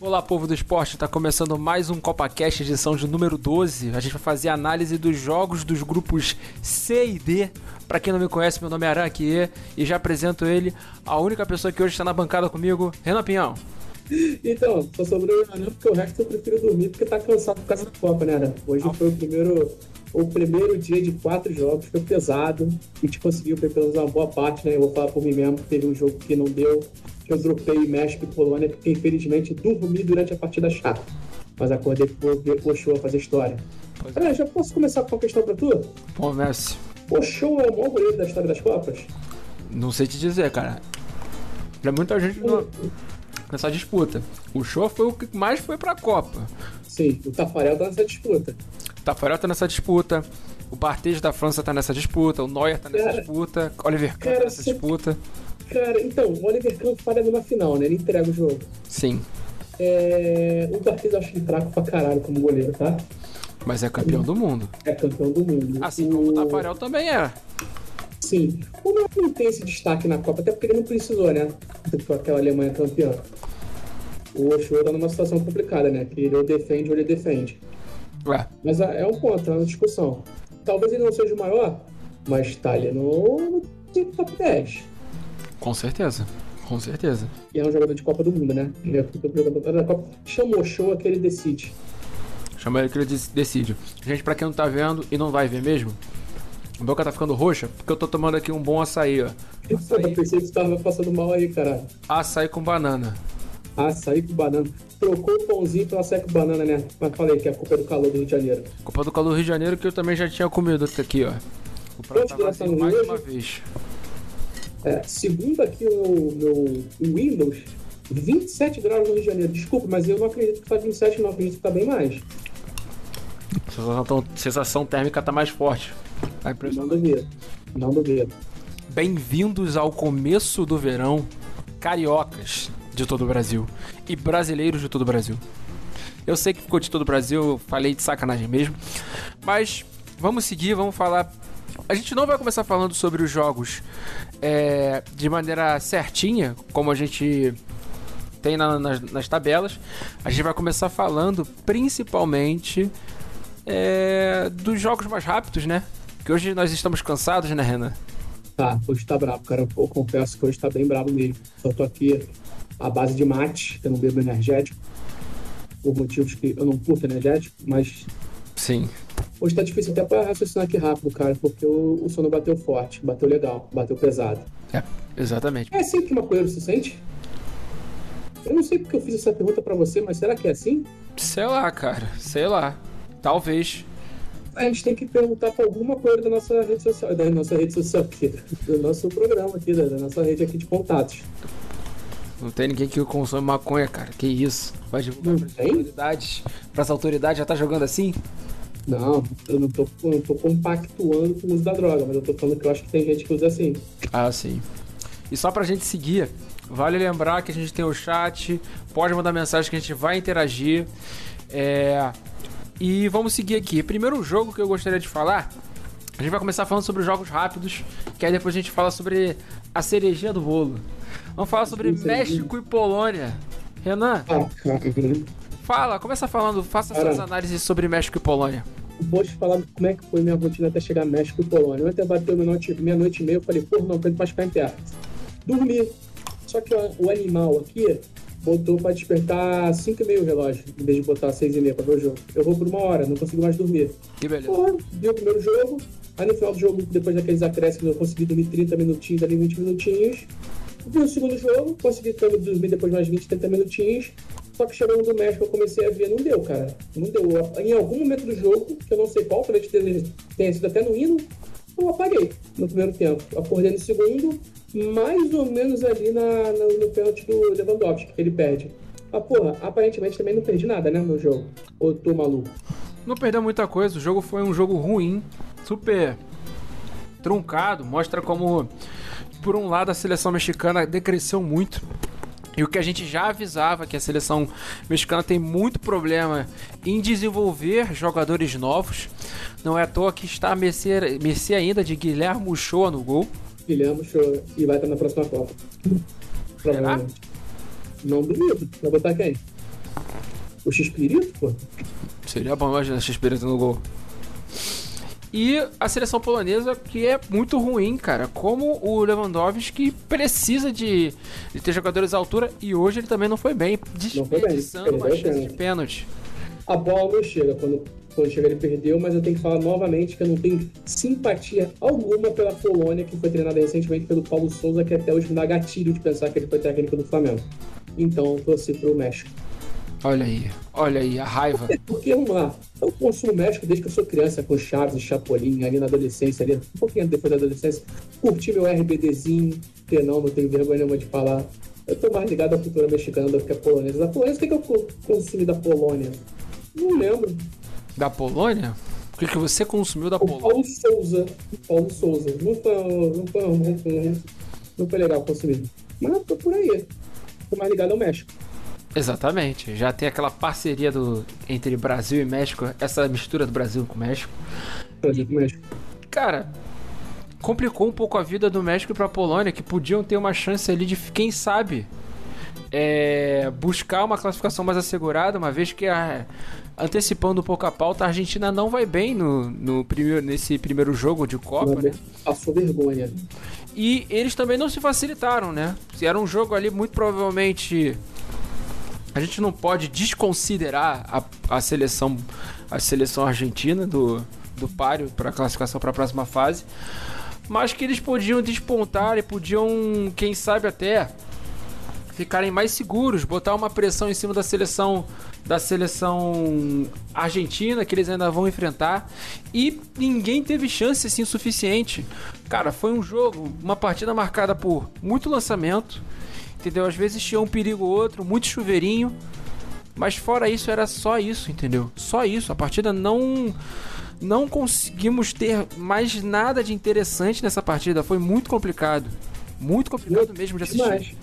Olá, povo do esporte, está começando mais um CopaCast, edição de número 12. A gente vai fazer análise dos jogos dos grupos C e D. Para quem não me conhece, meu nome é Araquie e já apresento ele, a única pessoa que hoje está na bancada comigo, Renan Pinhão. Então, só sobrou o Renan porque o resto eu prefiro dormir porque tá cansado por causa da Copa, né, Renan? Hoje ah. foi o primeiro, o primeiro dia de quatro jogos, foi pesado. A gente conseguiu pelo menos uma boa parte, né? Eu vou falar por mim mesmo, teve um jogo que não deu, que eu dropei México e Polônia, porque infelizmente dormi durante a partida chata. Mas acordei pro show a fazer história. É. já posso começar com uma questão pra tu? Comece. O show é o maior goleiro da história das Copas? Não sei te dizer, cara. Pra muita gente não... nessa disputa. O show foi o que mais foi pra Copa. Sim, o Tafarel tá nessa disputa. Tafarel tá nessa disputa. O Barthez da França tá nessa disputa. O Neuer tá nessa cara, disputa. Oliver Kahn tá nessa disputa. Cara, então, o Oliver Kahn falha numa final, né? Ele entrega o jogo. Sim. É... O Barthez eu acho ele fraco pra caralho como goleiro, tá? Mas é campeão do mundo. É campeão do mundo. Assim o... como o Tafarel também é. Sim. O Neuer não tem esse destaque na Copa, até porque ele não precisou, né? Com aquela Alemanha campeã. O Oshua tá numa situação complicada, né? Que ele ou defende ou ele defende. É. Mas é um ponto, é uma discussão. Talvez ele não seja o maior, mas tá ali no, no top 10. Com certeza. Com certeza. E é um jogador de Copa do Mundo, né? Ele é jogador da Copa. Chama o show que ele decide. Chama ele que ele decide. Gente, pra quem não tá vendo e não vai ver mesmo, a boca tá ficando roxa porque eu tô tomando aqui um bom açaí, ó. Açaí. Eu pensei que você tava passando mal aí, caralho. Açaí com banana. Açaí com banana. Trocou o pãozinho pelo açaí com banana, né? Mas falei que é a culpa é do calor do Rio de Janeiro. Culpa do calor do Rio de Janeiro que eu também já tinha comido aqui, ó. O prato tá mais hoje? uma vez. É, segundo aqui o meu Windows, 27 graus no Rio de Janeiro. Desculpa, mas eu não acredito que tá 27, não acredito que tá bem mais. Sensação, sensação térmica tá mais forte. Tá não duvido. Não duvido. Bem-vindos ao começo do verão, cariocas de todo o Brasil e brasileiros de todo o Brasil. Eu sei que ficou de todo o Brasil, falei de sacanagem mesmo, mas vamos seguir, vamos falar a gente não vai começar falando sobre os jogos é, de maneira certinha, como a gente tem na, nas, nas, tabelas. A gente vai começar falando principalmente é, dos jogos mais rápidos, né? Que hoje nós estamos cansados, né, Renan? Tá, hoje tá brabo, cara. Eu confesso que hoje tá bem brabo mesmo. Só tô aqui à base de mate, eu não bebo energético. Por motivos que eu não curto energético, mas. Sim. Hoje tá difícil até pra raciocinar aqui rápido, cara, porque o, o sono bateu forte, bateu legal, bateu pesado. É, exatamente. É assim que uma coisa se sente? Eu não sei porque eu fiz essa pergunta para você, mas será que é assim? Sei lá, cara, sei lá. Talvez. A gente tem que perguntar pra alguma coisa da nossa rede social, da nossa rede social aqui, do nosso programa aqui, da nossa rede aqui de contatos. Não tem ninguém que consome maconha, cara. Que isso? Vai divulgar para as autoridades. Para as autoridades já tá jogando assim? Não, eu não tô, eu não tô compactuando com o uso da droga, mas eu tô falando que eu acho que tem gente que usa assim. Ah, sim. E só pra gente seguir, vale lembrar que a gente tem o chat, pode mandar mensagem que a gente vai interagir. É... E vamos seguir aqui. Primeiro jogo que eu gostaria de falar, a gente vai começar falando sobre os jogos rápidos, que aí depois a gente fala sobre a cerejinha do bolo. Vamos falar sobre México e Polônia. Renan, Fala, começa falando, faça Cara, suas análises sobre México e Polônia. Vou te falar como é que foi minha rotina até chegar a México e Polônia. Ontem bateu meia-noite meia e meia, eu falei, porra, não aguento mais ficar em terra. Dormi. Só que o animal aqui botou pra despertar 5 e meio o relógio, em vez de botar 6 e meia pra ver o jogo. Eu vou por uma hora, não consigo mais dormir. Que beleza. Porra, vi o primeiro jogo, aí no final do jogo, depois daqueles acréscimos, eu consegui dormir 30 minutinhos, ali 20 minutinhos. Vi o segundo jogo, consegui dormir depois mais 20, 30 minutinhos. Só que chegando do México eu comecei a ver, não deu, cara. Não deu. Em algum momento do jogo, que eu não sei qual, talvez tenha sido até no hino, eu apaguei no primeiro tempo. Acordei no segundo, mais ou menos ali na, na no pênalti do Lewandowski, que ele perde. Ah, porra, aparentemente também não perdi nada, né, no jogo. Ou tô maluco? Não perdeu muita coisa, o jogo foi um jogo ruim, super truncado, mostra como, por um lado, a seleção mexicana decresceu muito e o que a gente já avisava que a seleção mexicana tem muito problema em desenvolver jogadores novos. Não é à toa que está a mercê, mercê ainda de Guilherme Uchoa no gol. Guilherme e vai estar na próxima Copa. Provavelmente. Não duvido. Vai botar quem? O X-Pirito, pô? Seria bom imaginar X-Pirito no gol. E a seleção polonesa, que é muito ruim, cara. Como o Lewandowski precisa de, de ter jogadores à altura e hoje ele também não foi bem, desperdiçando uma chance de pênalti. A bola não chega. Quando, quando chega ele perdeu, mas eu tenho que falar novamente que eu não tenho simpatia alguma pela Polônia, que foi treinada recentemente pelo Paulo Souza, que até hoje me dá gatilho de pensar que ele foi técnico do Flamengo. Então, torci pro México. Olha aí, olha aí, a raiva. Porque, vamos lá, eu consumo México desde que eu sou criança, com Chaves e Chapolin, ali na adolescência, ali, um pouquinho depois da adolescência. Curti meu RBDzinho, que não, não tenho vergonha nenhuma de falar. Eu tô mais ligado à cultura mexicana do que a polonesa. Da polonesa, o que, que eu consumi da Polônia? Não lembro. Da Polônia? O que, que você consumiu da o Polônia? Paulo Souza. Paulo Souza. Não foi, não foi, não foi, não foi legal consumir. Mas tô por aí. Tô mais ligado ao México. Exatamente. Já tem aquela parceria do, entre Brasil e México, essa mistura do Brasil com o México. Brasil com México. Cara, complicou um pouco a vida do México para a Polônia, que podiam ter uma chance ali de, quem sabe, é, buscar uma classificação mais assegurada, uma vez que a, antecipando um pouco a pauta, a Argentina não vai bem no, no primeiro, nesse primeiro jogo de Copa, né? Passou vergonha. E eles também não se facilitaram, né? Era um jogo ali muito provavelmente a gente não pode desconsiderar a, a seleção a seleção argentina do, do páreo para a classificação para a próxima fase, mas que eles podiam despontar e podiam, quem sabe até ficarem mais seguros, botar uma pressão em cima da seleção da seleção argentina que eles ainda vão enfrentar e ninguém teve chance assim suficiente. Cara, foi um jogo, uma partida marcada por muito lançamento, entendeu? Às vezes tinha um perigo ou outro, muito chuveirinho, mas fora isso era só isso, entendeu? Só isso. A partida não não conseguimos ter mais nada de interessante nessa partida. Foi muito complicado. Muito complicado mesmo de assistir.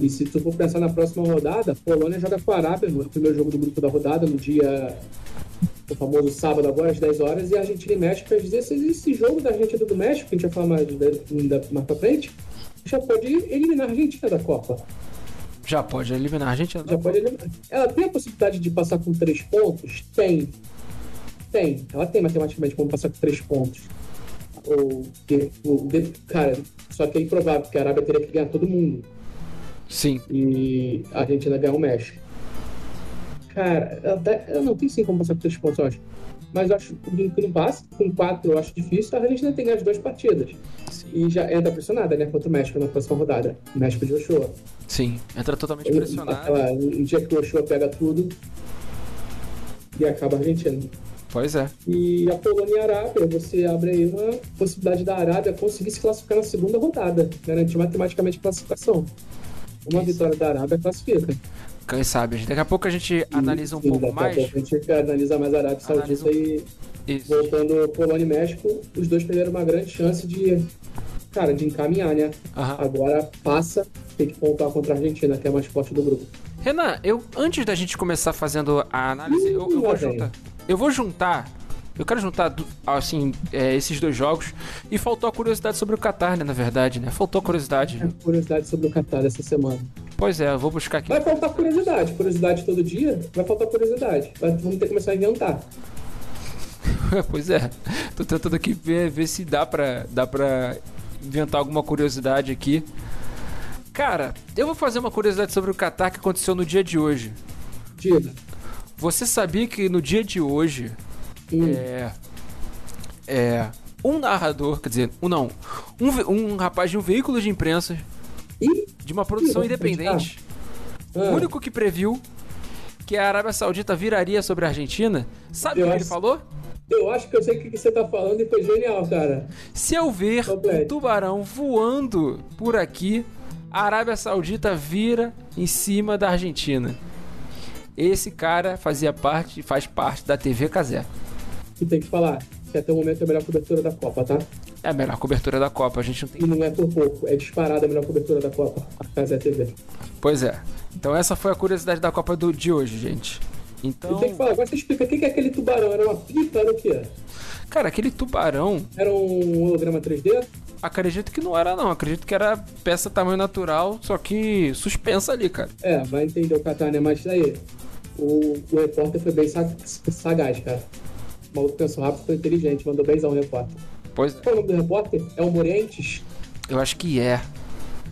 E se tu for pensar na próxima rodada, Polônia joga com a Arábia no primeiro jogo do grupo da rodada, no dia. o famoso sábado agora, às 10 horas, e a Argentina e México às 16. Esse jogo da Argentina e do México, que a gente vai falar mais, mais pra frente, já pode eliminar a Argentina da Copa. Já pode eliminar a Argentina Já pode eliminar. Ela tem a possibilidade de passar com três pontos? Tem. Tem. Ela tem matematicamente como passar com três pontos. Ou, ou, cara, só que é improvável, porque a Arábia teria que ganhar todo mundo. Sim. E a Argentina ganhar o México. Cara, ela, ela não tem sim como passar com três pontos, eu acho. Mas eu acho que não passa. Com quatro eu acho difícil. A Argentina tem as duas partidas. Sim. E já entra pressionada, né? Contra o México na próxima rodada. O México de Ochoa. Sim, entra totalmente pressionada. Um dia que o Ochoa pega tudo e acaba a Argentina. Pois é. E a Polônia e a Arábia, você abre aí uma possibilidade da Arábia conseguir se classificar na segunda rodada, garantir matematicamente a classificação. Uma Isso. vitória da Arábia classifica. Quem sabe? Daqui a pouco a gente analisa um sim, pouco mais. A, a gente analisa mais a Arábia Saudita e Isso. voltando Polônia e México, os dois perderam uma grande chance de, cara, de encaminhar, né? Agora passa, tem que pontuar contra a Argentina, que é mais forte do grupo. Renan, eu antes da gente começar fazendo a análise, eu, eu vou juntar. Eu vou juntar eu quero juntar, assim, é, esses dois jogos. E faltou a curiosidade sobre o Qatar, né? Na verdade, né? Faltou a curiosidade. É, curiosidade sobre o Qatar essa semana. Pois é, eu vou buscar aqui. Vai faltar curiosidade. Curiosidade todo dia, vai faltar curiosidade. Vai, vamos ter que começar a inventar. pois é. Tô tentando aqui ver, ver se dá pra, dá pra inventar alguma curiosidade aqui. Cara, eu vou fazer uma curiosidade sobre o Qatar que aconteceu no dia de hoje. Diga. Você sabia que no dia de hoje Hum. É, é, um narrador, quer dizer, um não, um, um rapaz de um veículo de imprensa de uma produção independente, o ah. único que previu que a Arábia Saudita viraria sobre a Argentina, sabe o que acho, ele falou? Eu acho que eu sei o que você tá falando e foi genial, cara. Se eu ver um tubarão voando por aqui, a Arábia Saudita vira em cima da Argentina. Esse cara fazia parte, faz parte da TV Casé que tem que falar que até o momento é a melhor cobertura da Copa, tá? É a melhor cobertura da Copa, a gente não tem. E não é por pouco, é disparada a melhor cobertura da Copa, a Casa TV. Pois é. Então essa foi a curiosidade da Copa do, de hoje, gente. Então. E tem que falar, agora você explica o que é aquele tubarão? Era uma pipa? Era o quê? Cara, aquele tubarão. Era um holograma 3D? Acredito que não era, não. Acredito que era peça tamanho natural, só que suspensa ali, cara. É, vai entender o Qatar, né? Mas daí, o, o repórter foi bem sagaz, cara. O maluco pensou rápido, foi inteligente, mandou benzão o repórter. Pois. Qual é o nome do repórter? É o Morientes? Eu acho que é.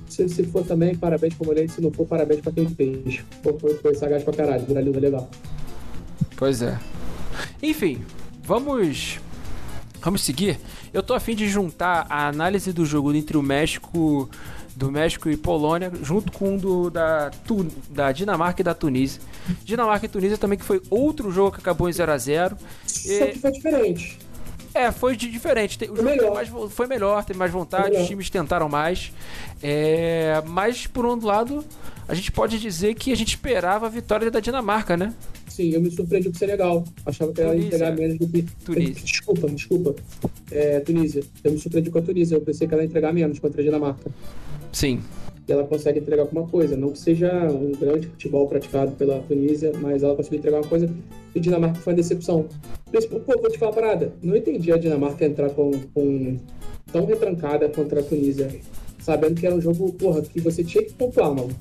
Se, se for também, parabéns pro Morientes. Se não for, parabéns pra quem fez. Foi, foi, foi sagaz pra caralho, viraliza legal. Pois é. Enfim, vamos. Vamos seguir. Eu tô afim de juntar a análise do jogo entre o México, do México e Polônia, junto com o do, da, tu, da Dinamarca e da Tunísia. Dinamarca e Tunísia também, que foi outro jogo que acabou em 0x0. Só e... que foi diferente. É, foi de diferente. O jogo melhor. Mais, foi melhor, teve mais vontade, os times tentaram mais. É, mas, por um lado, a gente pode dizer que a gente esperava a vitória da Dinamarca, né? Sim, eu me surpreendi com o Senegal. Achava que ela ia entregar menos do que. Tunísia. Desculpa, desculpa. É, Tunísia. Eu me surpreendi com a Tunísia. Eu pensei que ela ia entregar menos contra a Dinamarca. Sim. E ela consegue entregar alguma coisa. Não que seja um grande futebol praticado pela Tunísia, mas ela conseguiu entregar uma coisa. E Dinamarca foi uma decepção. Pô, vou te falar uma parada. Não entendi a Dinamarca entrar com, com tão retrancada contra a Tunísia, sabendo que era um jogo, porra, que você tinha que pontuar, mano.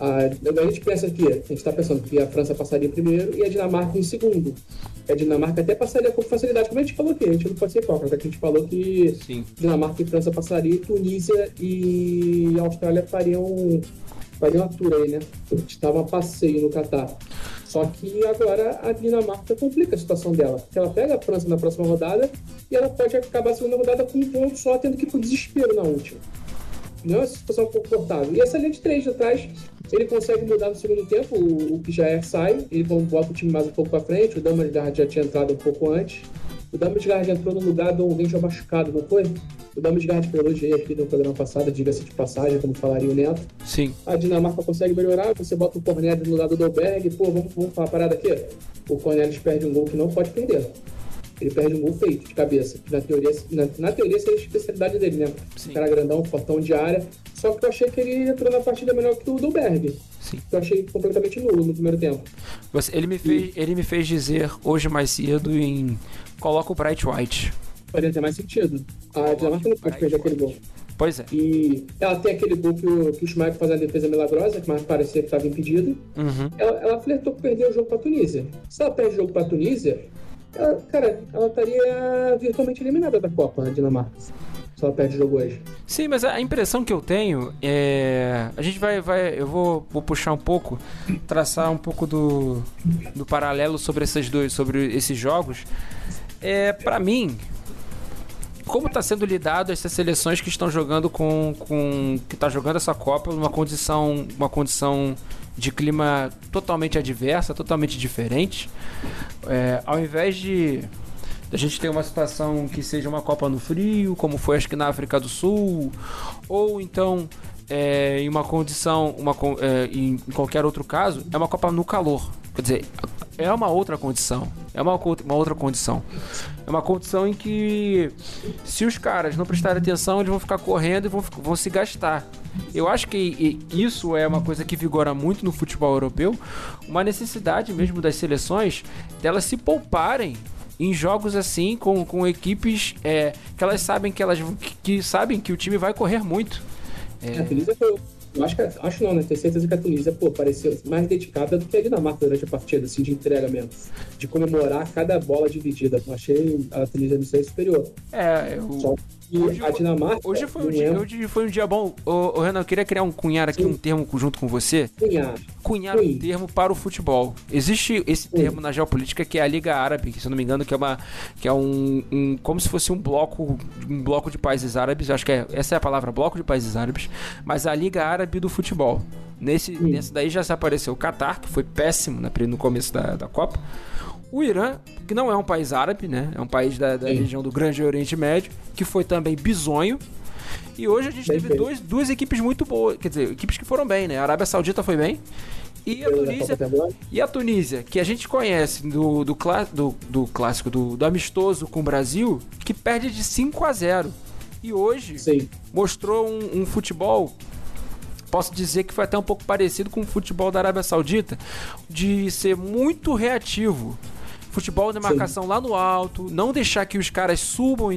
A, a gente pensa aqui, a gente está pensando que a França passaria primeiro e a Dinamarca em segundo. A Dinamarca até passaria com facilidade, como a gente falou aqui, a gente não pode ser hipócrita, a gente falou que Sim. Dinamarca e França passaria, e Tunísia e Austrália fariam, fariam a tour aí, né? A gente estava passeio no Catar. Só que agora a Dinamarca complica a situação dela. Ela pega a França na próxima rodada e ela pode acabar a segunda rodada com um ponto só, tendo que ir pro desespero na última. Não é uma situação confortável. E essa linha de três atrás ele consegue mudar no segundo tempo, o, o que já é sai, ele bota o time mais um pouco para frente, o Damasgaard já tinha entrado um pouco antes. O Damasgaard entrou no lugar do Angel machucado, não foi? O Damasgaard que eu elogiei aqui no programa passado, diga-se de passagem, como falaria o Neto. Sim. A Dinamarca consegue melhorar, você bota o Cornelius no lado do Dolberg, pô, vamos, vamos falar a parada aqui. O Cornelius perde um gol que não pode perder. Ele perde um gol feito de cabeça. Na teoria, na, na teoria seria a especialidade dele, né? Sim. cara grandão, portão de área. Só que eu achei que ele entrou na partida melhor que o Dolberg. Sim. Eu achei completamente nulo no primeiro tempo. Você, ele, me fez, e... ele me fez dizer hoje mais cedo em. Coloca o Bright White. Poderia ter mais sentido. A Dinamarca não pode perder aquele gol. Pois é. E ela tem aquele gol que o, que o Schumacher faz a defesa milagrosa, que mais parecia que estava impedido. Uhum. Ela, ela flertou com perder o jogo para a Tunísia. Se ela perde o jogo para a Tunísia, ela, cara, ela estaria virtualmente eliminada da Copa, a Dinamarca. Ela perde o jogo hoje. Sim, mas a impressão que eu tenho é. A gente vai. vai eu vou, vou puxar um pouco, traçar um pouco do, do paralelo sobre esses dois, sobre esses jogos. É, para mim, como está sendo lidado essas seleções que estão jogando com, com que está jogando essa Copa numa condição uma condição de clima totalmente adversa, totalmente diferente. É, ao invés de a gente ter uma situação que seja uma Copa no frio, como foi acho que na África do Sul, ou então é, em uma condição, uma, é, em qualquer outro caso, é uma Copa no calor. Quer dizer, é uma outra condição. É uma, uma outra condição. É uma condição em que, se os caras não prestarem atenção, eles vão ficar correndo e vão, vão se gastar. Eu acho que isso é uma coisa que vigora muito no futebol europeu, uma necessidade mesmo das seleções delas se pouparem em jogos assim com, com equipes é, que elas sabem que elas que, que, sabem que o time vai correr muito. É... A Tunísia foi, eu acho que acho não, né? Tenho certeza que a Tunísia, pô, pareceu mais dedicada do que a Dinamarca durante a partida, assim, de entrega mesmo. De comemorar cada bola dividida. Eu achei a Tunísia no superior. É, eu. Só hoje a Dinamarca. Hoje foi, um dia, hoje foi um dia bom. Ô, ô, Renan, eu queria criar um cunhar aqui, Sim. um termo junto com você. Cunhar. Cunhar Sim. um termo para o futebol. Existe esse Sim. termo na geopolítica que é a Liga Árabe, que se eu não me engano, que é uma. que é um. um como se fosse um bloco. um bloco de países árabes. Acho que é, essa é a palavra, bloco de países árabes. Mas a Liga Árabe do futebol. Nesse, nesse daí já se apareceu o Qatar, que foi péssimo no começo da, da Copa. O Irã, que não é um país árabe, né? É um país da, da região do Grande Oriente Médio, que foi também bizonho. E hoje a gente teve dois, duas equipes muito boas, quer dizer, equipes que foram bem, né? A Arábia Saudita foi bem. E a Tunísia, e a Tunísia que a gente conhece do, do, do, do clássico, do, do, amistoso com o Brasil, que perde de 5 a 0. E hoje Sim. mostrou um, um futebol posso dizer que foi até um pouco parecido com o futebol da Arábia Saudita, de ser muito reativo, Futebol de marcação Sim. lá no alto, não deixar que os caras subam,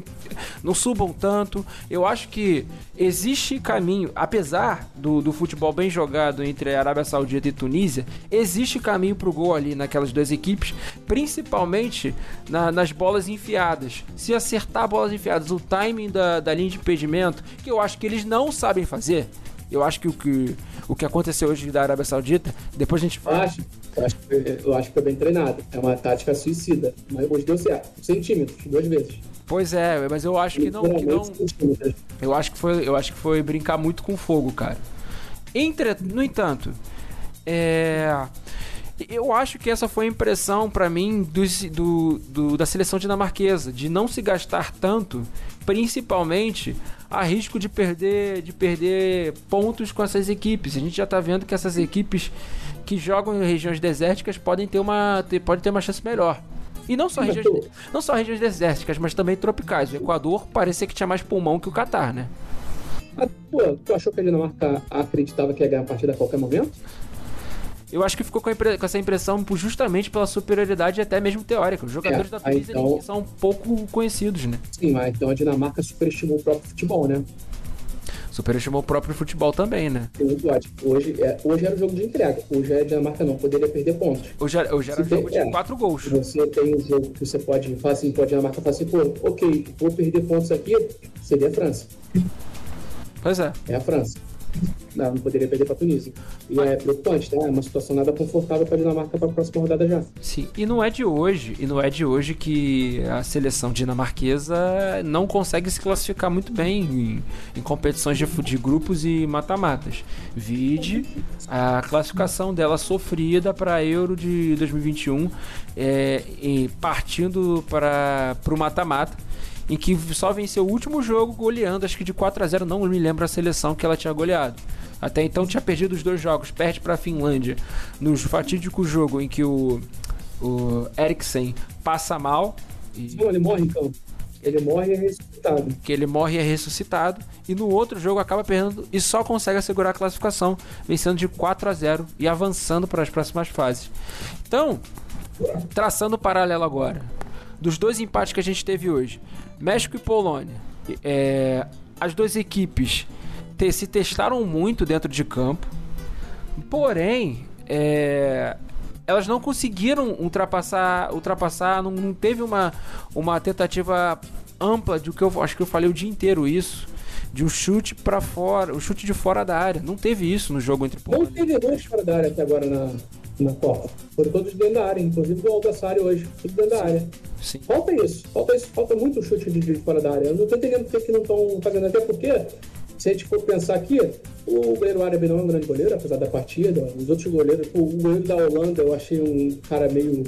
não subam tanto. Eu acho que existe caminho, apesar do, do futebol bem jogado entre a Arábia Saudita e Tunísia, existe caminho pro gol ali naquelas duas equipes, principalmente na, nas bolas enfiadas. Se acertar bolas enfiadas, o timing da, da linha de impedimento, que eu acho que eles não sabem fazer. Eu acho que o que, o que aconteceu hoje da Arábia Saudita, depois a gente fala. Acho, eu acho, eu acho que foi bem treinado. É uma tática suicida. Mas hoje deu certo. Centímetros, duas vezes. Pois é, mas eu acho que não. Que não eu, acho que foi, eu acho que foi brincar muito com fogo, cara. Entre, no entanto, é, eu acho que essa foi a impressão para mim do, do, do, da seleção dinamarquesa, de não se gastar tanto, principalmente a risco de perder, de perder pontos com essas equipes. A gente já está vendo que essas equipes que jogam em regiões desérticas podem ter uma, ter, podem ter uma chance melhor. E não só, regiões, não só regiões desérticas, mas também tropicais. O Equador parecia que tinha mais pulmão que o Catar, né? Ah, pô, tu achou que a Dinamarca acreditava que ia ganhar a partida a qualquer momento? Eu acho que ficou com, com, essa impressão justamente pela superioridade até mesmo teórica. Os jogadores é, da Tunísia então... são pouco conhecidos, né? Sim, mas então a Dinamarca superestimou o próprio futebol, né? Superestimou o próprio futebol também, né? Hoje, é, hoje era o jogo de entrega. Hoje a Dinamarca não poderia perder pontos. Hoje, hoje era o jogo tem, de é, quatro gols. Você tem um jogo que você pode falar assim, pode a Dinamarca falar assim, pô, ok, vou perder pontos aqui, seria a França. Pois é. É a França. Não, não poderia perder para a Tunísia. E é preocupante, né? É uma situação nada confortável para a Dinamarca para a próxima rodada já. Sim, e não é de hoje, e não é de hoje que a seleção dinamarquesa não consegue se classificar muito bem em, em competições de, de grupos e mata-matas. Vide a classificação dela sofrida para a Euro de 2021, é, partindo para o mata-mata em que só venceu o último jogo goleando, acho que de 4 a 0 não me lembro a seleção que ela tinha goleado. Até então tinha perdido os dois jogos, perde para a Finlândia no fatídico jogo em que o, o Eriksen passa mal. E... Sim, ele morre então. Ele morre e é ressuscitado. Que ele morre e é ressuscitado. E no outro jogo acaba perdendo e só consegue assegurar a classificação, vencendo de 4 a 0 e avançando para as próximas fases. Então, traçando o paralelo agora, dos dois empates que a gente teve hoje. México e Polônia. É, as duas equipes te, se testaram muito dentro de campo, porém é, elas não conseguiram ultrapassar, ultrapassar não, não, teve uma, uma tentativa ampla de o que eu acho que eu falei o dia inteiro isso de um chute para fora, o um chute de fora da área. Não teve isso no jogo entre Polônia. Não teve dois fora da área até agora na, na Copa. Foram todos dentro da área, inclusive do Aldassari hoje, tudo dentro da área. Sim. Falta isso, falta isso, falta muito chute de, de fora da área. Eu não tô entendendo por que não estão fazendo, até porque, se a gente for pensar aqui, o goleiro árabe não é um grande goleiro, apesar da partida. Os outros goleiros, o goleiro da Holanda eu achei um cara meio,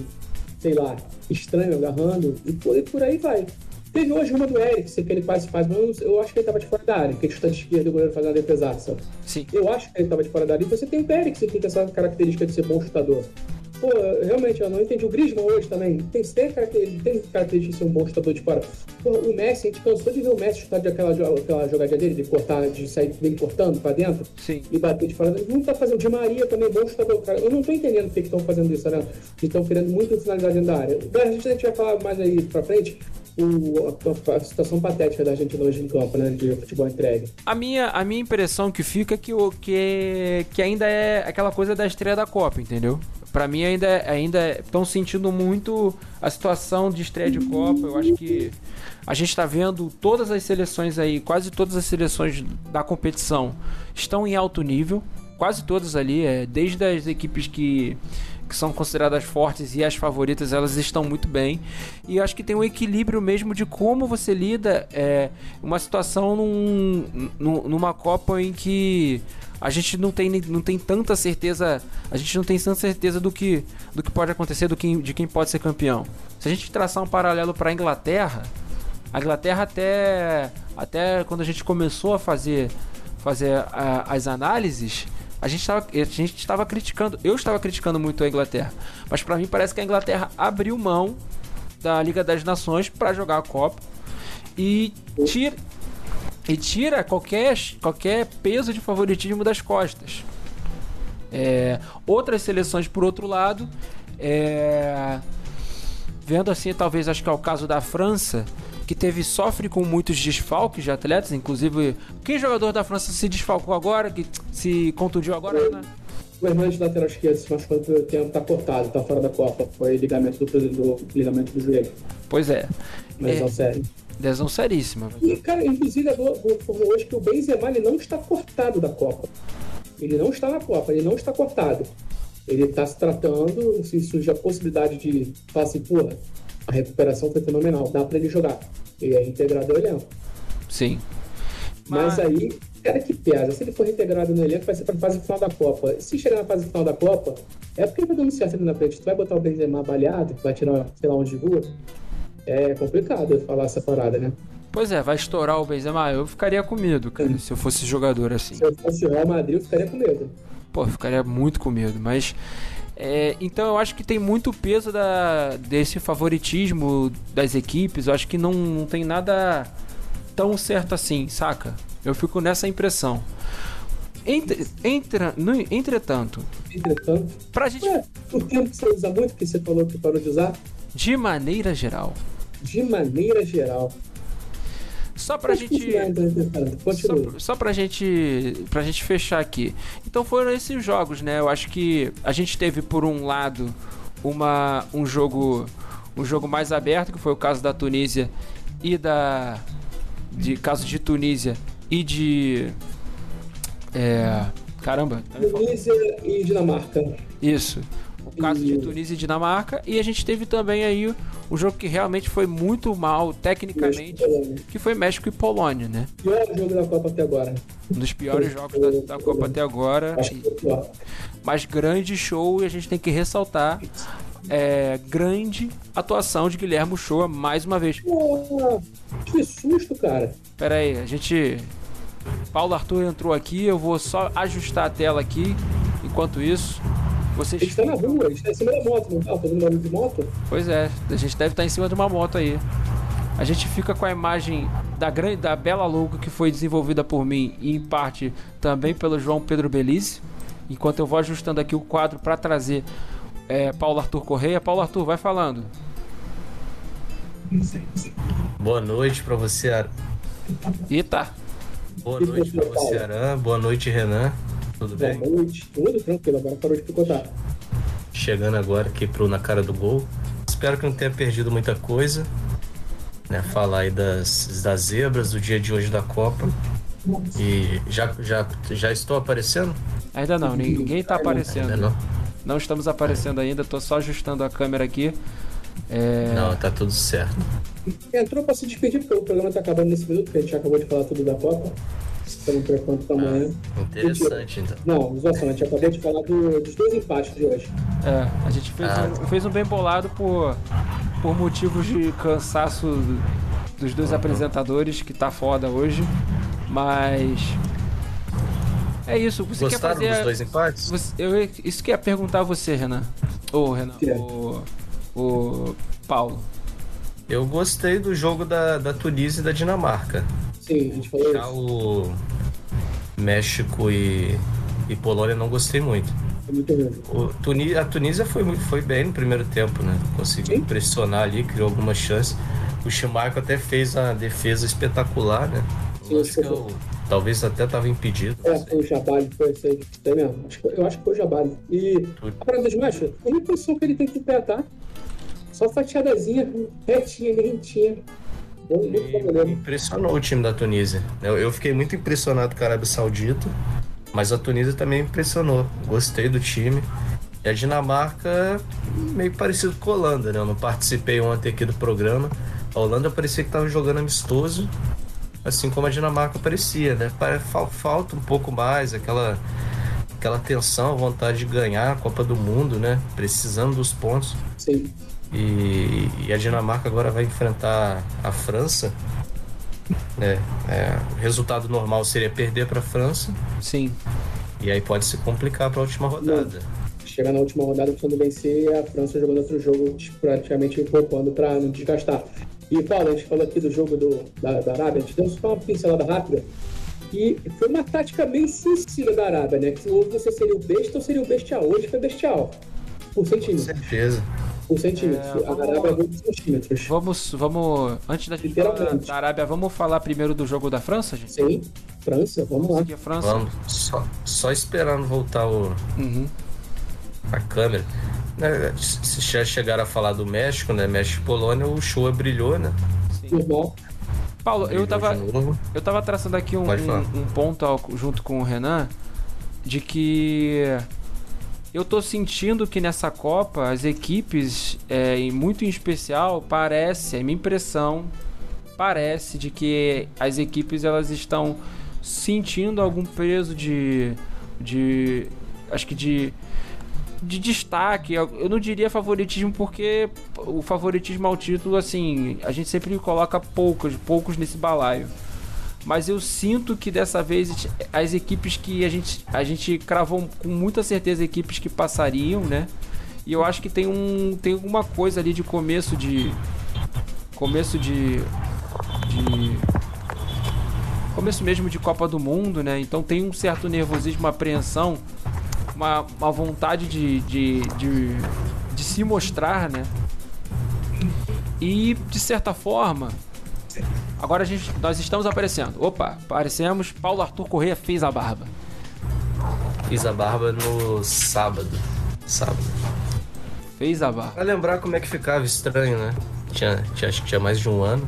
sei lá, estranho agarrando, e por, e por aí vai. Teve hoje uma do Eric, que ele quase faz, mas eu acho que ele estava de fora da área, que ele chuta de esquerda e o goleiro faz uma defesaça. Sim. Eu acho que ele estava de fora da área. E você tem o Eric, que tem essa característica de ser bom chutador. Pô, realmente, eu não entendi. O Griezmann hoje também tem, tem, ele tem característica de ser um bom chutador de fora. Pô, o Messi, a gente cansou de ver o Messi chutar de aquela, aquela jogadinha dele, de cortar, de sair bem cortando pra dentro Sim. e bater de fora. Não tá fazendo. De Maria também, bom chutador. Cara. Eu não tô entendendo por que estão fazendo isso, né? Estão querendo muito finalizar dentro da área. A gente vai falar mais aí pra frente o, a, a, situação patética da Argentina hoje em campo, né? De futebol entregue. A minha, a minha impressão que fica é que, que, que ainda é aquela coisa da estreia da Copa, entendeu? Para mim ainda ainda estão sentindo muito a situação de estreia de Copa. Eu acho que a gente está vendo todas as seleções aí, quase todas as seleções da competição estão em alto nível, quase todas ali, é, desde as equipes que que são consideradas fortes e as favoritas, elas estão muito bem. E acho que tem um equilíbrio mesmo de como você lida é, uma situação num, numa Copa em que a gente não tem, não tem tanta certeza, a gente não tem tanta certeza do que, do que pode acontecer, do que, de quem pode ser campeão. Se a gente traçar um paralelo para a Inglaterra, a Inglaterra até, até quando a gente começou a fazer, fazer a, as análises, a gente estava criticando, eu estava criticando muito a Inglaterra, mas para mim parece que a Inglaterra abriu mão da Liga das Nações para jogar a Copa e tira e tira qualquer qualquer peso de favoritismo das costas. É, outras seleções, por outro lado, é, vendo assim, talvez acho que é o caso da França, que teve sofre com muitos desfalques de atletas, inclusive quem jogador da França se desfalcou agora, que se contundiu agora, né? O Hernandes, lateral esquerdo, se machucou no primeiro tempo, tá cortado, tá fora da Copa. Foi ligamento do, do ligamento do joelho. Pois é. Lesão é, séria. Lesão seríssima. E, cara, inclusive, informou hoje que o Benzema ele não está cortado da Copa. Ele não está na Copa, ele não está cortado. Ele está se tratando, se surge a possibilidade de falar assim, porra, a recuperação foi fenomenal, dá para ele jogar. Ele é integrado ao elenco. Sim. Mas, Mas aí, cara que pesa. Se ele for reintegrado no elenco, vai ser para a fase final da Copa. Se chegar na fase final da Copa, é porque ele vai dando certo ali na frente. Tu vai botar o Benzema baleado, vai tirar, sei lá, onde de rua. É complicado falar essa parada, né? Pois é, vai estourar o Benzema. Eu ficaria com medo, cara, se eu fosse jogador assim. Se eu fosse o Real Madrid, eu ficaria com medo. Pô, eu ficaria muito com medo, mas é, então eu acho que tem muito peso da, desse favoritismo das equipes. Eu acho que não, não tem nada tão certo assim, saca? Eu fico nessa impressão. Entre, entra, no, entretanto. Entretanto. Pra gente. Ué, o tempo que você usa muito, que você falou que parou de usar? De maneira geral. De maneira geral. Só pra gente. Só, só pra gente. pra gente fechar aqui. Então foram esses jogos, né? Eu acho que a gente teve, por um lado, uma, um jogo. Um jogo mais aberto, que foi o caso da Tunísia e da. De caso de Tunísia e de. É, caramba. Tunísia e Dinamarca. Isso o caso de Tunísia e Dinamarca. E a gente teve também aí o jogo que realmente foi muito mal tecnicamente, que foi México e Polônia, né? Pior jogo da Copa até agora. Um dos piores jogos da, da Copa até agora. Mas grande show e a gente tem que ressaltar. É, grande atuação de Guilherme Shoa mais uma vez. que susto, cara. Pera aí, a gente. Paulo Arthur entrou aqui, eu vou só ajustar a tela aqui. Enquanto isso, vocês a gente tá na rua, a gente tá em cima da moto, não tá? Fazendo barulho de moto? Pois é, a gente deve estar tá em cima de uma moto aí. A gente fica com a imagem da grande, da bela logo que foi desenvolvida por mim e em parte também pelo João Pedro Belize. Enquanto eu vou ajustando aqui o quadro para trazer é, Paulo Arthur Correia. Paulo Arthur, vai falando. Boa noite para você, Ar... Eita. Boa noite para você, Aran. Boa noite, Renan. Tudo bem? Boa noite, tudo tranquilo, agora parou de picotar. Chegando agora aqui pro Na Cara do Gol. Espero que não tenha perdido muita coisa. Né? Falar aí das, das zebras do dia de hoje da Copa. E já, já, já estou aparecendo? Ainda não, ninguém está aparecendo. Ainda não. Não estamos aparecendo ainda, estou só ajustando a câmera aqui. É... Não, tá tudo certo. Entrou para se despedir, porque o programa está acabando nesse minuto, porque a gente acabou de falar tudo da Copa pelo microfone do tamanho. Ah, interessante, então. Não, zoação, a gente acabou de falar do, dos dois empates de hoje. É, a gente fez, ah. um, fez um bem bolado por, por motivos de cansaço dos dois uhum. apresentadores, que tá foda hoje. Mas. É isso. Você Gostaram quer fazer. dos dois empates? Você, eu, isso que ia perguntar a você, Renan. Ô, Renan. É. O, o Paulo. Eu gostei do jogo da, da Tunísia e da Dinamarca. Sim, a gente falou Já isso. o México e, e Polônia não gostei muito. muito o Tuní a Tunísia foi, foi bem no primeiro tempo, né? Conseguiu Sim. pressionar ali, criou algumas chances. O Chimarco até fez a defesa espetacular, né? Sim, acho que eu, talvez até estava impedido. É, foi o Jabali, foi esse aí. É mesmo. Eu acho que foi o Jabali. E a parada dos machos, a única posição que ele tem que pé, tá? Só fatiadazinha, retinha, rentinha. Me impressionou o time da Tunísia. Eu, eu fiquei muito impressionado com a Arábia Saudita, mas a Tunísia também impressionou. Gostei do time. E a Dinamarca, meio parecido com a Holanda, né? Eu não participei ontem aqui do programa. A Holanda parecia que estava jogando amistoso, assim como a Dinamarca parecia, né? Falta um pouco mais aquela, aquela tensão, vontade de ganhar a Copa do Mundo, né? Precisando dos pontos. Sim. E, e a Dinamarca agora vai enfrentar a França. É, é, o resultado normal seria perder para a França. Sim. E aí pode se complicar para a última rodada. Chegar na última rodada precisando vencer a França jogando outro jogo praticamente poupando para não desgastar. E Paulo, a gente falou aqui do jogo do, da, da Arábia, a gente deu só uma pincelada rápida. E foi uma tática bem suicida da Arábia, né? Que ou você seria o besta ou seria o bestial. Hoje foi bestial. Por centímetro. Com certeza. Por centímetros. É, vamos, a Arábia é 20 centímetros. Vamos, vamos. Antes da gente falar da Arábia, vamos falar primeiro do jogo da França, gente? Sim, França, vamos lá. Aqui França. Vamos, só, só esperando voltar o. Uhum. A câmera. Né, se já chegaram a falar do México, né? México e Polônia, o show brilhou, né? Sim. Paulo, eu tava, eu tava traçando aqui um, um, um ponto ao, junto com o Renan de que eu tô sentindo que nessa Copa as equipes, é, muito em especial, parece, é minha impressão, parece de que as equipes elas estão sentindo algum peso de, de acho que de de destaque. Eu não diria favoritismo porque o favoritismo ao título, assim, a gente sempre coloca poucos, poucos nesse balaio mas eu sinto que dessa vez as equipes que a gente, a gente cravou com muita certeza equipes que passariam, né? E eu acho que tem um tem alguma coisa ali de começo de começo de de começo mesmo de Copa do Mundo, né? Então tem um certo nervosismo, uma apreensão, uma, uma vontade de, de, de, de se mostrar, né? E de certa forma, Agora a gente, nós estamos aparecendo. Opa, aparecemos. Paulo Arthur Correia fez a barba. Fiz a barba no sábado. Sábado. Fez a barba. Pra lembrar como é que ficava estranho, né? Tinha, tinha, acho que tinha mais de um ano.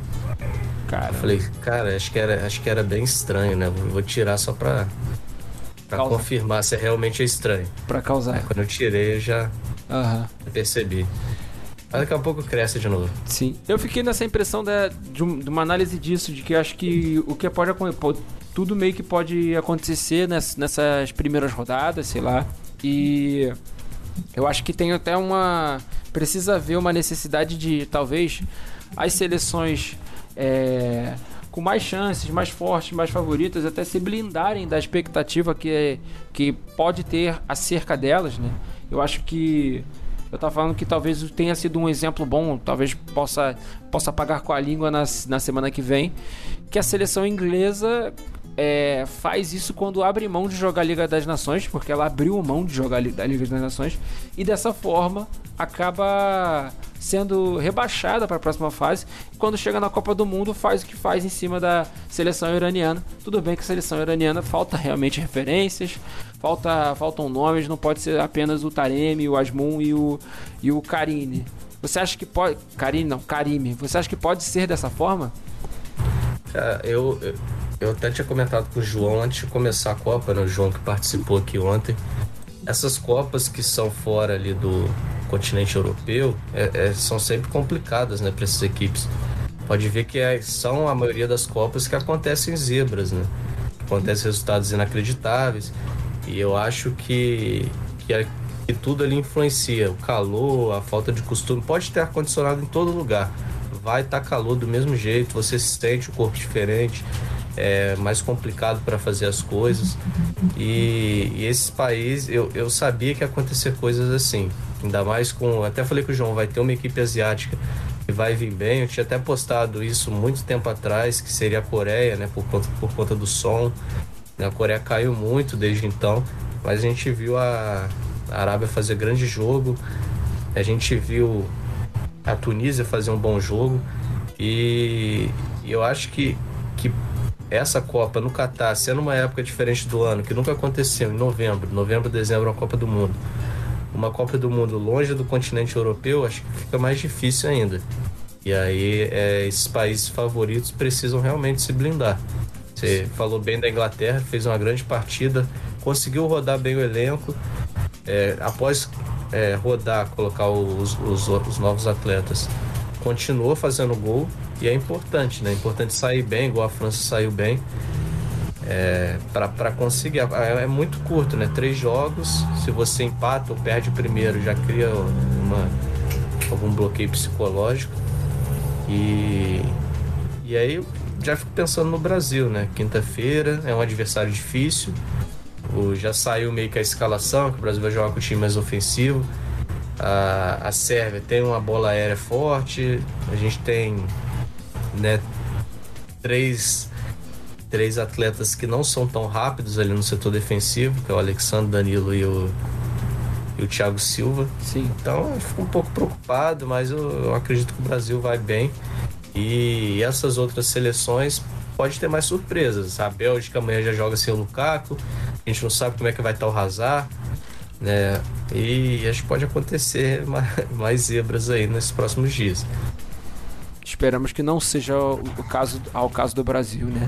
Cara. Eu falei, cara, acho que era, acho que era bem estranho, né? Vou tirar só pra, pra confirmar se realmente é estranho. Pra causar. Aí, quando eu tirei, eu já uhum. percebi. Mas daqui a pouco cresce de novo. Sim. Eu fiquei nessa impressão de, um, de uma análise disso, de que acho que o que pode acontecer. Tudo meio que pode acontecer nessas, primeiras rodadas, sei lá. E eu acho que tem até uma. Precisa haver uma necessidade de talvez as seleções. É, com mais chances, mais fortes, mais favoritas, até se blindarem da expectativa que, que pode ter acerca delas, né? Eu acho que eu tava falando que talvez tenha sido um exemplo bom, talvez possa, possa pagar com a língua na, na semana que vem, que a seleção inglesa é, faz isso quando abre mão de jogar a Liga das Nações, porque ela abriu mão de jogar a Liga das Nações, e dessa forma acaba sendo rebaixada para a próxima fase. Quando chega na Copa do Mundo, faz o que faz em cima da seleção iraniana. Tudo bem que a seleção iraniana falta realmente referências, falta, faltam nomes, não pode ser apenas o Taremi, o Asmun e o, e o Karine. Você acha que pode. Karine não, Karime. Você acha que pode ser dessa forma? Cara, eu, eu até tinha comentado com o João antes de começar a Copa, né? O João que participou aqui ontem. Essas Copas que são fora ali do continente europeu é, é, são sempre complicadas, né, para essas equipes. Pode ver que é, são a maioria das Copas que acontecem em zebras, né? Acontecem resultados inacreditáveis. E eu acho que, que, que tudo ali influencia. O calor, a falta de costume. Pode ter ar-condicionado em todo lugar. Vai estar tá calor do mesmo jeito, você sente o corpo diferente é mais complicado para fazer as coisas. E, e esses países, eu, eu sabia que ia acontecer coisas assim. Ainda mais com. Até falei com o João, vai ter uma equipe asiática que vai vir bem. Eu tinha até postado isso muito tempo atrás, que seria a Coreia, né? Por conta, por conta do som. A Coreia caiu muito desde então. Mas a gente viu a, Arábia fazer grande jogo. A gente viu a Tunísia fazer um bom jogo. E, e eu acho que, que essa Copa no Catar, sendo uma época diferente do ano, que nunca aconteceu, em novembro, novembro, dezembro, uma Copa do Mundo. Uma Copa do Mundo longe do continente europeu, acho que fica mais difícil ainda. E aí, é, esses países favoritos precisam realmente se blindar. Você falou bem da Inglaterra, fez uma grande partida, conseguiu rodar bem o elenco. É, após é, rodar, colocar os, os, os novos atletas, continuou fazendo gol e é importante, né? É importante sair bem, igual a França saiu bem. É, para conseguir. É, é, muito curto, né? Três jogos, se você empata ou perde o primeiro, já cria uma, algum bloqueio psicológico. E, e aí já fico pensando no Brasil, né? Quinta-feira é um adversário difícil. O, já saiu meio que a escalação, que o Brasil vai jogar com o time mais ofensivo. A, a Sérvia tem uma bola aérea forte. A gente tem né, três, três atletas que não são tão rápidos ali no setor defensivo, que é o Alexandre Danilo e o, e o Thiago Silva. Sim. Então eu fico um pouco preocupado, mas eu, eu acredito que o Brasil vai bem. E essas outras seleções pode ter mais surpresas. A Bélgica amanhã já joga sem o Lukaku, a gente não sabe como é que vai estar o Hazard, né? E acho que pode acontecer mais, mais zebras aí nesses próximos dias. Esperamos que não seja o caso ao caso do Brasil, né?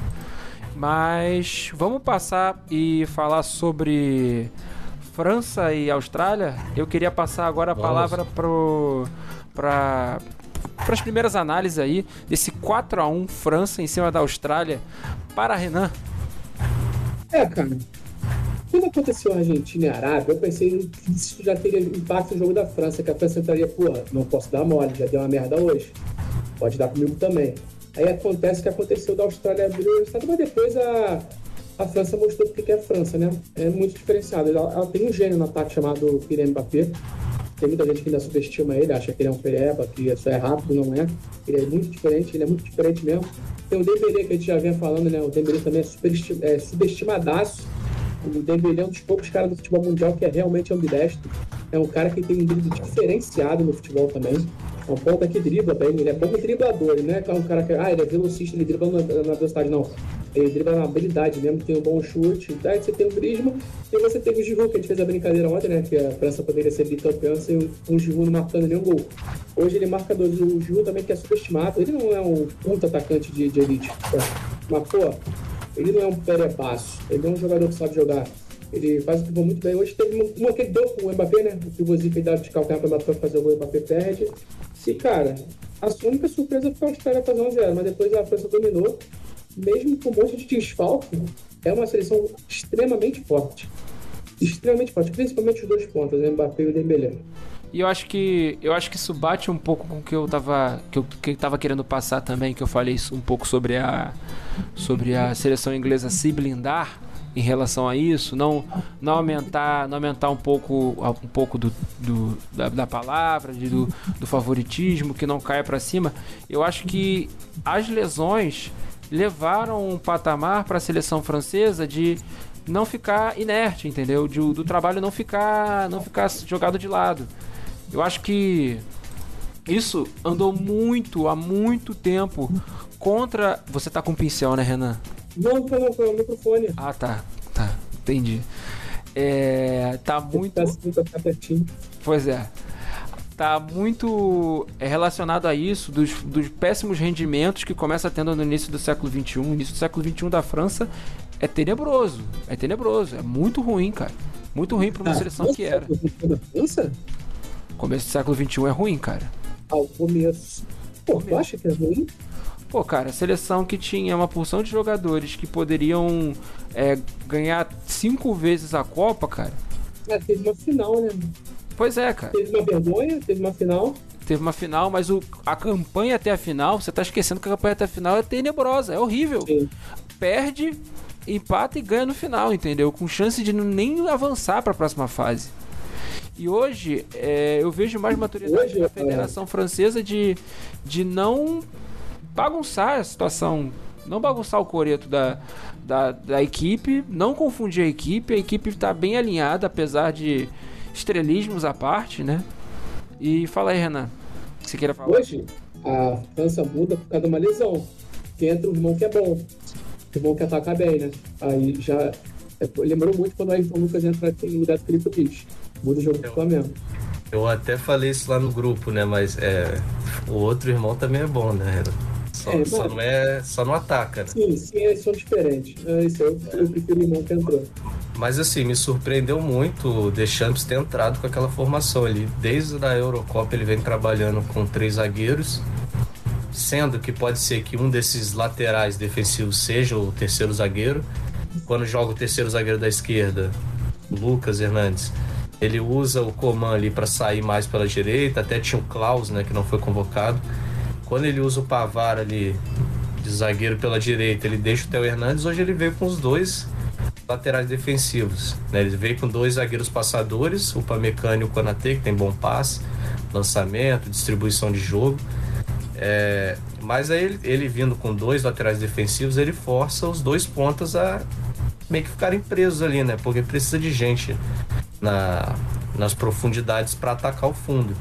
Mas vamos passar e falar sobre França e Austrália. Eu queria passar agora a vamos. palavra para para as primeiras análises aí desse 4 a 1 França em cima da Austrália para Renan. É, cara. Aconteceu a Argentina e Arábia, eu pensei que isso já teria impacto no jogo da França, que a França estaria, pô, não posso dar mole, já deu uma merda hoje. Pode dar comigo também. Aí acontece o que aconteceu da Austrália abrir o estado, mas depois a, a França mostrou o que é a França, né? É muito diferenciado. Ela, ela tem um gênio no ataque chamado Kylian Mbappé. Tem muita gente que ainda subestima ele, acha que ele é um pereba, que isso é rápido, não é. Ele é muito diferente, ele é muito diferente mesmo. Tem o Dembélé, que a gente já vinha falando, né? O Dembélé também é, super, é subestimadaço. O Dembélé é um dos poucos caras do futebol mundial que é realmente ambidestro. É um cara que tem um drible diferenciado no futebol também. É um ponta que dribla bem, ele é bom driblador, ele não é um cara que, ah, ele é velocista, ele dribla na, velocidade, não. Ele dribla na habilidade mesmo, tem um bom chute. Daí você tem o Griezmann e você tem o Giroud, que a gente fez a brincadeira ontem, né, que a França poderia ser bicampeã sem um, Giroud não marcando nenhum gol. Hoje ele marca dois. O Giroud também que é subestimado, ele não é um ponto atacante de, de elite. Mas, pô, ele não é um perepasso, ele é um jogador que sabe jogar. Ele faz o pivô muito bem. Hoje teve uma, que ele deu com o Mbappé, né? O pivôzinho que ele dava de calcanhar para o Mbappé fazer o Mbappé perde. E, cara, a única surpresa foi a Austrália fazer 1x0, mas depois a França dominou. Mesmo com um monte de desfalque, é uma seleção extremamente forte. Extremamente forte, principalmente os dois pontos, o Mbappé e o Dembélé. E eu acho que eu acho que isso bate um pouco com o que eu tava que eu, que eu tava querendo passar também, que eu falei um pouco sobre a sobre a seleção inglesa se blindar em relação a isso, não, não aumentar, não aumentar um pouco, um pouco do, do da, da, palavra, de, do, do favoritismo, que não caia para cima. Eu acho que as lesões levaram um patamar para a seleção francesa de não ficar inerte, entendeu? De, do trabalho não ficar, não ficar jogado de lado. Eu acho que isso andou muito, há muito tempo contra. Você tá com pincel, né, Renan? Não, foi o microfone. Ah, tá. Tá. Entendi. É, tá muito. Tá pois é. Tá muito é relacionado a isso, dos, dos péssimos rendimentos que começa tendo no início do século XXI. O início do século XXI da França é tenebroso. É tenebroso. É muito ruim, cara. Muito ruim para uma ah, seleção que era. Da França? Começo do século XXI é ruim, cara. Ah, o começo. Pô, tu acha que é ruim? Pô, cara, seleção que tinha uma porção de jogadores que poderiam é, ganhar cinco vezes a Copa, cara. É, teve uma final, né? Pois é, cara. Teve uma vergonha, teve uma final. Teve uma final, mas o, a campanha até a final, você tá esquecendo que a campanha até a final é tenebrosa, é horrível. Sim. Perde, empata e ganha no final, entendeu? Com chance de nem avançar para a próxima fase. E hoje é, eu vejo mais maturidade da Federação é. Francesa de, de não bagunçar a situação, não bagunçar o coreto da, da, da equipe, não confundir a equipe. A equipe está bem alinhada, apesar de estrelismos à parte, né? E fala aí, Renan. Que você queira falar? Hoje, a França muda por causa de uma lesão. Que entra o irmão que é bom. O irmão que ataca bem, né? Aí já. É, lembrou muito quando o Ayrton Lucas entra em lugar do Felipe Luiz. Muda o jogo do Flamengo. Eu até falei isso lá no grupo, né? Mas é, o outro irmão também é bom, né? Só, é, só não é. Só não ataca, né? Sim, sim, eles são diferentes. É, isso eu, eu prefiro o irmão que entrou. Mas assim, me surpreendeu muito o Deschamps ter entrado com aquela formação ali. Desde a Eurocopa ele vem trabalhando com três zagueiros, sendo que pode ser que um desses laterais defensivos seja o terceiro zagueiro. Quando joga o terceiro zagueiro da esquerda, Lucas Hernandes, ele usa o Coman ali para sair mais pela direita, até tinha o Klaus, né, que não foi convocado. Quando ele usa o Pavar ali de zagueiro pela direita, ele deixa o Theo Hernandes. Hoje ele veio com os dois laterais defensivos. Né? Ele veio com dois zagueiros passadores, o Pamecano e o Konate, que tem bom passe, lançamento, distribuição de jogo. É, mas aí ele, ele, vindo com dois laterais defensivos, ele força os dois pontas a meio que ficarem presos ali, né? Porque precisa de gente na, nas profundidades para atacar o fundo.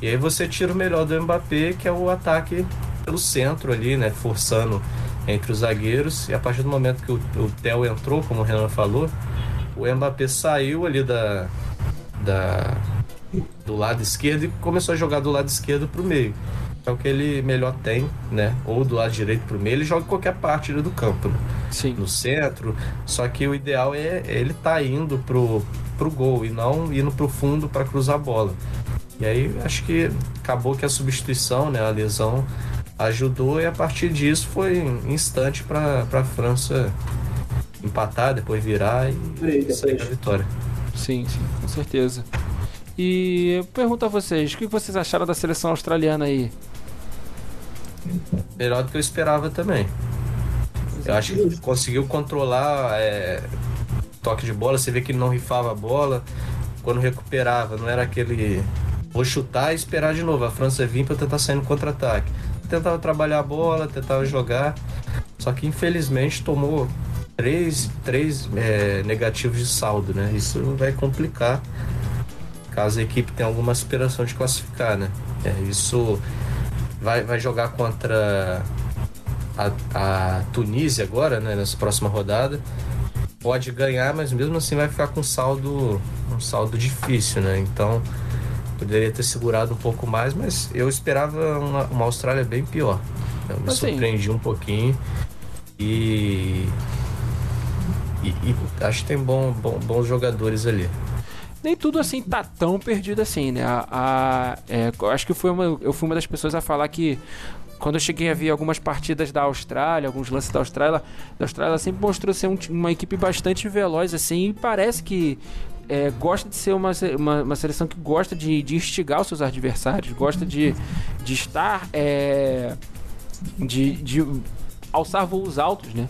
E aí você tira o melhor do Mbappé, que é o ataque pelo centro ali, né? Forçando entre os zagueiros. E a partir do momento que o, o Theo entrou, como o Renan falou, o Mbappé saiu ali da, da, do lado esquerdo e começou a jogar do lado esquerdo para o meio. É o que ele melhor tem, né? Ou do lado direito para o meio, ele joga em qualquer parte do campo, né? Sim. no centro. Só que o ideal é ele tá indo pro, pro gol e não indo pro fundo para cruzar a bola. E aí acho que acabou que a substituição, né, a lesão ajudou e a partir disso foi instante para a França empatar, depois virar e sair a vitória. Sim, sim, com certeza. E eu pergunto a vocês, o que vocês acharam da seleção australiana aí? Melhor do que eu esperava também. Eu acho que conseguiu controlar é, toque de bola. Você vê que ele não rifava a bola. Quando recuperava, não era aquele vou chutar e esperar de novo. A França vinha para tentar sair no contra-ataque. Tentava trabalhar a bola, tentava jogar. Só que infelizmente tomou três, três é, negativos de saldo, né? Isso vai complicar caso a equipe tenha alguma aspiração de classificar, né? É, isso vai, vai jogar contra a, a Tunísia agora, né? Nessa próxima rodada. Pode ganhar, mas mesmo assim vai ficar com saldo, um saldo difícil, né? Então poderia ter segurado um pouco mais, mas eu esperava uma, uma Austrália bem pior. Eu me assim, surpreendi um pouquinho e, e, e, acho que tem bom, bom, bons jogadores ali nem tudo assim tá tão perdido assim, né? A, a é, acho que foi uma, eu fui uma das pessoas a falar que quando eu cheguei a ver algumas partidas da Austrália, alguns lances da Austrália, da Austrália sempre mostrou ser um, uma equipe bastante veloz assim e parece que é, gosta de ser uma, uma, uma, seleção que gosta de, de instigar os seus adversários, gosta de, de estar é, de, de alçar voos altos, né?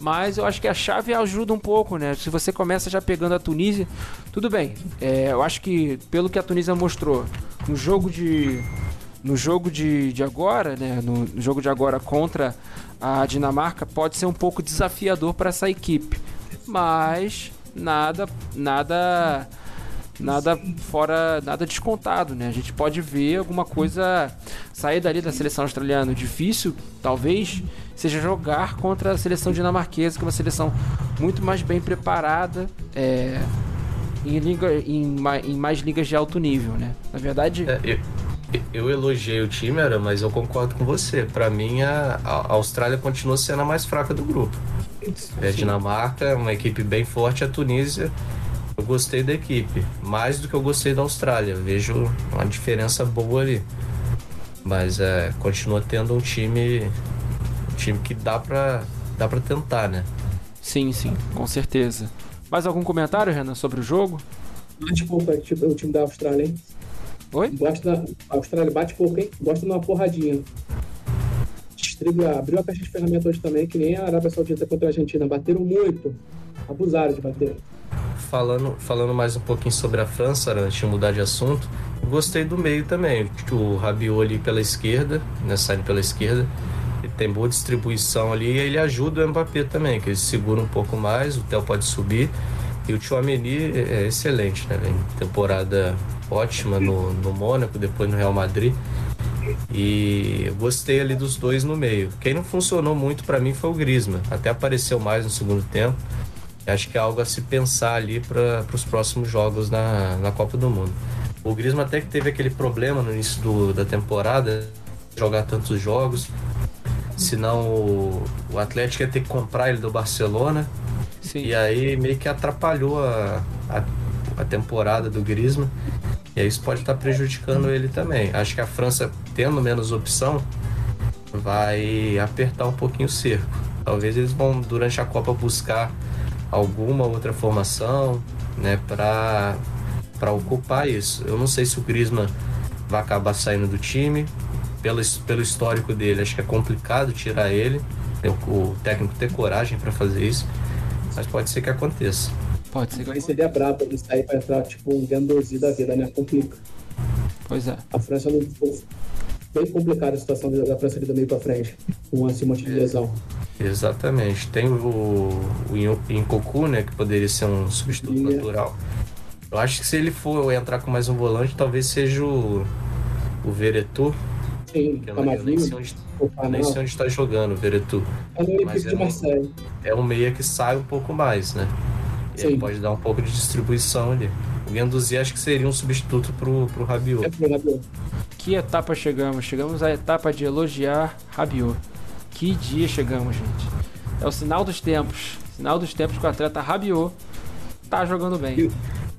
Mas eu acho que a chave ajuda um pouco, né? Se você começa já pegando a Tunísia, tudo bem. É, eu acho que pelo que a Tunísia mostrou no jogo de no jogo de, de agora, né? No, jogo de agora contra a Dinamarca pode ser um pouco desafiador para essa equipe, mas nada nada nada fora, nada descontado, né? A gente pode ver alguma coisa sair dali da seleção australiana. Difícil, talvez, seja jogar contra a seleção dinamarquesa, que é uma seleção muito mais bem preparada é, em, liga, em, em, mais ligas de alto nível, né? Na verdade. É, eu, eu, elogiei o time, era, mas eu concordo com você. Para mim, a, a, Austrália continua sendo a mais fraca do grupo. É, a Dinamarca, uma equipe bem forte, a Tunísia eu gostei da equipe, mais do que eu gostei da Austrália. Vejo uma diferença boa ali. Mas é, continua tendo um time, um time que dá pra, dá pra tentar, né? Sim, sim, com certeza. Mais algum comentário, Renan, sobre o jogo? Pouco tipo, o time da Austrália, hein? Oi? Gosta da... A Austrália bate pouco, hein? Gosta de uma porradinha. Distribui, abriu a caixa de ferramentas hoje também, que nem a Arábia Saudita contra a Argentina. Bateram muito. Abusaram de bater falando, falando mais um pouquinho sobre a França, antes de mudar de assunto, gostei do meio também. O Rabiot ali pela esquerda, né, saindo pela esquerda, ele tem boa distribuição ali e ele ajuda o Mbappé também, que ele segura um pouco mais, o Theo pode subir. E o Tchouameni é excelente, né? Vem temporada ótima no, no Mônaco, depois no Real Madrid. E gostei ali dos dois no meio. Quem não funcionou muito para mim foi o Griezmann. Até apareceu mais no segundo tempo. Acho que é algo a se pensar ali para os próximos jogos na, na Copa do Mundo. O Griezmann até que teve aquele problema no início do, da temporada, jogar tantos jogos, senão o, o Atlético ia ter que comprar ele do Barcelona. Sim. E aí meio que atrapalhou a, a, a temporada do Griezmann. E aí isso pode estar prejudicando ele também. Acho que a França, tendo menos opção, vai apertar um pouquinho o cerco. Talvez eles vão, durante a Copa, buscar alguma outra formação, né, para para ocupar isso. Eu não sei se o Griezmann vai acabar saindo do time, pelo, pelo histórico dele, acho que é complicado tirar ele, o técnico ter coragem para fazer isso, mas pode ser que aconteça. Pode ser que aconteça. seria brabo ele sair para entrar tipo um Gandozi da vida, né? Complica. Pois é. A França não bem complicada a situação da França ali do meio para frente, com esse monte de lesão. Exatamente. Tem o, o Incocu, né, que poderia ser um substituto natural. Eu acho que se ele for entrar com mais um volante, talvez seja o, o Veretu. Sim, eu não, eu nem sei onde, nem sei onde está jogando o Veretu. É Mas é, um, é um meia que sai um pouco mais, né? Ele pode dar um pouco de distribuição ali. O Guendouzi acho que seria um substituto pro, pro Rabiot. É pro Rabiot. Que etapa chegamos? Chegamos à etapa de elogiar Rabiot. Que dia chegamos, gente. É o sinal dos tempos. Sinal dos tempos que o atleta Rabiot tá jogando bem. E,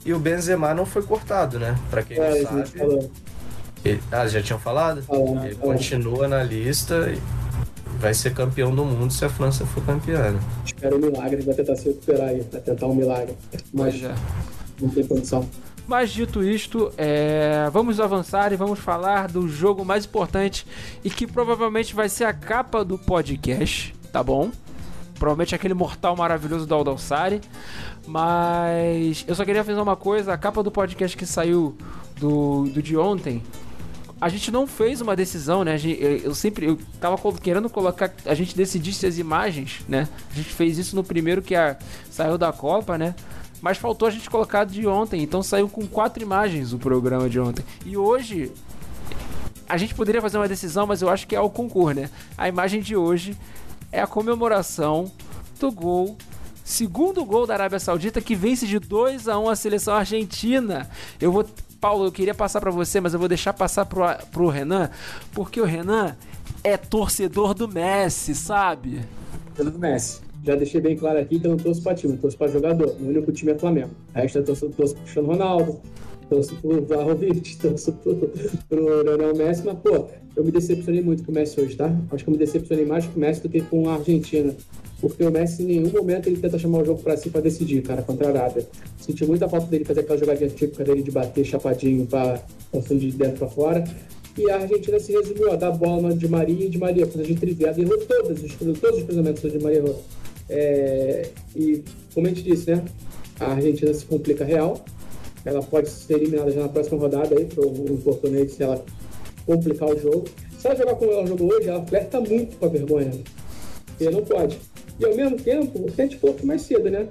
e o Benzema não foi cortado, né? Pra quem é, não sabe. Ele, ah, já tinham falado? ele continua na lista e vai ser campeão do mundo se a França for campeã. Né? Espera um milagre, vai tentar se recuperar aí, vai tentar um milagre. Mas já. não tem condição. Mas dito isto, é... vamos avançar e vamos falar do jogo mais importante e que provavelmente vai ser a capa do podcast, tá bom? Provavelmente aquele mortal maravilhoso do Aldalsari. Mas eu só queria fazer uma coisa: a capa do podcast que saiu do, do de ontem. A gente não fez uma decisão, né? Eu sempre eu tava querendo colocar. A gente decidisse as imagens, né? A gente fez isso no primeiro que a, saiu da Copa, né? Mas faltou a gente colocar de ontem, então saiu com quatro imagens o programa de ontem. E hoje a gente poderia fazer uma decisão, mas eu acho que é o concurso, né? A imagem de hoje é a comemoração do gol, segundo gol da Arábia Saudita que vence de 2 a 1 a seleção argentina. Eu vou Paulo, eu queria passar para você, mas eu vou deixar passar pro, pro Renan, porque o Renan é torcedor do Messi, sabe? Torcedor do Messi já deixei bem claro aqui que eu não torço pra time, eu torço pra jogador. O único time é Flamengo. O resto eu torço, torço pro Cristiano Ronaldo, torço pro Vlahovic, torço pro Lionel Messi, mas, pô, eu me decepcionei muito com o Messi hoje, tá? Acho que eu me decepcionei mais com o Messi do que com a Argentina. Porque o Messi, em nenhum momento, ele tenta chamar o jogo pra si pra decidir, cara, contra a Arábia. Senti muita falta dele fazer aquela jogadinha típica dele de bater chapadinho pra, pra de dentro pra fora. E a Argentina se resumiu a dar bola de Maria e de Maria, quando a gente triviada, errou todos os, todos os cruzamentos de Maria errou. É, e, como a gente disse, né? A Argentina se complica real. Ela pode ser eliminada já na próxima rodada aí, para o português, se ela complicar o jogo. Se ela jogar como ela jogou hoje, ela flerta muito com a vergonha. Né? E não pode. E ao mesmo tempo, o que a gente falou mais cedo, né?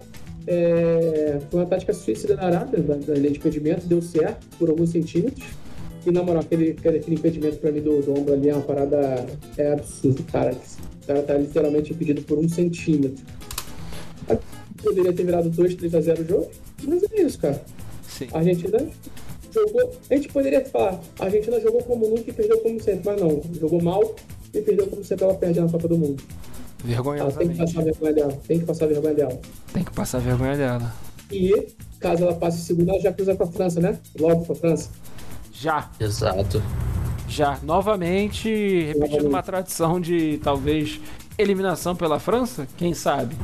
É, foi uma tática suicida da Arábia, da, da linha de impedimento, deu certo por alguns centímetros. E na moral, aquele, aquele impedimento para mim do, do ombro ali é uma parada é absurda, cara cara tá literalmente impedido por um centímetro. Poderia ter virado 2, 3 a 0 o jogo, mas é isso, cara. Sim. A Argentina jogou. A gente poderia falar, a Argentina jogou como nunca e perdeu como sempre, mas não. Jogou mal e perdeu como sempre ela perde na Copa do Mundo. Vergonha ela tem que passar a vergonha dela. Tem que passar a vergonha dela. Tem que passar a vergonha dela. E caso ela passe segunda, ela já cruza com a França, né? Logo com a França. Já. Exato já novamente repetindo uma tradição de talvez eliminação pela França, quem sabe?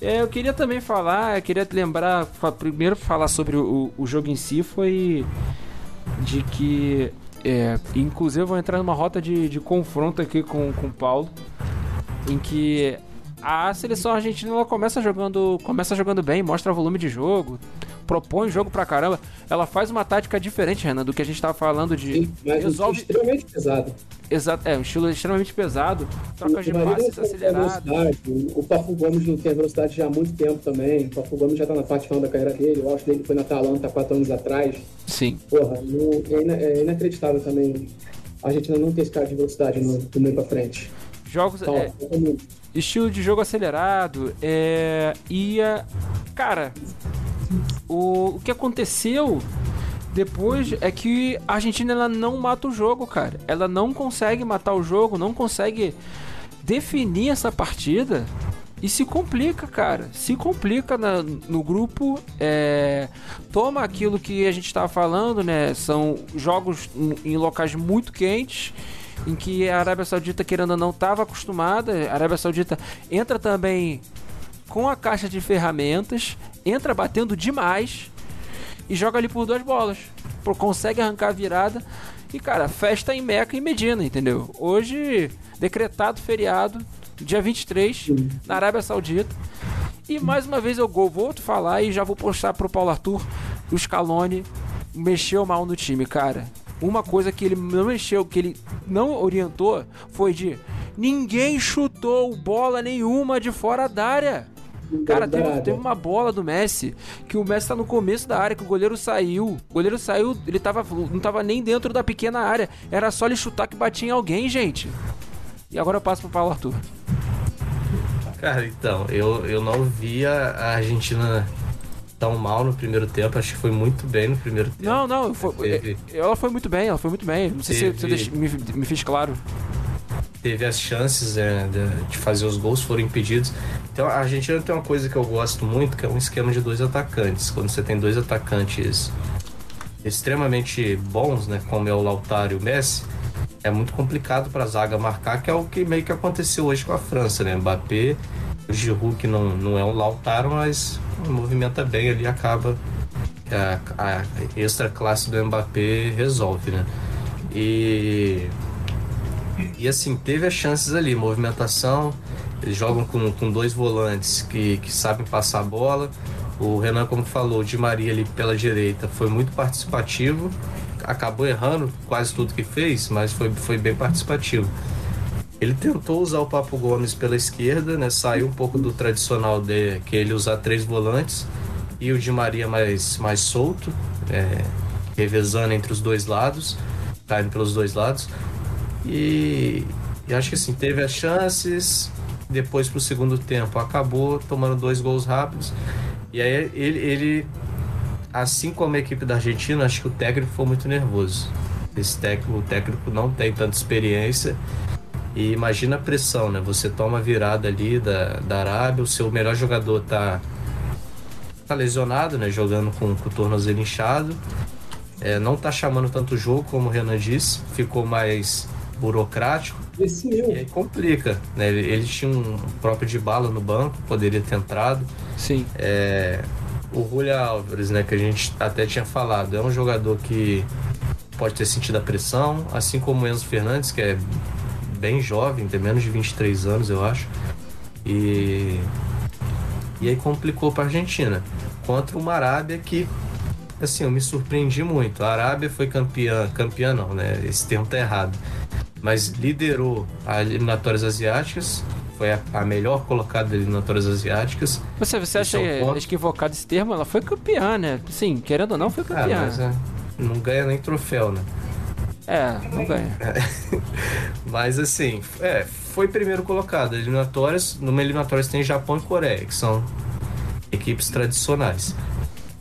É, eu queria também falar, eu queria lembrar, primeiro falar sobre o, o jogo em si foi de que, é, inclusive eu vou entrar numa rota de, de confronto aqui com, com o Paulo, em que a seleção argentina ela começa jogando, começa jogando bem, mostra volume de jogo, propõe jogo pra caramba. Ela faz uma tática diferente, Renan, do que a gente tava falando de. Sim, mas resolve... um extremamente pesado. Exato, é, um estilo extremamente pesado, troca de passes aceleradas. O Pafu Gomes não tem velocidade já há muito tempo também. O Pafu Gomes já tá na parte final da carreira dele. O auge dele foi na Atalanta há quatro anos atrás. Sim. Porra, é, é inacreditável também. A Argentina não tem esse cara de velocidade no, do meio pra frente. Jogos. Então, é, estilo de jogo acelerado. É, ia. Cara, o, o que aconteceu depois é que a Argentina ela não mata o jogo, cara. Ela não consegue matar o jogo, não consegue definir essa partida e se complica, cara. Se complica na, no grupo. É, toma aquilo que a gente estava falando, né? São jogos em locais muito quentes. Em que a Arábia Saudita, querendo ou não, estava acostumada. A Arábia Saudita entra também com a caixa de ferramentas, entra batendo demais e joga ali por duas bolas. Consegue arrancar a virada. E, cara, festa em Meca e Medina, entendeu? Hoje, decretado feriado, dia 23, na Arábia Saudita. E mais uma vez eu vou falar e já vou postar pro Paulo Arthur. O Scaloni mexeu mal no time, cara. Uma coisa que ele não mexeu, que ele não orientou, foi de ninguém chutou bola nenhuma de fora da área. Cara, teve, teve, uma bola do Messi que o Messi tá no começo da área, que o goleiro saiu. O goleiro saiu, ele tava, não tava nem dentro da pequena área. Era só ele chutar que batia em alguém, gente. E agora eu passo pro Paulo Arthur. Cara, então, eu, eu não via a Argentina tão mal no primeiro tempo, acho que foi muito bem no primeiro tempo. Não, não, foi, teve, ela foi muito bem, ela foi muito bem. Não sei teve, se você me, me fez claro. Teve as chances é, de, de, fazer os gols, foram impedidos. Então a Argentina tem uma coisa que eu gosto muito, que é um esquema de dois atacantes. Quando você tem dois atacantes extremamente bons, né, como é o Lautaro e o Messi, é muito complicado para a zaga marcar, que é o que meio que aconteceu hoje com a França, né? Mbappé, o Giroud que não, não é um Lautaro, mas movimenta bem ali, acaba a, a extra classe do Mbappé resolve, né? E e assim, teve as chances ali, movimentação. Eles jogam com, com dois volantes que, que sabem passar a bola. O Renan, como falou, de Maria ali pela direita foi muito participativo. Acabou errando quase tudo que fez, mas foi, foi bem participativo. Ele tentou usar o Papo Gomes pela esquerda, né? Saiu um pouco do tradicional de que ele usar três volantes e o de Maria mais, mais solto, é, revezando entre os dois lados, caindo pelos dois lados. E, e acho que assim, teve as chances, depois pro segundo tempo acabou tomando dois gols rápidos. E aí ele, ele assim como a equipe da Argentina, acho que o técnico foi muito nervoso. Esse técnico, o técnico não tem tanta experiência. E imagina a pressão, né? Você toma a virada ali da, da Arábia, o seu melhor jogador tá, tá lesionado, né? Jogando com, com o tornozelo inchado. É, não tá chamando tanto jogo, como o Renan disse. Ficou mais burocrático. Decidiu. E aí complica, né? Ele, ele, tinha um próprio de bala no banco, poderia ter entrado. Sim. É, o Julia Álvares, né, que a gente até tinha falado, é um jogador que pode ter sentido a pressão, assim como o Enzo Fernandes, que é bem jovem, tem menos de 23 anos, eu acho. E e aí complicou para a Argentina contra uma Arábia que assim, eu me surpreendi muito. A Arábia foi campeã, campeã não, né? Esse termo tá errado mas liderou as eliminatórias asiáticas, foi a, a melhor colocada das eliminatórias asiáticas. Você, você acha equivocado esse termo? Ela foi campeã, né? Sim, querendo ou não, foi ah, campeã. Ah, mas, é, não ganha nem troféu, né? É, não ganha. mas assim, é, foi primeiro colocado. Eliminatórias, numa eliminatórias tem Japão e Coreia, que são equipes tradicionais.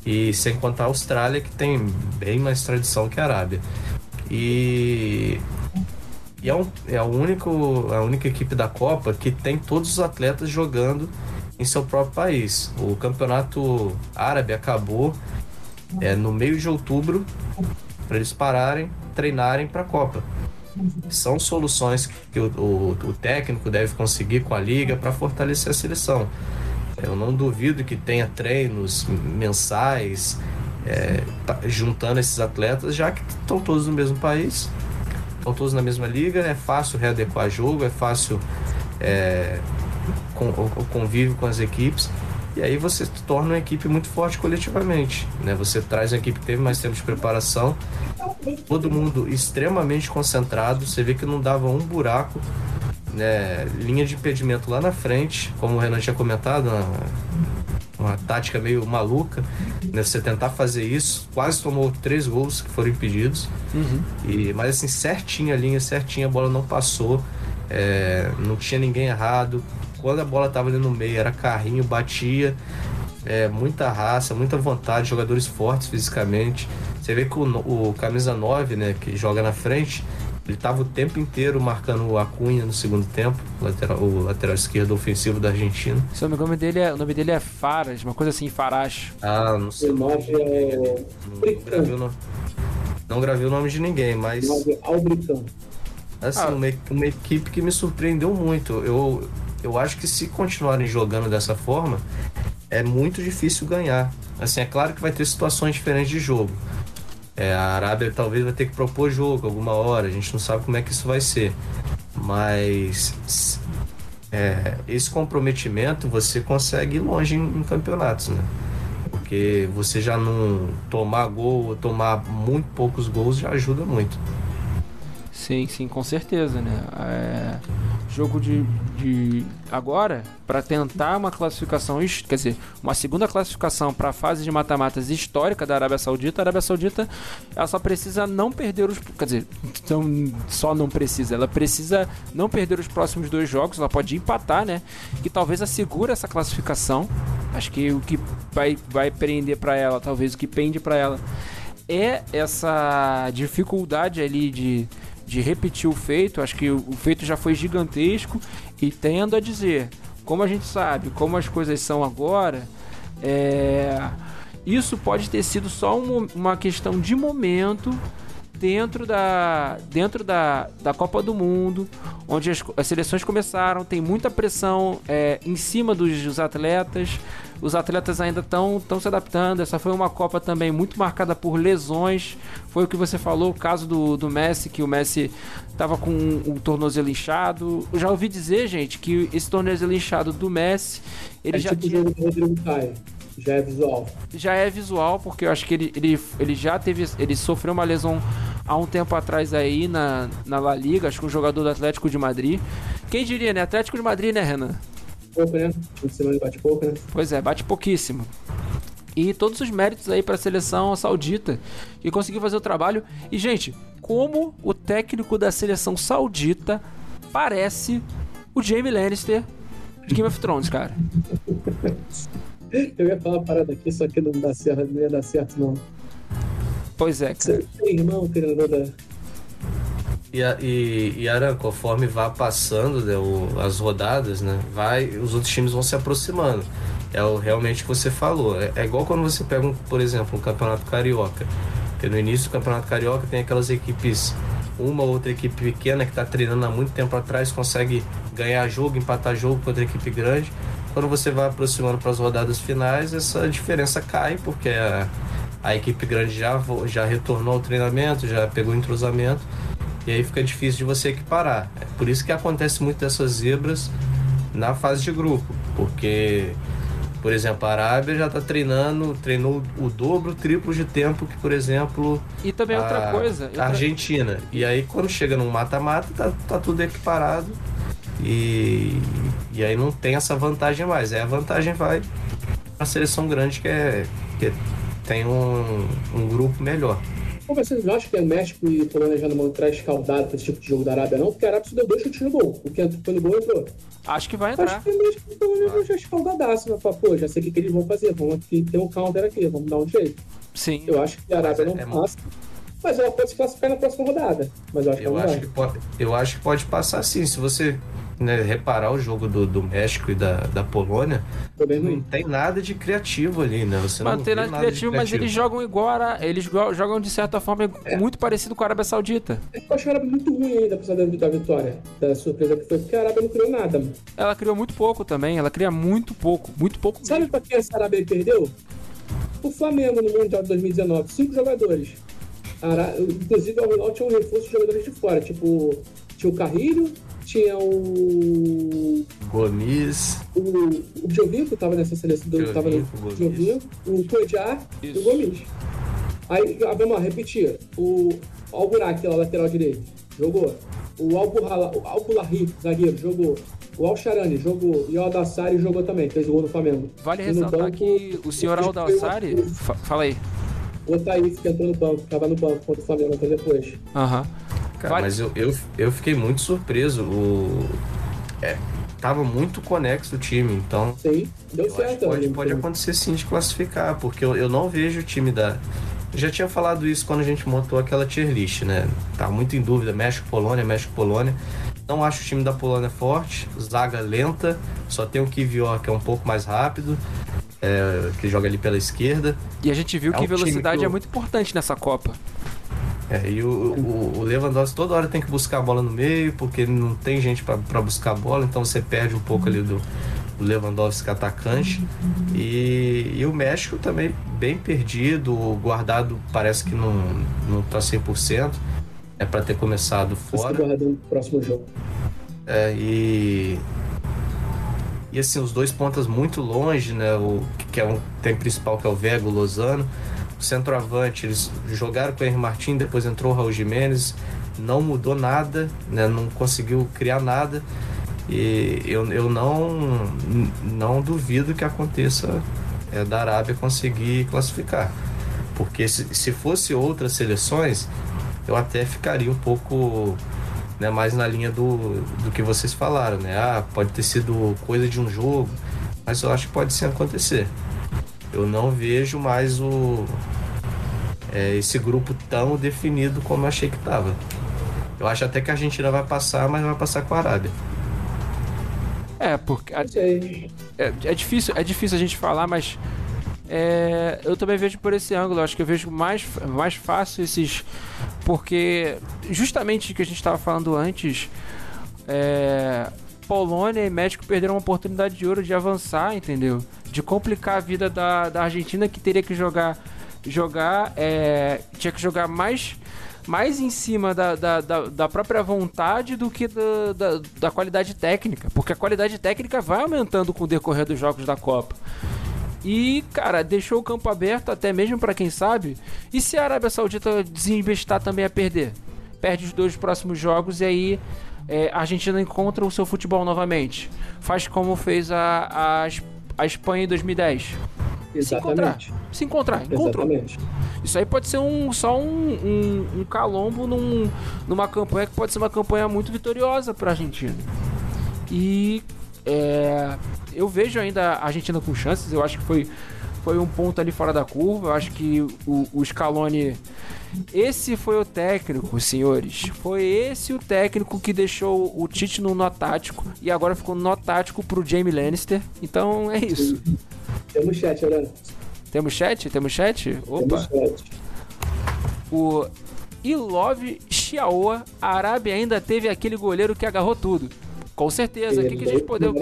E sem contar a Austrália, que tem bem mais tradição que a Arábia. E e é, um, é a, único, a única equipe da Copa que tem todos os atletas jogando em seu próprio país. O campeonato árabe acabou é, no meio de outubro para eles pararem, treinarem para a Copa. São soluções que o, o, o, técnico deve conseguir com a liga para fortalecer a seleção. Eu não duvido que tenha treinos mensais é, tá, juntando esses atletas, já que estão todos no mesmo país estão todos na mesma liga, é fácil readequar jogo, é fácil é, com, o convívio com as equipes. E aí você torna uma equipe muito forte coletivamente. Né? Você traz uma equipe que teve mais tempo de preparação, todo mundo extremamente concentrado, você vê que não dava um buraco. Né? Linha de impedimento lá na frente, como o Renan tinha comentado, uma tática meio maluca, né? Você tentar fazer isso, quase tomou três gols que foram impedidos. Uhum. E, mas assim, certinha a linha, certinha a bola não passou, é, não tinha ninguém errado. Quando a bola estava ali no meio, era carrinho, batia. É, muita raça, muita vontade, jogadores fortes fisicamente. Você vê que o, o camisa 9, né, que joga na frente, ele estava o tempo inteiro marcando o Acunha no segundo tempo, lateral, o lateral esquerdo ofensivo da Argentina. Se o nome dele é, o nome dele é Faras, uma coisa assim, Farage. Ah, não sei. O nome é. Não, gravei o nome, não gravei o nome de ninguém, mas. É Albricão. Assim, ah. uma, uma equipe que me surpreendeu muito. Eu, eu acho que se continuarem jogando dessa forma, é muito difícil ganhar. Assim, é claro que vai ter situações diferentes de jogo. É, a Arábia talvez vai ter que propor jogo alguma hora, a gente não sabe como é que isso vai ser. Mas é, esse comprometimento você consegue ir longe em, em, campeonatos, né? Porque você já não tomar gol ou tomar muito poucos gols já ajuda muito. Sim, sim, com certeza, né? É... jogo de, de agora para tentar uma classificação, quer dizer, uma segunda classificação para a fase de mata-matas histórica da Arábia Saudita. A Arábia Saudita ela só precisa não perder os, quer dizer, então, só não precisa, ela precisa não perder os próximos dois jogos, ela pode empatar, né? Que talvez assegure essa classificação. Acho que o que vai vai prender para ela, talvez o que pende para ela é essa dificuldade ali de de repetir o feito. Acho que o feito já foi gigantesco e tendo a dizer, como a gente sabe, como as coisas são agora, é... isso pode ter sido só um, uma questão de momento dentro da, dentro da, da Copa do Mundo, onde as, as seleções começaram, tem muita pressão é, em cima dos, dos, atletas. Os atletas ainda estão se adaptando. Essa foi uma Copa também muito marcada por lesões. Foi o que você falou, o caso do, do Messi, que o Messi estava com o um tornozelo inchado. Eu já ouvi dizer, gente, que esse tornozelo inchado do Messi, ele é já tipo tinha... Já é visual. Já é visual, porque eu acho que ele, ele, ele já teve. Ele sofreu uma lesão há um tempo atrás aí na, na La Liga, acho que um jogador do Atlético de Madrid. Quem diria, né? Atlético de Madrid, né, Renan? Pouco, né? Semana bate pouco, né? Pois é, bate pouquíssimo. E todos os méritos aí para a seleção saudita que conseguiu fazer o trabalho. E, gente, como o técnico da seleção saudita parece o Jamie Lannister de Game of Thrones, cara. Eu ia falar uma parada aqui, só que não dá certo, não ia dar certo, não. Pois é, cara. Você tem irmão, treinador da. E, e, e Aran, conforme vá passando né, o, as rodadas, né, vai, os outros times vão se aproximando. É o, realmente o que você falou. É, é igual quando você pega, um, por exemplo, um campeonato carioca. Porque no início do campeonato carioca tem aquelas equipes, uma ou outra equipe pequena que está treinando há muito tempo atrás, consegue ganhar jogo, empatar jogo contra a equipe grande. Quando você vai aproximando para as rodadas finais, essa diferença cai, porque a, a equipe grande já, já retornou ao treinamento, já pegou o entrosamento, e aí fica difícil de você equiparar. É por isso que acontece muito dessas zebras na fase de grupo, porque, por exemplo, a Arábia já está treinando, treinou o dobro, o triplo de tempo que, por exemplo, e também a, outra coisa, a outra... Argentina. E aí quando chega no mata-mata, tá, tá tudo equiparado e, e aí não tem essa vantagem mais. Aí a vantagem vai a seleção grande que, é, que tem um, um grupo melhor. Ou vocês não acham que o México e Polônia já não vão entrar escaldado para esse tipo de jogo da Arábia, não? Porque a Arábia só deu dois chutes no gol. O que foi no gol entrou. Acho que vai entrar. Acho que o México e a Polônia vão já escaldadaço. Né? Pô, já sei o que, que eles vão fazer. Vamos aqui ter um counter aqui, vamos dar um jeito. Sim. Eu acho que a Arábia não é passa. Mas ela pode se classificar na próxima rodada. Mas eu acho eu que acho que pode, Eu acho que pode passar sim. Se você né, reparar o jogo do, do México e da, da Polônia, não tem nada de criativo ali, né? Você mas não tem nada de criativo, mas eles jogam igual a, eles jogam de certa forma é. muito parecido com a Arábia Saudita. Eu acho a Arábia muito ruim ainda, apesar da, da vitória, da surpresa que foi, porque a Arábia não criou nada. Mano. Ela criou muito pouco também, ela cria muito pouco, muito pouco. Sabe mesmo. pra quem essa Arábia perdeu? O Flamengo no Mundial de 2019, cinco jogadores. Ara... Inclusive, o Ronaldo tinha um reforço de jogadores de fora, tipo, tinha o Carrilho, tinha o. Gomes. O, o Giovinco estava nessa seleção do. Tava no Giovinco, o Coediar e o Gomes. Aí, ah, vamos lá, repetir. O Alburak, lá, lateral direito, jogou. O Albulahi, zagueiro, jogou. O Alcharani jogou. E o Aldassari jogou também, fez gol no Flamengo. Vale ressaltar banco, que o senhor Aldassari. Fala aí. O Otaís, que entrou no banco, estava no banco contra o Flamengo até depois. Aham. Uhum. Cara, Vai. mas eu, eu, eu fiquei muito surpreso. O... É, tava muito conexo o time, então. Sim, deu certo. Pode, pode acontecer sim de classificar, porque eu, eu não vejo o time da. Eu já tinha falado isso quando a gente montou aquela tier list, né? Tá muito em dúvida: México-Polônia, México-Polônia. Não acho o time da Polônia forte, zaga lenta, só tem o Kivior que é um pouco mais rápido. É, que joga ali pela esquerda. E a gente viu é que um velocidade que eu... é muito importante nessa Copa. É, e o, o, o, Lewandowski toda hora tem que buscar a bola no meio, porque não tem gente para buscar a bola, então você perde um pouco ali do, do Lewandowski atacante. E, e, o México também bem perdido, o guardado parece que não, não tá 100%, é para ter começado fora. guardado no próximo jogo. É, e. E assim, os dois pontas muito longe, né? O que é um tem principal que é o Vego, o Lozano centroavante, eles jogaram com o Henry Martin, depois entrou o Raul Jimenez, não mudou nada, né? não conseguiu criar nada. E eu, eu não, não duvido que aconteça é, da Arábia conseguir classificar. Porque se, se fosse outras seleções, eu até ficaria um pouco né, mais na linha do, do que vocês falaram, né? Ah, pode ter sido coisa de um jogo, mas eu acho que pode sim acontecer. Eu não vejo mais o é, esse grupo tão definido como eu achei que estava. Eu acho até que a Argentina vai passar, mas vai passar com a Arábia. É, porque. A, é, é, difícil, é difícil a gente falar, mas. É, eu também vejo por esse ângulo. Acho que eu vejo mais, mais fácil esses. Porque, justamente o que a gente estava falando antes. É, Polônia e México perderam uma oportunidade de ouro de avançar, entendeu? De complicar a vida da, da Argentina, que teria que jogar. Jogar. É, tinha que jogar mais mais em cima da, da, da, da própria vontade do que da, da, da, qualidade técnica. Porque a qualidade técnica vai aumentando com o decorrer dos jogos da Copa. E, cara, deixou o campo aberto até mesmo para quem sabe. E se a Arábia Saudita desinvestar também a perder? Perde os dois próximos jogos e aí é, a Argentina encontra o seu futebol novamente. Faz como fez a, a, a Espanha em 2010 Exatamente. Se encontrar. Se encontrar. Encontrou. Exatamente. Isso aí pode ser um, só um, um, um calombo num, numa campanha que pode ser uma campanha muito vitoriosa para a Argentina. E é, eu vejo ainda a Argentina com chances. Eu acho que foi, foi um ponto ali fora da curva. Eu acho que o, o Scaloni. Esse foi o técnico, senhores. Foi esse o técnico que deixou o Tite no nó tático e agora ficou no nó tático pro Jamie Lannister. Então é isso. Temos chat, Aurélio. Temos chat? Temos chat? Opa. Temos chat. O Ilove Xiaoa, a Arábia ainda teve aquele goleiro que agarrou tudo. Com certeza. O que, que a gente podeu.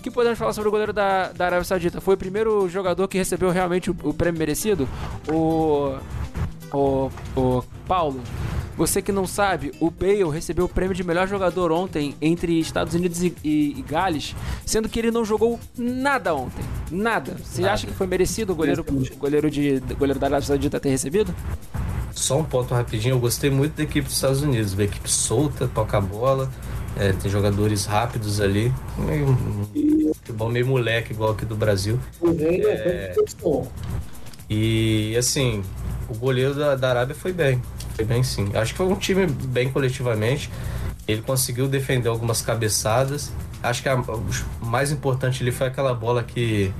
O que podemos falar sobre o goleiro da, da Arábia Saudita? Foi o primeiro jogador que recebeu realmente o, o prêmio merecido? O. O. O Paulo. Você que não sabe, o Bale recebeu o prêmio de melhor jogador ontem entre Estados Unidos e, e, e Gales, sendo que ele não jogou nada ontem. Nada. Você nada. acha que foi merecido o goleiro, goleiro, de, goleiro da Arábia Saudita ter recebido? Só um ponto rapidinho, eu gostei muito da equipe dos Estados Unidos, uma equipe solta, toca a bola, é, tem jogadores rápidos ali, meio, futebol meio moleque igual aqui do Brasil. É, e assim, o goleiro da, da Arábia foi bem. Foi bem sim. Acho que foi um time bem coletivamente. Ele conseguiu defender algumas cabeçadas. Acho que a, o mais importante ali foi aquela bola que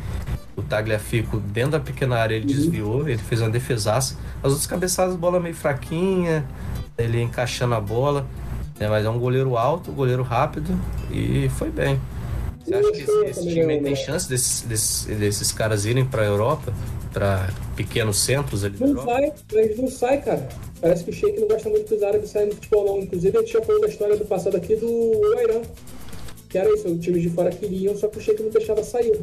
o Tagliafico, dentro da pequena área, ele desviou, ele fez uma defesaça. As outras cabeçadas, bola meio fraquinha, ele encaixando a bola. É, mas é um goleiro alto, goleiro rápido e foi bem. Você acha que esse, esse time tem chance desses, desses, desses caras irem para a Europa, para pequenos centros ali? Não vai, mas não sai, cara. Parece que o Sheik não gosta muito que os árabes saiam do futebol, não. Inclusive, a gente já falou da história do passado aqui do Irã. Que era isso, os times de fora queriam, só que o Sheik não deixava sair.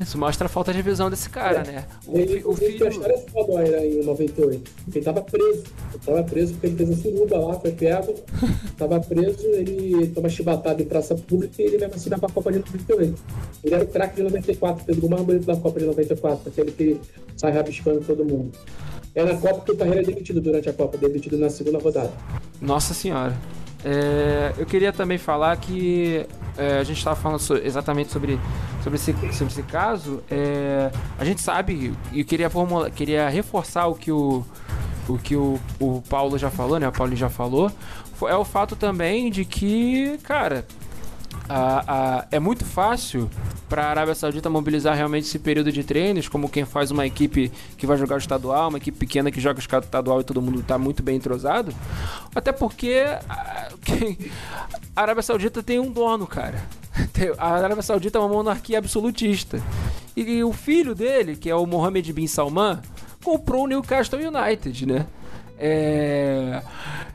Isso mostra a falta de visão desse cara, é. né? O, ele, o filho... A é do Irã em 98. Ele tava preso. Ele tava preso porque ele fez um suruba lá, foi pego. tava preso, ele tava chibatado em praça pública e ele mesmo assim vai pra Copa de 98. Ele era o craque de 94, fez o mais bonito da Copa de 94, aquele que sai rabiscando todo mundo. É na Copa que o Carreira é demitido durante a Copa, demitido na segunda rodada. Nossa Senhora. É, eu queria também falar que é, a gente estava falando so, exatamente sobre, sobre, esse, sobre esse caso. É, a gente sabe, e queria, queria reforçar o que o, o, que o, o Paulo já falou, né? O Paulo já falou. É o fato também de que, cara, a, a, é muito fácil para a Arábia Saudita mobilizar realmente esse período de treinos, como quem faz uma equipe que vai jogar o estadual, uma equipe pequena que joga o estadual e todo mundo está muito bem entrosado. Até porque a, a Arábia Saudita tem um dono, cara. A Arábia Saudita é uma monarquia absolutista. E o filho dele, que é o Mohammed bin Salman, comprou o Newcastle United, né? É...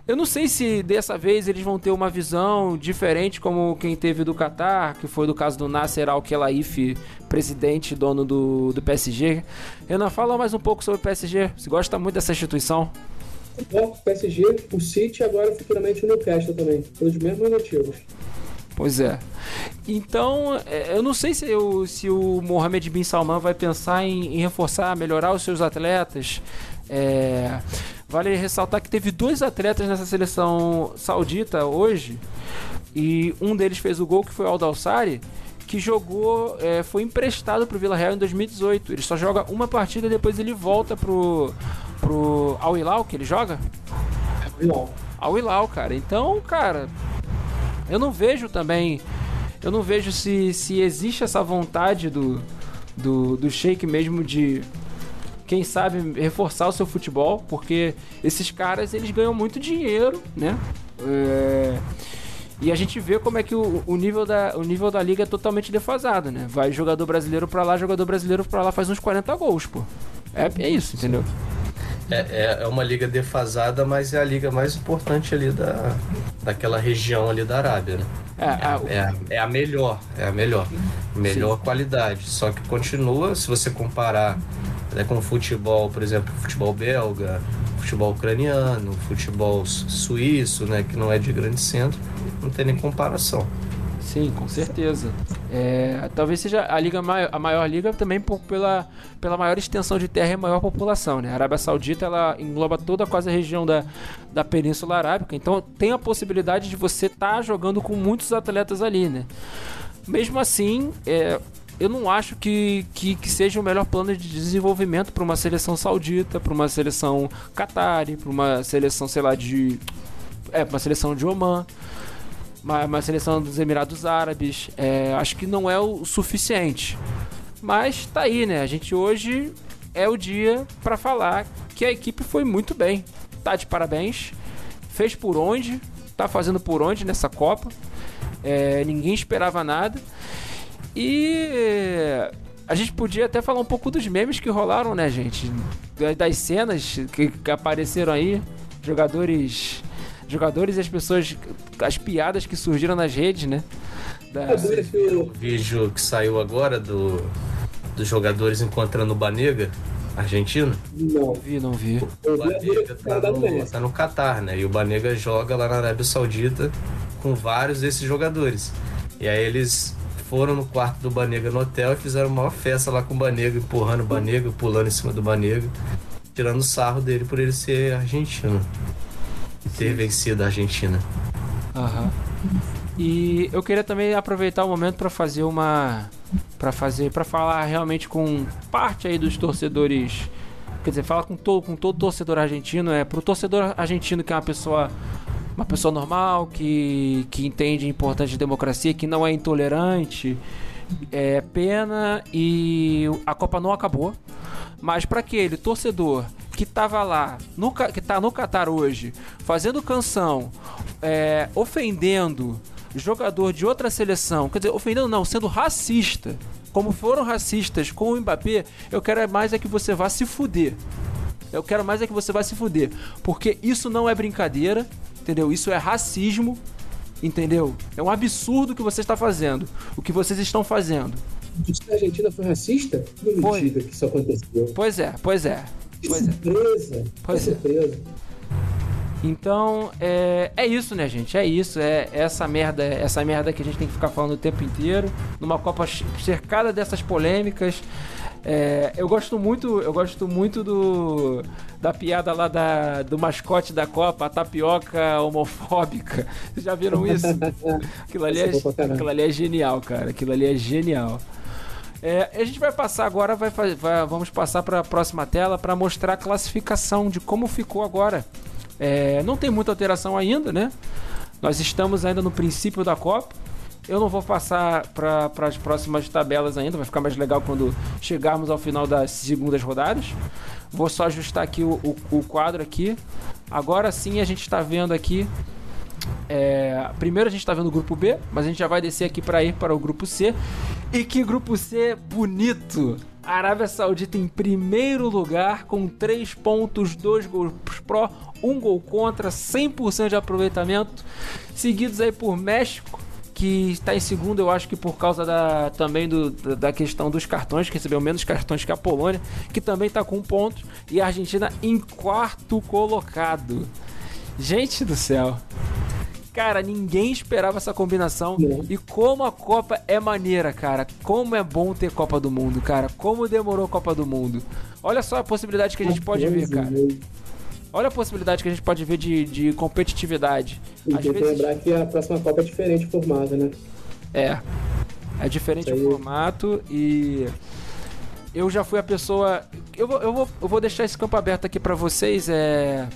Eu não sei se dessa vez eles vão ter uma visão diferente como quem teve do Qatar, que foi do caso do Nasser Al-Khelaifi, presidente, dono do, do PSG. Renan, fala mais um pouco sobre o PSG. Você gosta muito dessa instituição? É, o PSG, o City agora futuramente o Newcastle também, pelos mesmos motivos. Pois é. Então, é, eu não sei se, eu, se o Mohamed Bin Salman vai pensar em, em reforçar, melhorar os seus atletas. É, Vale ressaltar que teve dois atletas nessa seleção saudita hoje E um deles fez o gol, que foi o Aldalsari, que jogou, é, foi emprestado pro Vila Real em 2018. Ele só joga uma partida e depois ele volta pro, pro Al Hilal, que ele joga? Hilal. Al Hilal, cara. Então, cara, eu não vejo também, eu não vejo se, se existe essa vontade do, do, do Sheik mesmo de quem sabe reforçar o seu futebol, porque esses caras eles ganham muito dinheiro, né? É... E a gente vê como é que o, o, nível da, o nível da liga é totalmente defasado, né? Vai jogador brasileiro pra lá, jogador brasileiro pra lá faz uns 40 gols, pô. É, é isso, entendeu? É, é, é uma liga defasada, mas é a liga mais importante ali da, daquela região ali da Arábia, né? É, a, é, a, é a melhor, é a melhor. Melhor Sim. qualidade. Só que continua, se você comparar né, com futebol, por exemplo, futebol belga, futebol ucraniano, futebol suíço, né, que não é de grande centro, não tem nem comparação. Sim, com certeza. É, talvez seja a liga maior, a maior liga também por, pela, pela maior extensão de terra e maior população. Né? A Arábia Saudita ela engloba toda quase a região da, da Península Arábica, então tem a possibilidade de você estar tá jogando com muitos atletas ali. Né? Mesmo assim, é, eu não acho que, que, que, seja o melhor plano de desenvolvimento para uma seleção saudita, para uma seleção Qatari, para uma seleção, sei lá, de. É, uma seleção de Oman uma, uma seleção dos Emirados Árabes. É, acho que não é o suficiente. Mas tá aí, né? A gente hoje é o dia para falar que a equipe foi muito bem. Tá de parabéns. Fez por onde, tá fazendo por onde nessa Copa. É, ninguém esperava nada. E a gente podia até falar um pouco dos memes que rolaram, né, gente? Das cenas que, que apareceram aí. Jogadores jogadores e as pessoas, as piadas que surgiram nas redes, né? Da... O vídeo que saiu agora do, dos jogadores encontrando o Banega, argentino? Não vi, não vi. O Banega tá no, tá no Catar, né? E o Banega joga lá na Arábia Saudita com vários desses jogadores. E aí eles foram no quarto do Banega no hotel e fizeram uma festa lá com o Banega, empurrando o Banega, pulando em cima do Banega, tirando sarro dele por ele ser argentino ter vencido a Argentina. Aham. E eu queria também aproveitar o momento para fazer uma para fazer para falar realmente com parte aí dos torcedores, quer dizer, falar com todo com todo torcedor argentino, é pro torcedor argentino que é uma pessoa uma pessoa normal, que que entende a importância de democracia, que não é intolerante, é pena e a Copa não acabou. Mas para aquele torcedor que tava lá, no, que tá no Qatar hoje, fazendo canção, é, ofendendo jogador de outra seleção, quer dizer, ofendendo não, sendo racista, como foram racistas com o Mbappé, eu quero mais é que você vá se fuder. Eu quero mais é que você vá se fuder. Porque isso não é brincadeira, entendeu? Isso é racismo, entendeu? É um absurdo o que você está fazendo. O que vocês estão fazendo. A Argentina foi racista? Não foi. que isso aconteceu. Pois é, pois é. Que pois é. surpresa. É. Pois que é. surpresa. Então, é, é isso, né, gente? É isso. É essa merda, essa merda que a gente tem que ficar falando o tempo inteiro. Numa Copa cercada dessas polêmicas. É, eu gosto muito, eu gosto muito do da piada lá da, do mascote da Copa, a tapioca homofóbica. Vocês já viram isso? Aquilo ali, é, aquilo ali é genial, cara. Aquilo ali é genial. É, a gente vai passar agora, vai, vai vamos passar para a próxima tela para mostrar a classificação de como ficou agora. É, não tem muita alteração ainda, né? Nós estamos ainda no princípio da Copa. Eu não vou passar para as próximas tabelas ainda, vai ficar mais legal quando chegarmos ao final das segundas rodadas. Vou só ajustar aqui o, o, o quadro aqui. Agora sim a gente está vendo aqui é, primeiro a gente está vendo o grupo B, mas a gente já vai descer aqui para ir para o grupo C. E que grupo C bonito! A Arábia Saudita em primeiro lugar com 3 pontos, 2 gols pró, 1 gol contra, 100% de aproveitamento. Seguidos aí por México, que está em segundo, eu acho que por causa da, também do, da questão dos cartões, que recebeu menos cartões que a Polônia, que também está com um ponto. E a Argentina em quarto colocado. Gente do céu. Cara, ninguém esperava essa combinação. Não. E como a Copa é maneira, cara. Como é bom ter Copa do Mundo, cara. Como demorou a Copa do Mundo. Olha só a possibilidade que a gente pode ver, cara. Olha a possibilidade que a gente pode ver de, de competitividade. E tem vezes... que lembrar que a próxima Copa é diferente o formato, né? É. É diferente o formato e eu já fui a pessoa. Eu vou, eu vou, eu vou deixar esse campo aberto aqui para vocês. É.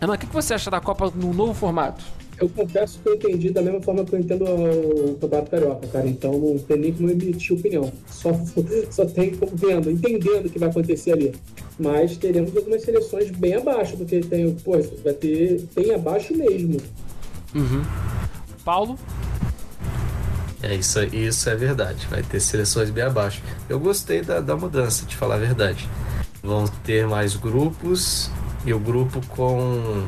Ana, o que você acha da Copa no novo formato? Eu confesso que eu entendi da mesma forma que eu entendo o Campeonato Carioca, cara. Então não tem nem como emitir opinião. Só, só tem como vendo, entendendo o que vai acontecer ali. Mas teremos algumas seleções bem abaixo do que tem. Pô, vai ter. Tem abaixo mesmo. Uhum. Paulo? É, isso, isso é verdade. Vai ter seleções bem abaixo. Eu gostei da, da mudança, de falar a verdade. Vão ter mais grupos e o grupo com,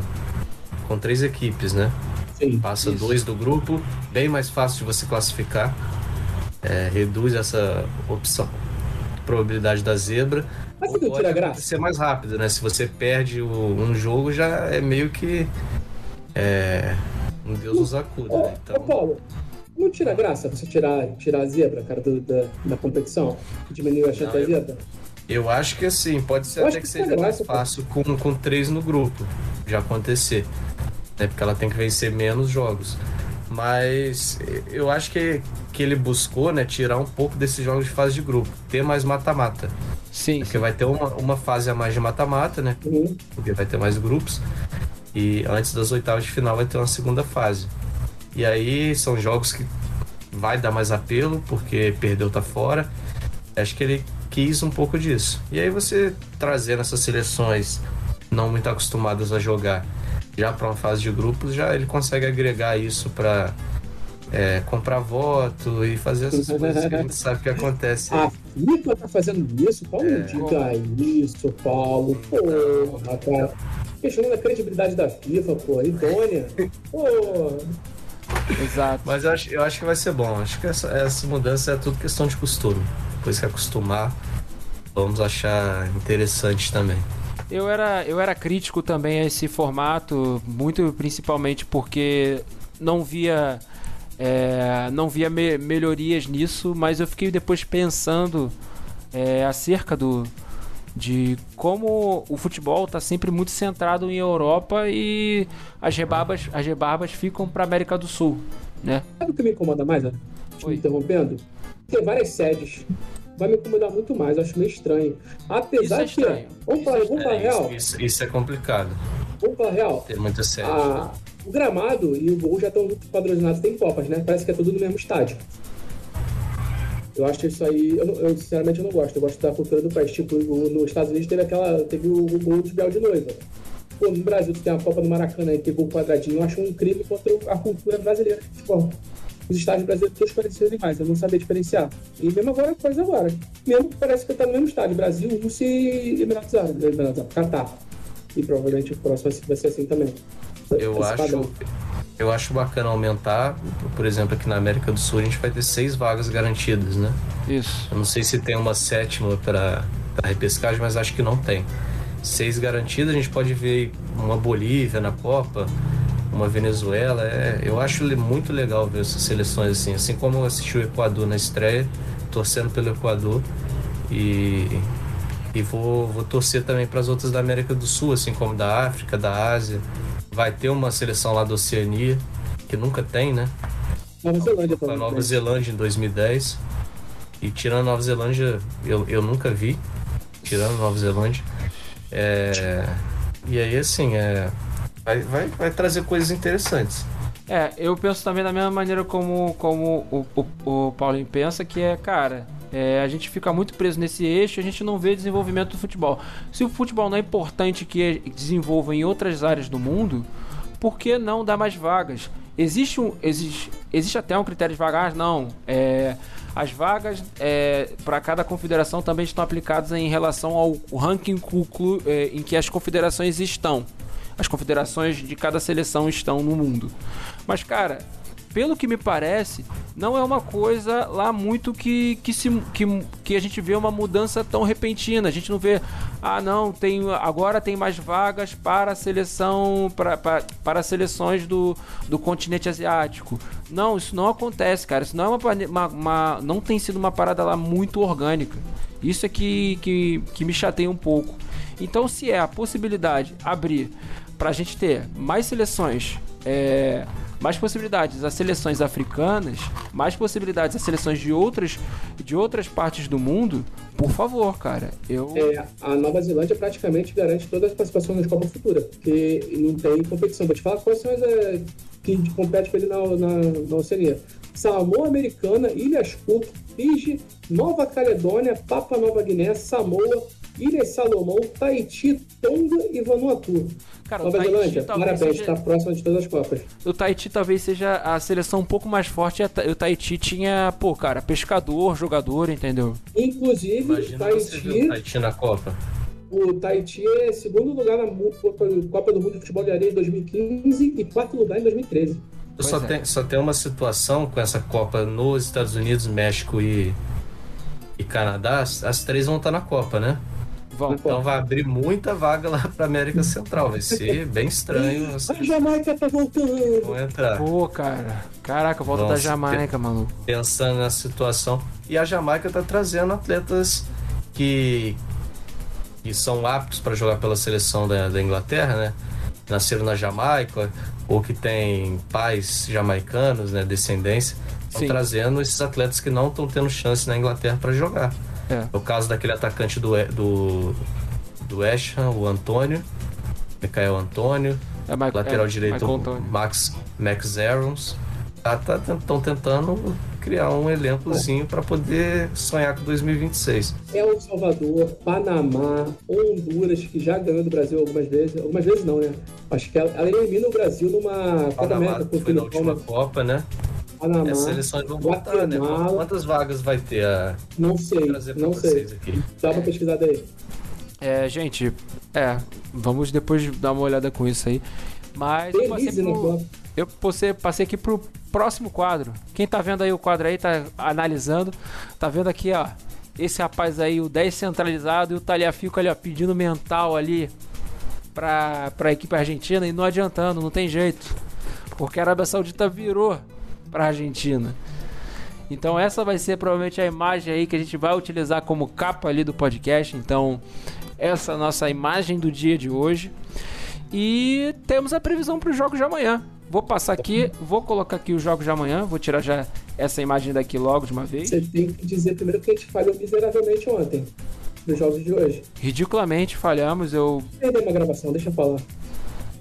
com três equipes, né? Sim, Passa isso. dois do grupo, bem mais fácil de você classificar. É, reduz essa opção, probabilidade da zebra. Mas você tira graça? ser mais rápido, né? Se você perde o, um jogo, já é meio que. É, um Deus nos acuda, né? Então... Ô, Paulo, não tira graça você tirar, tirar a zebra, cara, do, da, da competição? Diminuir a chance da zebra? Eu acho que assim, pode ser eu até que, que seja mais fácil com, com três no grupo de acontecer. Né? Porque ela tem que vencer menos jogos. Mas eu acho que, que ele buscou né, tirar um pouco desses jogos de fase de grupo, ter mais mata-mata. Sim. Porque sim. vai ter uma, uma fase a mais de mata-mata, né? Uhum. Porque vai ter mais grupos. E antes das oitavas de final vai ter uma segunda fase. E aí são jogos que vai dar mais apelo, porque perdeu tá fora. Acho que ele quis um pouco disso. E aí você trazendo essas seleções não muito acostumadas a jogar já para uma fase de grupos, já ele consegue agregar isso para é, comprar voto e fazer essas coisas que a gente sabe que acontece. A FIFA tá fazendo isso? Paulo, é... diga isso, Paulo. Porra, cara. Questionando a credibilidade da FIFA, pô, idônea. Pô. Exato. Mas eu acho, eu acho que vai ser bom. Acho que essa, essa mudança é tudo questão de costume. Depois que acostumar, vamos achar interessante também. Eu era, eu era crítico também a esse formato, muito principalmente porque não via é, não via me melhorias nisso, mas eu fiquei depois pensando é, acerca do, de como o futebol está sempre muito centrado em Europa e as rebarbas, as rebarbas ficam para América do Sul, né? Sabe o que me incomoda mais, né? Me interrompendo? Tem várias sedes. Vai me incomodar muito mais, eu acho meio estranho. Apesar isso é que. Vamos falar, vamos falar é, real. Isso, isso, é complicado. Vamos falar real. Tem muita sede. o gramado e o gol já estão padronizados, tem copas, né? Parece que é tudo no mesmo estádio. Eu acho isso aí, eu, eu, sinceramente eu não gosto. Eu gosto da cultura do país. Tipo, nos Estados Unidos teve aquela. Teve o, o gol de Bel de noiva. Pô, no Brasil tu tem a Copa do Maracanã e tem gol quadradinho, eu acho um crime contra a cultura brasileira. Tipo, os estádios brasileiros todos parecidos demais, eu não sabia diferenciar. E mesmo agora, coisa agora. Mesmo parece que tá no mesmo estádio, Brasil, Rússia e Emirados Árabes, Emirados Árabes, Catar. E provavelmente o próximo vai ser assim também. Eu acho. Padrão. Eu acho bacana aumentar, por exemplo, aqui na América do Sul a gente vai ter seis vagas garantidas, né? Isso. Eu não sei se tem uma sétima para repescagem, mas acho que não tem. Seis garantidas, a gente pode ver uma Bolívia na Copa, uma Venezuela. É, eu acho muito legal ver essas seleções assim, assim como eu assisti o Equador na estreia, torcendo pelo Equador e, e vou, vou torcer também para as outras da América do Sul, assim como da África, da Ásia vai ter uma seleção lá da Oceania, que nunca tem, né? Nova Zelândia também. Nova Zelândia em 2010. E tirando Nova Zelândia, eu, eu nunca vi. Tirando Nova Zelândia. É, e aí, assim, é, vai, vai, vai trazer coisas interessantes. É, eu penso também da mesma maneira como, como o, o, o Paulinho pensa, que é, cara, é, a gente fica muito preso nesse eixo, a gente não vê desenvolvimento do futebol. Se o futebol não é importante que desenvolva em outras áreas do mundo, por que não dar mais vagas? Existe, um, existe, existe até um critério de vagas? Não. É, as vagas é, para cada confederação também estão aplicadas em relação ao ranking é, em que as confederações estão. As confederações de cada seleção estão no mundo. Mas, cara, pelo que me parece, não é uma coisa lá muito que, que, se, que, que a gente vê uma mudança tão repentina. A gente não vê, ah, não, tem, agora tem mais vagas para a seleção, para, para, para seleções do, do continente asiático. Não, isso não acontece, cara. Isso não é uma, uma, uma não tem sido uma parada lá muito orgânica. Isso é que, que, que me chateia um pouco. Então, se é a possibilidade abrir para a gente ter mais seleções, é, mais possibilidades às seleções africanas, mais possibilidades às seleções de outras, de outras partes do mundo, por favor, cara. Eu... É, a Nova Zelândia praticamente garante todas as participações nas Copa Futura, porque não tem competição. Vou te falar quais são as é, que compete com ele na, na, na Oceania. Samoa Americana, Ilhas Cook, Fiji, Nova Caledônia, Papua Nova Guiné, Samoa, Ilhas Salomão, Tahiti, Tonga e Vanuatu. Cara, Nova Zelândia, parabéns, está seja... próximo de todas as Copas. O Tahiti talvez seja a seleção um pouco mais forte. O Tahiti tinha, pô, cara, pescador, jogador, entendeu? Inclusive, Imagina Tahiti... você ver o Tahiti na Copa. O Tahiti é segundo lugar na Copa do Mundo de Futebol de Areia em 2015 e quarto lugar em 2013. Só, é. tem, só tem uma situação com essa Copa nos Estados Unidos, México e, e Canadá. As, as três vão estar na Copa, né? Vão. Então vai abrir muita vaga lá para América Central. Vai ser bem estranho. Assim. A Jamaica tá voltando. Vão entrar. Pô, cara. Caraca, volta Vamos da Jamaica, maluco. Pensando na situação. E a Jamaica tá trazendo atletas que, que são aptos para jogar pela seleção da, da Inglaterra, né? Nasceram na Jamaica ou que têm pais jamaicanos, né? Descendência. Estão trazendo esses atletas que não estão tendo chance na Inglaterra para jogar. É. O caso daquele atacante do, do, do West Ham, o Antônio, Michael Antônio, é, Mike, lateral é, direito Max, Max Aarons. Estão tá, tá, tentando criar um elencozinho para poder sonhar com 2026. El Salvador, Panamá, Honduras, que já ganhou do Brasil algumas vezes. Algumas vezes não, né? Acho que ela, ela elimina o Brasil numa Copa América. Foi na última Copa, né? Panamá, As seleções vão voltar, né? Quantas vagas vai ter a. Não sei, não sei. Dá uma pesquisada aí. É, gente, é, vamos depois dar uma olhada com isso aí. Mas eu passei, pro, eu passei, passei aqui pro próximo quadro. Quem tá vendo aí o quadro aí, tá analisando, tá vendo aqui, ó. Esse rapaz aí, o 10 centralizado e o Talhafico ali, ó, pedindo mental ali pra, pra equipe argentina e não adiantando, não tem jeito. Porque a Arábia Saudita virou para a Argentina. Então essa vai ser provavelmente a imagem aí que a gente vai utilizar como capa ali do podcast. Então essa é a nossa imagem do dia de hoje. E temos a previsão para os jogos de amanhã. Vou passar aqui, vou colocar aqui os jogos de amanhã, vou tirar já essa imagem daqui logo de uma vez. Você tem que dizer primeiro que a gente falhou miseravelmente ontem, nos jogos de hoje. Ridiculamente falhamos, eu... Perdeu uma gravação, deixa eu falar.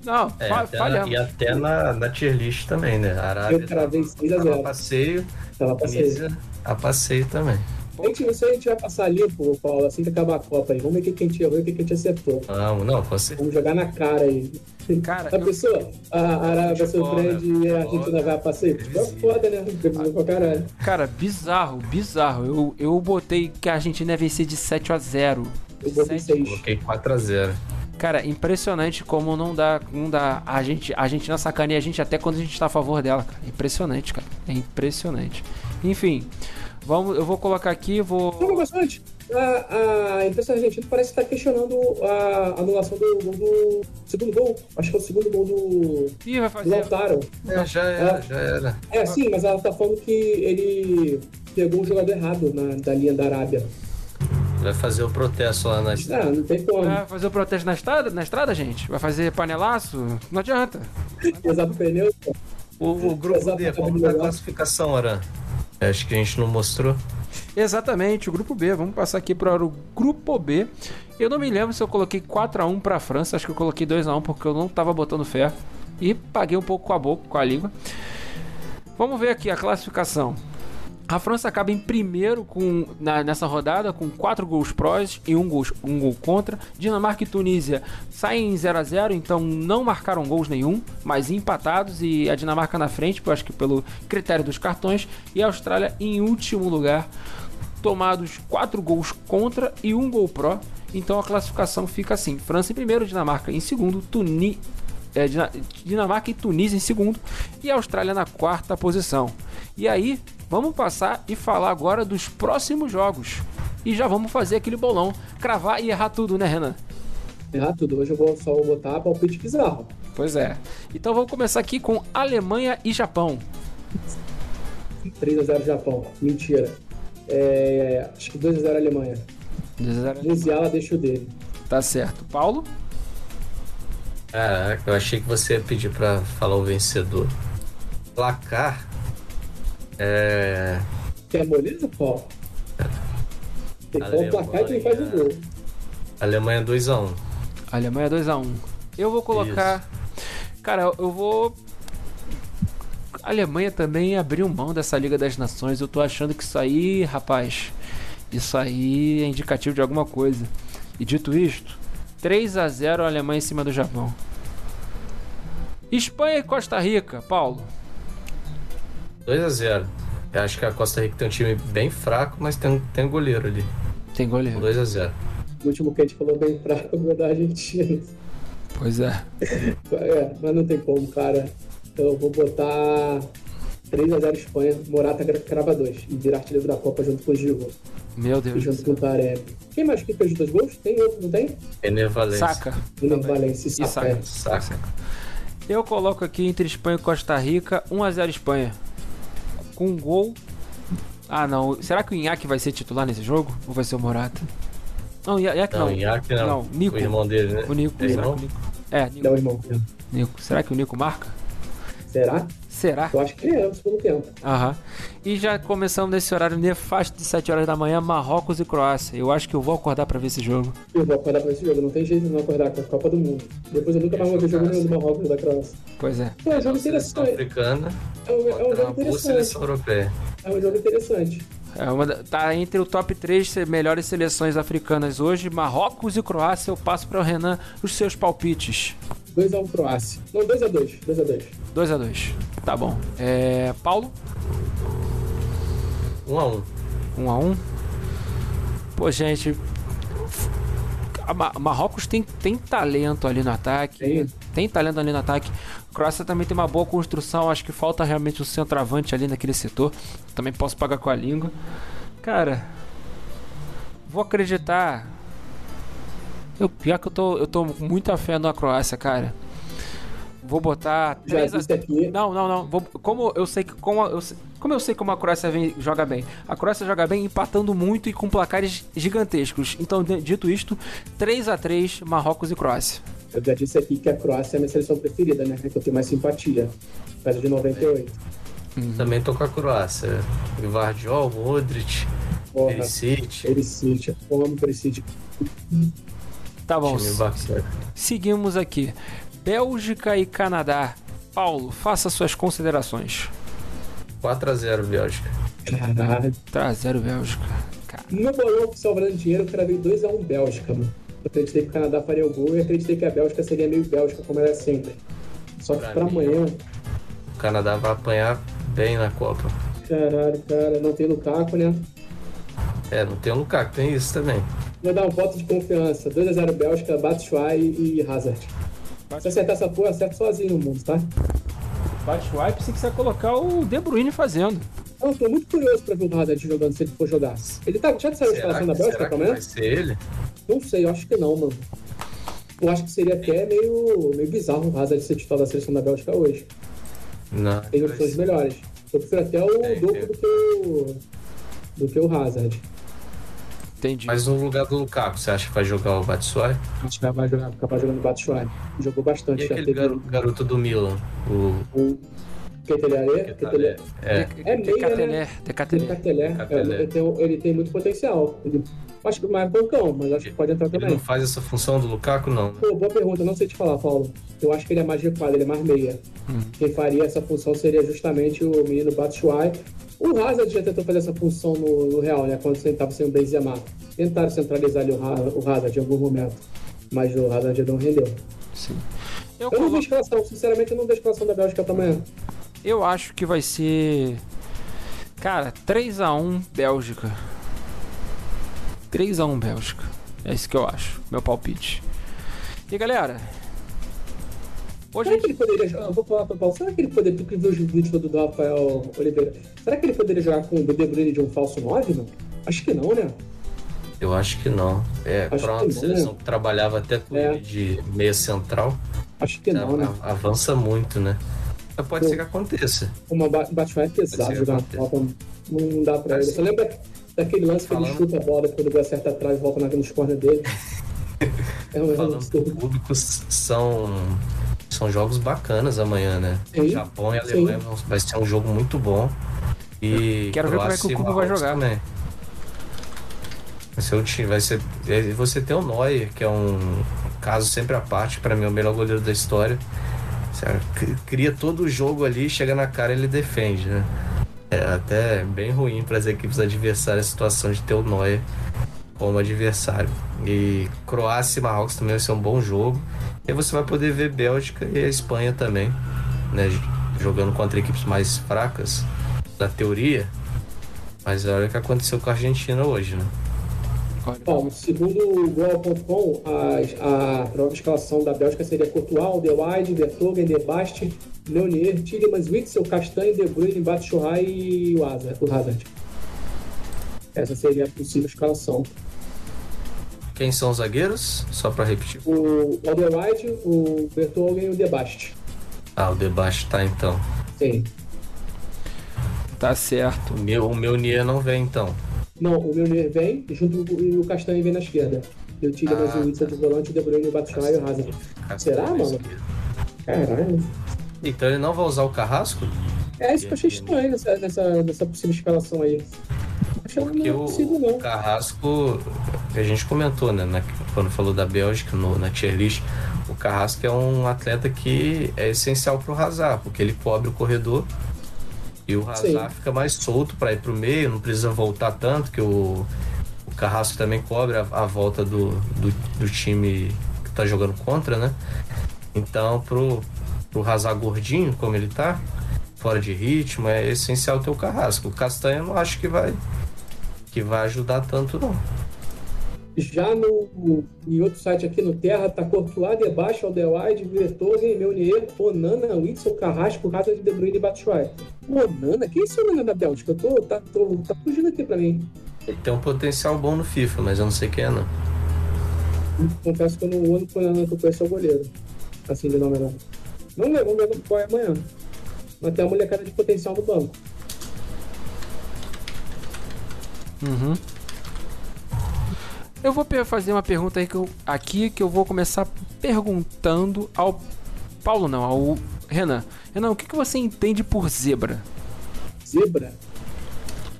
Não, é, fa falhamos. Na, e até na, na tier list também, né? A Arábia eu cravei 6 a 0. passeio, tava passeio. a passeio também. A gente, isso a gente vai passar limpo, Paulo, assim que acabar a Copa aí. Vamos ver o que a gente errou e o que a gente acertou. Vamos, não, com certeza. Vamos jogar na cara aí. Cara, a eu... pessoa, a Arábia surpreende e a Argentina vai a passeio. É foda, né? Pra caralho. Cara, bizarro, bizarro. Eu, eu botei que a Argentina ia vencer de 7 a 0. Eu botei 6. Coloquei 4 a 0. Cara, impressionante como não dá, não dá. A gente, a Argentina sacaneia a gente até quando a gente tá a favor dela, cara. Impressionante, cara. É impressionante. Enfim, vamos, eu vou colocar aqui, vou. Não, bastante. A, a imprensa argentina parece estar questionando a anulação do gol do segundo gol. Acho que é o segundo gol do, Ih, vai fazer. do Lautaro. É, já era, já era. É, sim, mas ela tá falando que ele pegou o jogador errado na, da linha da Arábia. Vai fazer o protesto lá na estrada. Não, não tem como. Vai fazer o protesto na estrada, na estrada, gente? Vai fazer panelaço? Não adianta. Pesar pneu. O, o grupo D, como tá a classificação, Aran? Acho que a gente não mostrou. Exatamente, o grupo B. Vamos passar aqui para o grupo B. Eu não me lembro se eu coloquei 4 x 1 para a França, acho que eu coloquei 2 x 1 porque eu não estava botando fé e paguei um pouco com a boca, com a língua. Vamos ver aqui a classificação. A França acaba em primeiro com, na, nessa rodada com 4 gols prós e 1 um gol, um gol contra. Dinamarca e Tunísia saem em 0 a 0 então não marcaram gols nenhum, mas empatados e a Dinamarca na frente, eu acho que pelo critério dos cartões, e a Austrália em último lugar, tomados 4 gols contra e 1 gol pró. Então a classificação fica assim: França em primeiro, Dinamarca em segundo, Tuni, é, Dinamarca e Tunísia em segundo e a Austrália na quarta posição. E aí, Vamos passar e falar agora dos próximos jogos. E já vamos fazer aquele bolão, cravar e errar tudo, né, Renan? Errar tudo. Hoje eu vou só botar palpite bizarro. Pois é. Então vamos começar aqui com Alemanha e Japão. 3x0 Japão. Mentira. É, acho que 2x0 Alemanha. 2x0 Musiala deixa o dele. Tá certo. Paulo? Caraca, eu achei que você ia pedir pra falar o vencedor. Placar. É. Quer moleza, Paulo? Tem que o placar e quem faz o gol. Alemanha 2x1. Alemanha 2x1. Eu vou colocar. Cara, eu vou. A Alemanha também abriu mão dessa Liga das Nações. Eu tô achando que isso aí, rapaz. Isso aí é indicativo de alguma coisa. E dito isto, 3 a 0 a Alemanha em cima do Japão. Espanha e Costa Rica, Paulo. 2 a 0. Eu acho que a Costa Rica tem um time bem fraco, mas tem, tem um goleiro ali. Tem goleiro. 2 a 0. O último que a gente falou bem fraco foi da Argentina. Pois é. É, mas não tem como, cara. Eu vou botar 3x0 Espanha, Morata crava 2 e virar artilheiro da Copa junto com o Giroud. Meu Deus. E junto com o Taremi. Quem mais que fez dois gols? Tem outro, não tem? Ener Valencia. Saca. Ener Valencia e Saca. Saca. saca. Eu coloco aqui entre Espanha e Costa Rica 1x0 Espanha. Com um gol. Ah, não. Será que o Inhaque vai ser titular nesse jogo? Ou vai ser o Morata? Não, Inhaque não. Não, Inhaque não. não. Nico. O irmão dele, né? O Nico. É, será que o Nico? É, Nico. Não, irmão. Nico. Será que o Nico marca? Será? Será? Eu acho que é, no segundo tempo. Aham. E já começamos nesse horário nefasto de 7 horas da manhã, Marrocos e Croácia. Eu acho que eu vou acordar pra ver esse jogo. Eu vou acordar pra ver esse jogo, não tem jeito de não acordar com a Copa do Mundo. Depois eu nunca mais vou ver jogo nenhum do Marrocos e da Croácia. Pois é. É um jogo interessante. africana. É um, é um jogo interessante. seleção europeia. É um jogo interessante. É uma, tá entre o top 3 melhores seleções africanas hoje. Marrocos e Croácia. Eu passo para o Renan os seus palpites. 2x1 um Croácia. Não, 2x2. 2x2. 2x2. Tá bom. É, Paulo? 1x1. 1x1. Pô, gente. Marrocos tem, tem talento ali no ataque. Tem. Tem talento ali no ataque. Croácia também tem uma boa construção. Acho que falta realmente um centroavante ali naquele setor. Também posso pagar com a língua. Cara, vou acreditar. Eu, pior que eu tô, eu tô muito a fé na Croácia, cara. Vou botar 3 a... Não, não, não. Vou... Como eu sei que como eu sei... como eu sei como a Croácia vem... joga bem. A Croácia joga bem empatando muito e com placares gigantescos. Então, dito isto, 3 a 3 Marrocos e Croácia. Eu já disse aqui que a Croácia é a minha seleção preferida, né? É que eu tenho mais simpatia. Perto de 98. Uhum. Também tô com a Croácia. Vardiol, Modric, Perisic. Perisic. Eu amo Perisic. Tá bom. Seguimos aqui. Bélgica e Canadá. Paulo, faça suas considerações. 4x0 Bélgica. Caralho. 4x0 Bélgica. Cara. No meu bolão valendo dinheiro, eu cravei 2x1 Bélgica, mano. Eu acreditei que o Canadá faria o gol e acreditei que a Bélgica seria meio Bélgica, como era sempre. Só que pra, pra amanhã. O Canadá vai apanhar bem na Copa. Caralho, cara, não tem Lukaku, né? É, não tem o Lukaku, tem isso também. Vou dar um voto de confiança. 2x0 Bélgica, Batshuayi e Hazard. Se acertar essa porra, acerta sozinho no mundo, tá? Batshuayi se quiser colocar o De Bruyne fazendo. Eu tô muito curioso pra ver o Hazard jogando, se ele for jogar. Ele tá, já saiu de escalação da Bélgica será também? vai ser ele? Não sei, eu acho que não, mano. Eu acho que seria até meio, meio bizarro o Hazard ser titular da seleção da Bélgica hoje. Não. Tem opções melhores. Eu prefiro até o é, Doku do que o, do que o Hazard. Entendi. Mas no lugar do Lukaku, você acha que vai jogar o Batshuayi? Acho que vai jogar, capaz jogando o Batshuayi. Jogou bastante. E aquele teve... garoto do Milan? O... o... Ketelare? Ketelare. É, é meio, né? Decatelé. Ele, tem, ele tem muito potencial. Ele, acho que mais poucão, mas acho que pode entrar também. Ele não faz essa função do Lukaku, não? Né? Pô, boa pergunta, não sei te falar, Paulo. Eu acho que ele é mais recuado, ele é mais meia. Hum. Quem faria essa função seria justamente o menino Batshuayi. O Hazard já tentou fazer essa função no, no Real, né? Quando você estava sem o Benzema. Tentaram centralizar ali o, o Hazard em algum momento. Mas o Hazard não rendeu. Sim. Eu, eu não vi escalação, sinceramente eu não vi escalação da Bélgica pra amanhã. Eu acho que vai ser. Cara, 3x1 Bélgica. 3x1 Bélgica. É isso que eu acho. Meu palpite. E galera. Hoje será que ele poderia jogar? Eu vou falar pra Paulo. Será que ele poderia. Tu que viu os vídeos do Rafael Oliveira. Será que ele poderia jogar com o De Bruyne de um falso 9, mano? Acho que não, né? Eu acho que não. É, acho pra uma seleção que trabalhava até com é. ele de meia central. Acho que não, né? Avança muito, né? Pode Pô, ser que aconteça. Uma Batshuayi é pesado jogar Copa. Não dá pra ele. Você lembra daquele lance que Falando... ele chuta a bola quando ele acerta atrás e volta nos corner dele? É um Falando do público, são, são jogos bacanas amanhã, né? Sim, Japão e Alemanha vai ser um jogo muito bom. E Quero ver como é que o Croácia e Cuba vai Marrocos jogar. Também. Vai ser o time, vai ser. e Você tem o Neuer, que é um caso sempre à parte, para mim, é o melhor goleiro da história. Cri- Cria todo o jogo ali, chega na cara ele defende, né? É até bem ruim para as equipes adversárias a situação de ter o Neuer como adversário. E Croácia e Marrocos também vai ser um bom jogo. E aí você vai poder ver Bélgica e a Espanha também, né? Jogando contra equipes mais fracas, da teoria. Mas olha o que aconteceu com a Argentina hoje, né? Bom, segundo o Goal.com, a, a provável escalação da Bélgica seria Courtois, Alderweireld, Vertonghen, De Bast, Leonier, Tillemans, Witzel, Castanhe, De Bruyne, Batshuayi e o Hazard. Essa seria a possível escalação. Quem são os zagueiros? Só para repetir. O Alderweireld, o Vertonghen e o De Bast. Ah, o debate tá então. Sim. Tá certo. O meu, o meu Nia não vem então. Não, o Leonier vem, junto com e o Castanhe vem na esquerda. E o Tillemans, Ah, o Witzel de volante, o De Bruyne, o Batshuayi e o Hazard. Será, mano? Caralho. Então ele não vai usar o Carrasco? É isso que eu achei estranho nessa, nessa, nessa possível escalação aí. Porque o, o. Carrasco, que a gente comentou, né, na- quando falou da Bélgica no, na tier list, o Carrasco é um atleta que é essencial pro Hazard, porque ele cobre o corredor e o Hazard Sim. fica mais solto para ir pro meio, não precisa voltar tanto, que o, o Carrasco também cobre a, a volta do, do, do time que tá jogando contra, né? Então, pro, pro Hazard gordinho, como ele tá, fora de ritmo, é essencial ter o Carrasco. O Castanha eu não acho que vai que vai ajudar tanto não. Já no, em outro site aqui no Terra, tá Courtois, Debaixo, Alderweireld, Vertonghen, Meunier, Onana, Witzel, Carrasco, Hazard, De Bruyne e Batshuayi. Onana? Quem é esse Onana da Bélgica? Eu tô, tá, tô, tá fugindo aqui pra mim. Ele tem um potencial bom no FIFA, mas eu não sei quem é não. Confesso que eu não, o único Onana que eu conheço é o goleiro. Assim, de nome não. Vamos ver, vamos ver qual é amanhã. Mas tem uma molecada de potencial no banco. Uhum. Eu vou fazer uma pergunta aí que eu- aqui que eu vou começar perguntando ao Paulo, não, ao Renan. Renan, o que, que você entende por zebra? Zebra,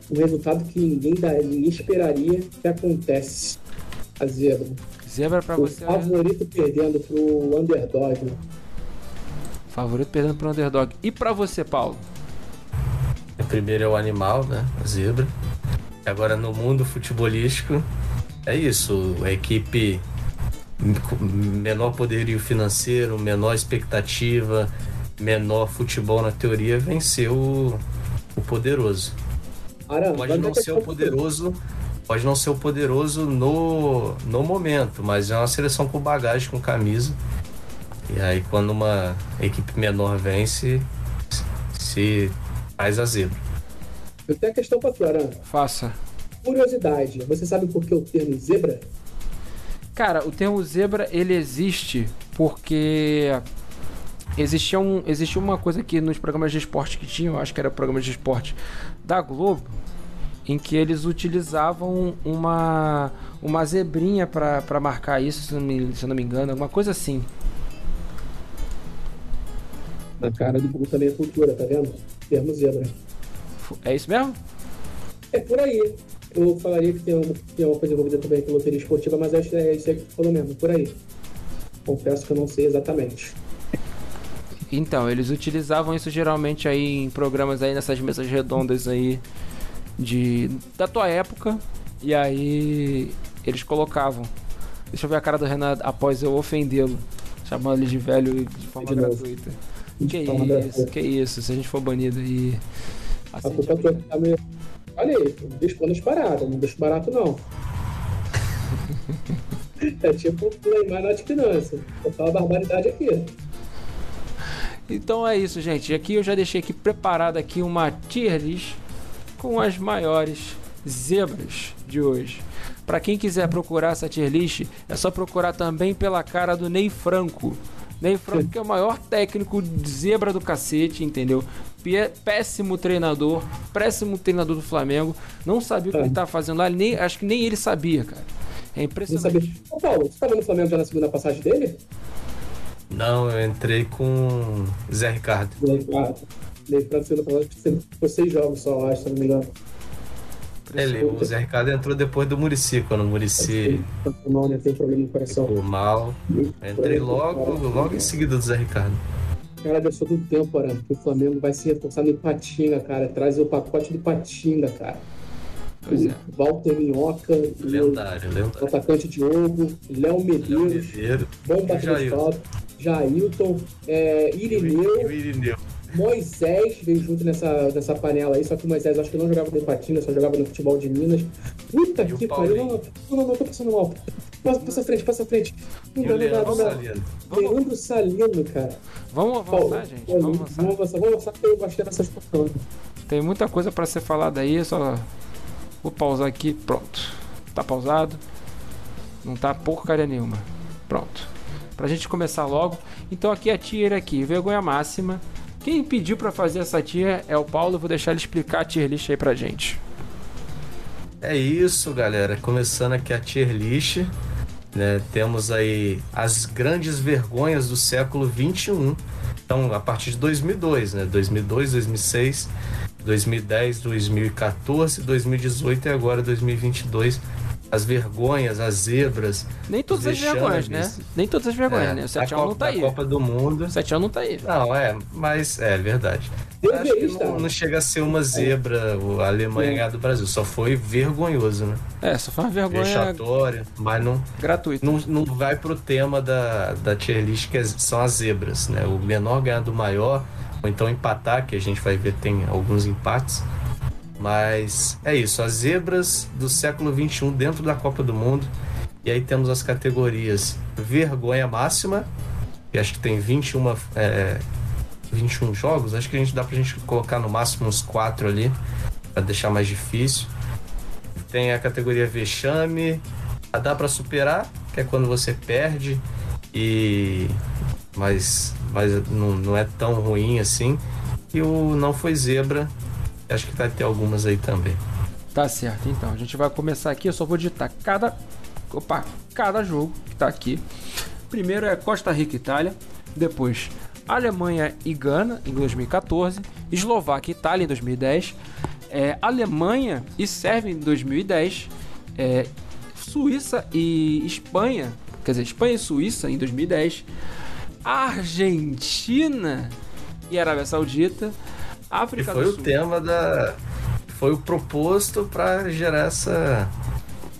um resultado que ninguém, dá, ninguém esperaria que acontece. A zebra. Zebra pra o você é favorito perdendo pro underdog. favorito perdendo pro underdog. E pra você, Paulo? O primeiro é o animal, né? A zebra. Agora no mundo futebolístico é isso. A equipe com menor poderio financeiro, menor expectativa, menor futebol na teoria venceu o, o poderoso. Pode não ser o poderoso, pode não ser o poderoso no, no momento, mas é uma seleção com bagagem, com camisa. E aí quando uma equipe menor vence, se faz a zebra. Eu tenho a questão pra tu. Faça. Curiosidade, você sabe por que o termo zebra? Cara, o termo zebra ele existe porque existia, um, existia uma coisa que nos programas de esporte que tinham, acho que era programa de esporte da Globo, em que eles utilizavam uma, uma zebrinha pra pra marcar isso, se não me, se não me engano, alguma coisa assim. Na cara do Google também é cultura, tá vendo? Termo zebra. É isso mesmo? É por aí. Eu falaria que tem uma, tem uma coisa envolvida também com loteria esportiva, mas acho que é isso aí que tu falou mesmo, por aí. Confesso que eu não sei exatamente. Então, eles utilizavam isso geralmente aí em programas aí nessas mesas redondas aí de da tua época e aí eles colocavam. Deixa eu ver a cara do Renan após eu ofendê-lo, chamando ele de velho de forma De gratuita. Que isso, que isso, se a gente for banido aí. A culpa que tá meio. Olha aí, responda as paradas, não deixa barato não. é tipo Neymar na finança. Vou falar barbaridade aqui. Então é isso, gente. Aqui eu já deixei aqui preparado aqui uma tier list com as maiores zebras de hoje. Para quem quiser procurar essa tier list, é só procurar também pela cara do Ney Franco. Ney Franco que é o maior técnico de zebra do cacete, entendeu? Pé- Péssimo treinador, péssimo treinador do Flamengo. Não sabia o que É. ele estava fazendo lá, nem, acho que nem ele sabia, cara. É impressionante. Ô, Paulo, você estava no Flamengo já na segunda passagem dele? Não, eu entrei com Zé Ricardo. Zé Ricardo. Ele pra segunda passagem, foi seis jogos só, acho, se não me engano. Ele, o Zé Ricardo entrou depois do Murici, quando o Murici não, né? tem problema no coração. ficou mal. Entrei logo, logo em seguida do Zé Ricardo. Cara, eu sou do tempo, né? O Flamengo vai se reforçar no Patinga, cara. Traz o pacote do Patinga, cara. Pois é. Walter Minhoca, Lendário, o lendário. atacante Diogo, Léo Léo Medeiros, Medeiros. bom batedor Jailton, é, Irineu, O Irineu. Moisés veio junto nessa, nessa panela aí, só que o Moisés acho que não jogava no Patinga, só jogava no futebol de Minas. Puta E que pariu, não, não, não, não, tô passando mal. Passa, passa frente, passa frente. Não dá, não dá, não dá. Leandro Salino, cara. Vamos Paulo, avançar, gente. Vamos avançar. Vamos avançar, vamos avançar porque eu gostei dessa discussão. Tem muita coisa pra ser falada aí, só vou pausar aqui, pronto. Tá pausado? Não tá porcaria nenhuma. Pronto. Pra gente começar logo. Então aqui a tier aqui, vergonha máxima. Quem pediu pra fazer essa tier é o Paulo, vou deixar ele explicar a tier list aí pra gente. É isso, galera. Começando aqui a tier list. né? Temos aí as grandes vergonhas do século 21. Então, a partir de 2002, né? 2002, 2006, 2010, 2014, 2018 e agora 2022. As vergonhas, as zebras. Nem todas as vergonhas, né? Nem todas as vergonhas, é, né? O da 7 Copa, não tá aí. Copa do Mundo. O 7 não tá aí. Não, é, mas é verdade. Deveria Acho que não, não chega a ser uma zebra a Alemanha É. ganhar do Brasil. Só foi vergonhoso, né? É, só foi uma vergonha Vexatório, mas não, gratuita. não, não vai pro tema da, da tier list, que é- são as zebras, né? O menor ganhar do maior, ou então empatar, que a gente vai ver tem alguns empates. Mas é isso, as zebras do século XXI dentro da Copa do Mundo. E aí temos as categorias vergonha máxima, que acho que tem 21, é, 21 jogos. Acho que a gente dá pra gente colocar no máximo uns 4 ali, pra deixar mais difícil. Tem a categoria vexame, a dá pra superar, que é quando você perde e mas, mas não, não é tão ruim assim. E o não foi zebra, acho que vai ter algumas aí também. Tá certo, então. A gente vai começar aqui. Eu só vou digitar cada. Opa, cada jogo que tá aqui. Primeiro é Costa Rica e Itália. Depois Alemanha e Gana em 2014. Eslováquia e Itália em 2010. É, Alemanha e Sérvia em 2010. É, Suíça e Espanha. Quer dizer, Espanha e Suíça em 2010. Argentina e Arábia Saudita. E África foi do o Sul. tema da. Foi o proposto para gerar essa,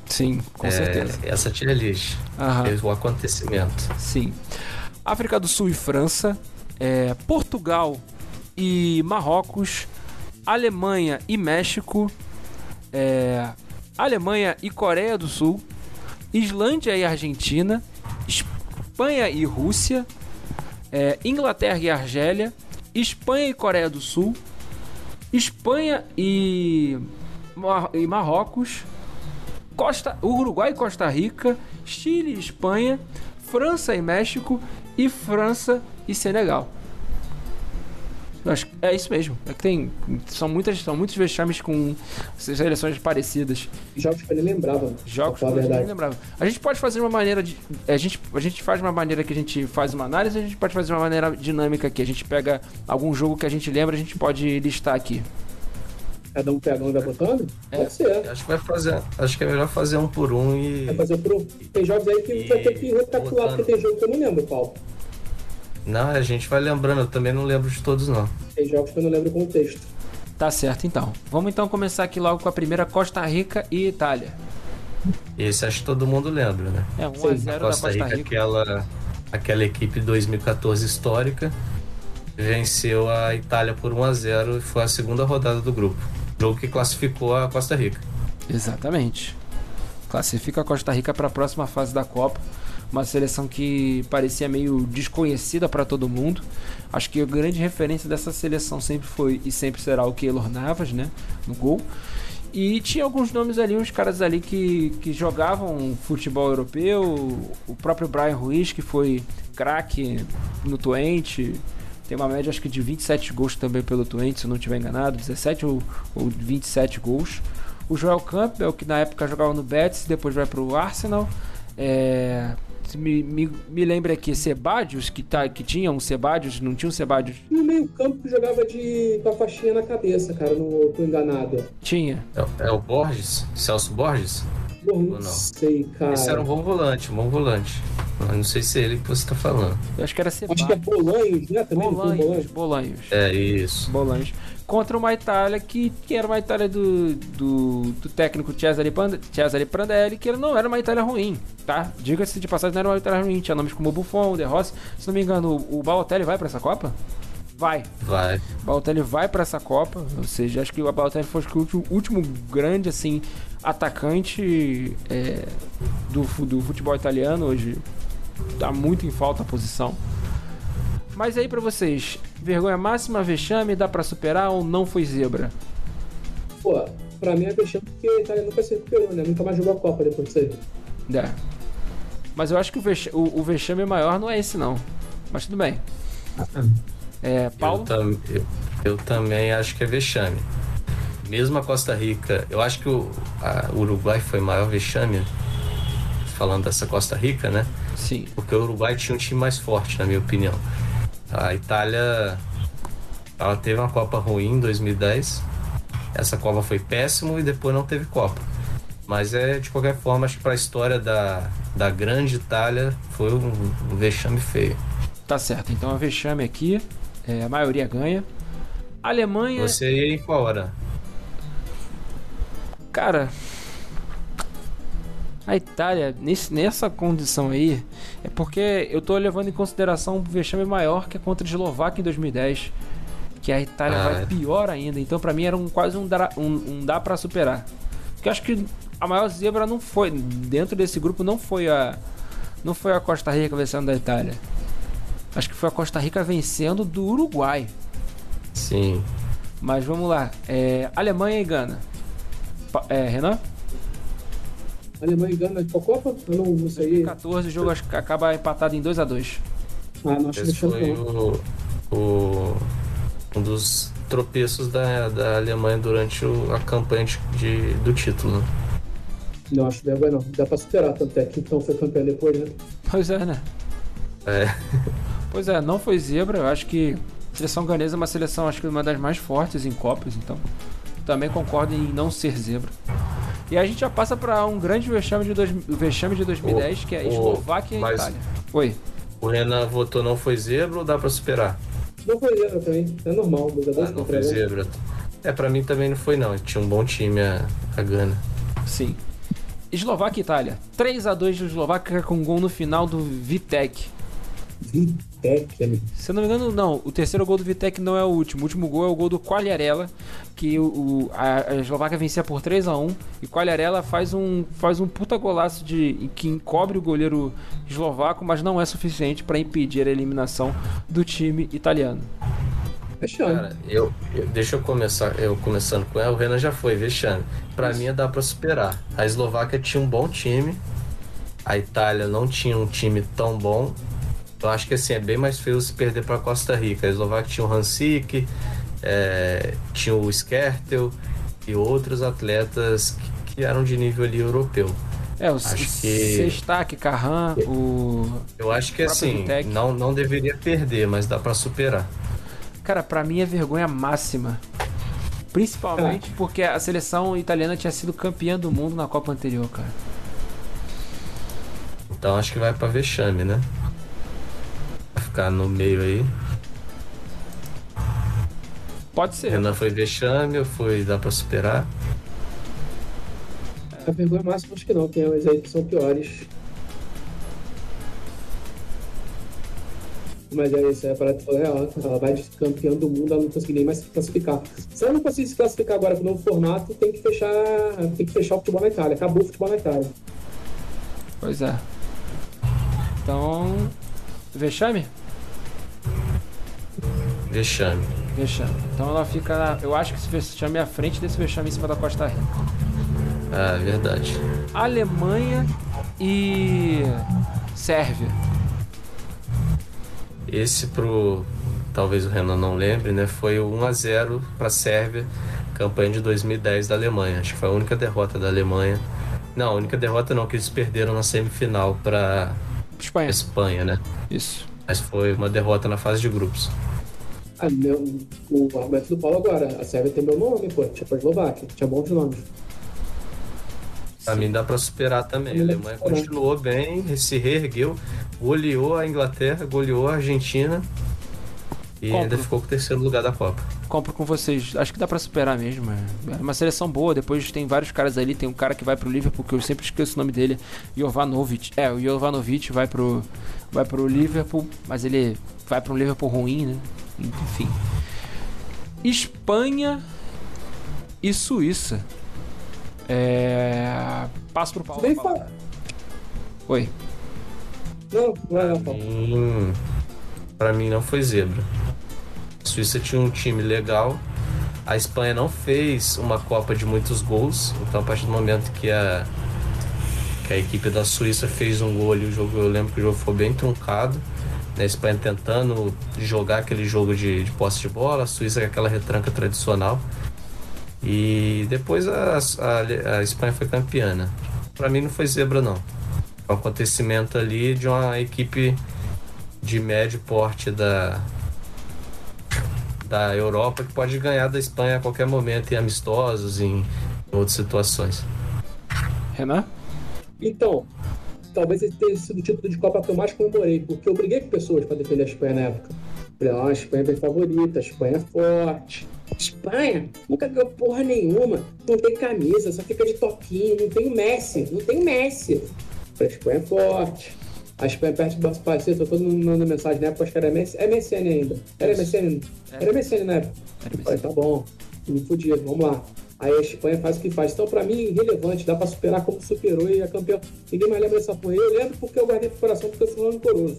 Sim, com é, certeza. essa list, Aham. o acontecimento. Sim. África do Sul e França, é, Portugal e Marrocos, Alemanha e México, é, Alemanha e Coreia do Sul, Islândia e Argentina, Espanha e Rússia, é, Inglaterra e Argélia, Espanha e Coreia do Sul, Espanha e, Mar- e Marrocos, Costa, Uruguai e Costa Rica, Chile e Espanha, França e México e França e Senegal. Acho que é isso mesmo. É que tem são muitas são muitos vexames com seleções parecidas. Jogos que eu nem lembrava. Jogos que eu verdade. lembrava. A gente pode fazer uma maneira de a gente a gente faz uma maneira que a gente faz uma análise, a gente pode fazer uma maneira dinâmica aqui. A gente pega algum jogo que a gente lembra, a gente pode listar aqui. Cada um pega um e vai botando? É. Pode ser. Acho que vai fazer. Acho que é melhor fazer um por um e. Vai fazer pro... Tem jogos aí que E vai ter que recapitular, porque tem jogo que eu não lembro, Paulo. Não, a gente vai lembrando, eu também não lembro de todos, não. Tem jogos que eu não lembro o contexto. Tá certo então. Vamos então começar aqui logo com a primeira Costa Rica e Itália. Esse acho que todo mundo lembra, né? É 1 Sim, a a 0 da Costa Rica, aquela, aquela equipe 2014 histórica, venceu a Itália por 1 a 0 e foi a segunda rodada do grupo. Jogo que classificou a Costa Rica. Exatamente. Classifica a Costa Rica para a próxima fase da Copa. Uma seleção que parecia meio desconhecida para todo mundo. Acho que a grande referência dessa seleção sempre foi e sempre será o Keylor Navas, né? No gol. E tinha alguns nomes ali, uns caras ali que, que jogavam futebol europeu. O próprio Brian Ruiz, que foi craque no Twente. Tem uma média acho que de 27 gols também pelo Twente, se eu não estiver enganado. 17 ou, ou 27 gols. O Joel Campbell, que na época jogava no Betis, depois vai pro Arsenal. É, me, me, me lembra aqui, Sebadios, que, tá, que tinha um Sebadios, não tinha um Sebadios? No meio campo jogava de, com a faixinha na cabeça, cara, não tô enganado. Tinha. É, é o Borges? Celso Borges? Não, não, sei, cara. Esse era um bom volante, um bom volante. Eu não sei se é ele que você tá falando. Eu acho que era Sebadios. Acho que é Bolanhos, né? Também Bolanhos, Bolanhos. É, isso. Bolanhos contra uma Itália que, que era uma Itália do, do, do técnico Cesare, Cesare Prandelli, que não era uma Itália ruim, tá? Diga-se de passagem, não era uma Itália ruim. Tinha nomes como Buffon, De Rossi. Se não me engano, o, o Balotelli vai para essa Copa? Vai. Vai. O Balotelli vai para essa Copa. Ou seja, acho que o Balotelli foi o último, último grande, assim, atacante é, do, do futebol italiano. Hoje tá muito em falta a posição. Mas aí para vocês, vergonha máxima, vexame, dá para superar ou não foi zebra? Pô, pra mim é vexame porque a Itália nunca se recuperou, né? Nunca mais jogou a Copa depois disso aí. É. Mas eu acho que o vexame, o, o vexame maior não é esse, não. Mas tudo bem. É, Paulo? Eu, tam, eu, eu também acho que é vexame. Mesmo a Costa Rica, eu acho que o, a, o Uruguai foi maior vexame, falando dessa Costa Rica, né? Sim. Porque o Uruguai tinha um time mais forte, na minha opinião. A Itália ela teve uma Copa ruim em 2010. Essa Copa foi péssimo e depois não teve Copa. Mas é de qualquer forma, acho que para a história da, da grande Itália foi um, um vexame feio. Tá certo, então a vexame aqui, é, a maioria ganha. Alemanha. Você ia em qual hora? Cara, a Itália, nesse, nessa condição aí, é porque eu tô levando em consideração um vexame maior que é contra a Eslováquia em 2010. Que a Itália ah, vai é. pior ainda. Então, para mim, era um, quase um, um, um dá para superar. Porque eu acho que a maior zebra não foi. Dentro desse grupo não foi a. Não foi a Costa Rica vencendo da Itália. Acho que foi a Costa Rica vencendo do Uruguai. Sim. Mas vamos lá. É, Alemanha e Gana. É, Renan? Alemanha e Gana de Copa? Eu não, não sei. 2014 o jogo acaba empatado em 2x2. Ah, não acho Esse foi o, o, um dos tropeços da, da Alemanha durante o, a campanha de, de, do título. Né? Não acho que dá, não. Dá pra superar, tanto é que então foi campeão depois, né? Pois é, né? É. Pois é, não foi zebra. Eu acho que a seleção ganesa é uma seleção, acho que uma das mais fortes em Copas, então também concordo em não ser zebra. E a gente já passa para um grande vexame de, dois, vexame de 2010, o, que é Eslováquia e Itália. Oi. O Renan votou não foi zebra ou dá para superar? Não foi zebra também, é normal. Ah, não foi zebra. É, para mim também não foi não, tinha um bom time a, a Gana. Sim. Eslováquia e Itália. 3 a 2 do Eslováquia com gol no final do Vitek. Vitek, Se eu não me engano, não. O terceiro gol do Vitek não é o último. O último gol é o gol do Quagliarella, que o, a, a, Eslováquia vencia por 3 a 1 e Quagliarella faz um, faz um puta golaço de, que encobre o goleiro eslovaco, mas não é suficiente para impedir a eliminação do time italiano. Cara, eu, eu, deixa eu começar, eu começando com ela, o Renan já foi, vexame. Para mim dá para superar. A Eslováquia tinha um bom time, a Itália não tinha um time tão bom eu acho que assim, é bem mais feio se perder para Costa Rica. A Eslováquia tinha o Hansik, é, tinha o Skertel e outros atletas que, que, eram de nível ali europeu. É, o acho que Carran, o. Eu acho que assim, não, não deveria perder, mas dá para superar. Cara, para mim é vergonha máxima. Principalmente porque a seleção italiana tinha sido campeã do mundo na Copa anterior, cara. Então acho que vai para vexame, né? Ficar no meio aí. Pode ser. Renan foi vexame ou foi. dá pra superar? A vergonha máxima acho que não, tem umas aí que são piores. Mas é isso, é a parada foi real. Ela vai de campeão do mundo, ela não conseguir nem mais se classificar. Se ela não conseguir se classificar agora com o novo formato, tem que fechar. Tem que fechar o futebol na Itália. Acabou o futebol na Itália. Pois é. Então. Vexame? Vexame. Vexame. Então ela fica. Eu acho que esse vexame é à frente desse vexame em cima da Costa Rica. Ah, verdade. Alemanha e. Sérvia. Esse pro. Talvez o Renan não lembre, né? Foi o 1x0 para a Sérvia, campanha de 2010 da Alemanha. Acho que foi a única derrota da Alemanha. Não, a única derrota não, que eles perderam na semifinal para Espanha. Espanha, né? Isso. Mas foi uma derrota na fase de grupos. Ah, meu, o argumento do Paulo agora, a Sérvia tem meu nome, pô, Tchecoslováquia, tinha bons nomes. Pra mim dá pra superar também. A Alemanha continuou bem, se reergueu, goleou a Inglaterra, goleou a Argentina e Compro. ainda ficou com o terceiro lugar da Copa. Compro com vocês. Acho que dá pra superar mesmo. É uma seleção boa. Depois tem vários caras ali. Tem um cara que vai pro Liverpool, que eu sempre esqueço o nome dele. Jovanovic. É, o Jovanovic vai pro, vai pro Liverpool, mas ele vai pro Liverpool ruim, né? Enfim. Espanha e Suíça. É... Passo pro Paulo. Bem Oi. Não, não é não, Paulo. Hum, pra mim não foi zebra. Suíça tinha um time legal. A Espanha não fez uma Copa de muitos gols. Então a partir do momento que a, que a equipe da Suíça fez um gol ali, o jogo, eu lembro que o jogo foi bem truncado. né? A Espanha tentando jogar aquele jogo de, de posse de bola, a Suíça com aquela retranca tradicional. E depois a, a, a Espanha foi campeã. né? Pra mim não foi zebra não. Foi um acontecimento ali de uma equipe de médio porte da, da Europa que pode ganhar da Espanha a qualquer momento em amistosos, em, outras situações. Renan? Então, talvez esse tenha sido o título de Copa que eu mais comemorei, porque eu briguei com pessoas para defender a Espanha na época. Falei, ó, a Espanha é bem favorita, a Espanha é forte. Espanha nunca ganhou porra nenhuma, não tem camisa, só fica de toquinho, não tem o Messi, não tem o Messi. Falei, a Espanha é forte. A Espanha perde do Parecer, tô todo mundo mandando mensagem na época, acho que era MSN, é MSN ainda. Era MSN? Era MSN na época. Falei, tá bom, me fudi, vamos lá. Aí a Espanha faz o que faz. Então, pra mim, irrelevante, dá pra superar como superou e é campeão. Ninguém mais lembra dessa porra. Eu lembro porque eu guardei pro coração, porque eu sou um rancoroso.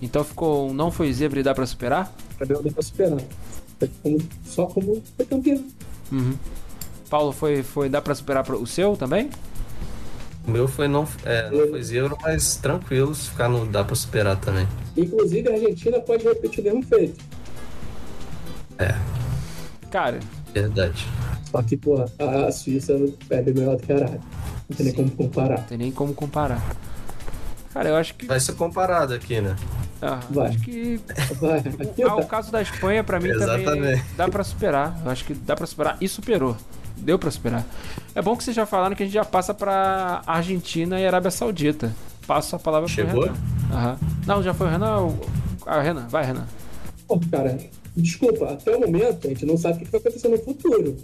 Então ficou um não foi zebra e dá pra superar? Eu dei pra superar. Como- só como foi campeão. Uhum. Paulo, foi, foi dá pra superar o seu também? O meu foi não, é, não foi zebra, mas tranquilo, se ficar no dá pra superar também. Inclusive, a Argentina pode repetir o mesmo feito. Cara, Verdade. Só que, porra, a a Suíça é bem melhor do que a Arábia. Não tem nem como comparar. não tem nem como comparar. Cara, eu acho que. Vai ser comparado aqui, né? Ah, Vai. acho que. Vai, aqui Ah, o tá. caso da Espanha, pra mim, também Exatamente. dá pra superar. Eu acho que dá pra superar e superou. Deu pra superar. É bom que vocês já falaram que a gente já passa pra Argentina e Arábia Saudita. Passo a palavra Chegou? pro Renan. Aham. Não, já foi o Renan. Ah, Renan, vai, Renan. Pô, cara, desculpa, até o momento a gente não sabe o que vai acontecer no futuro.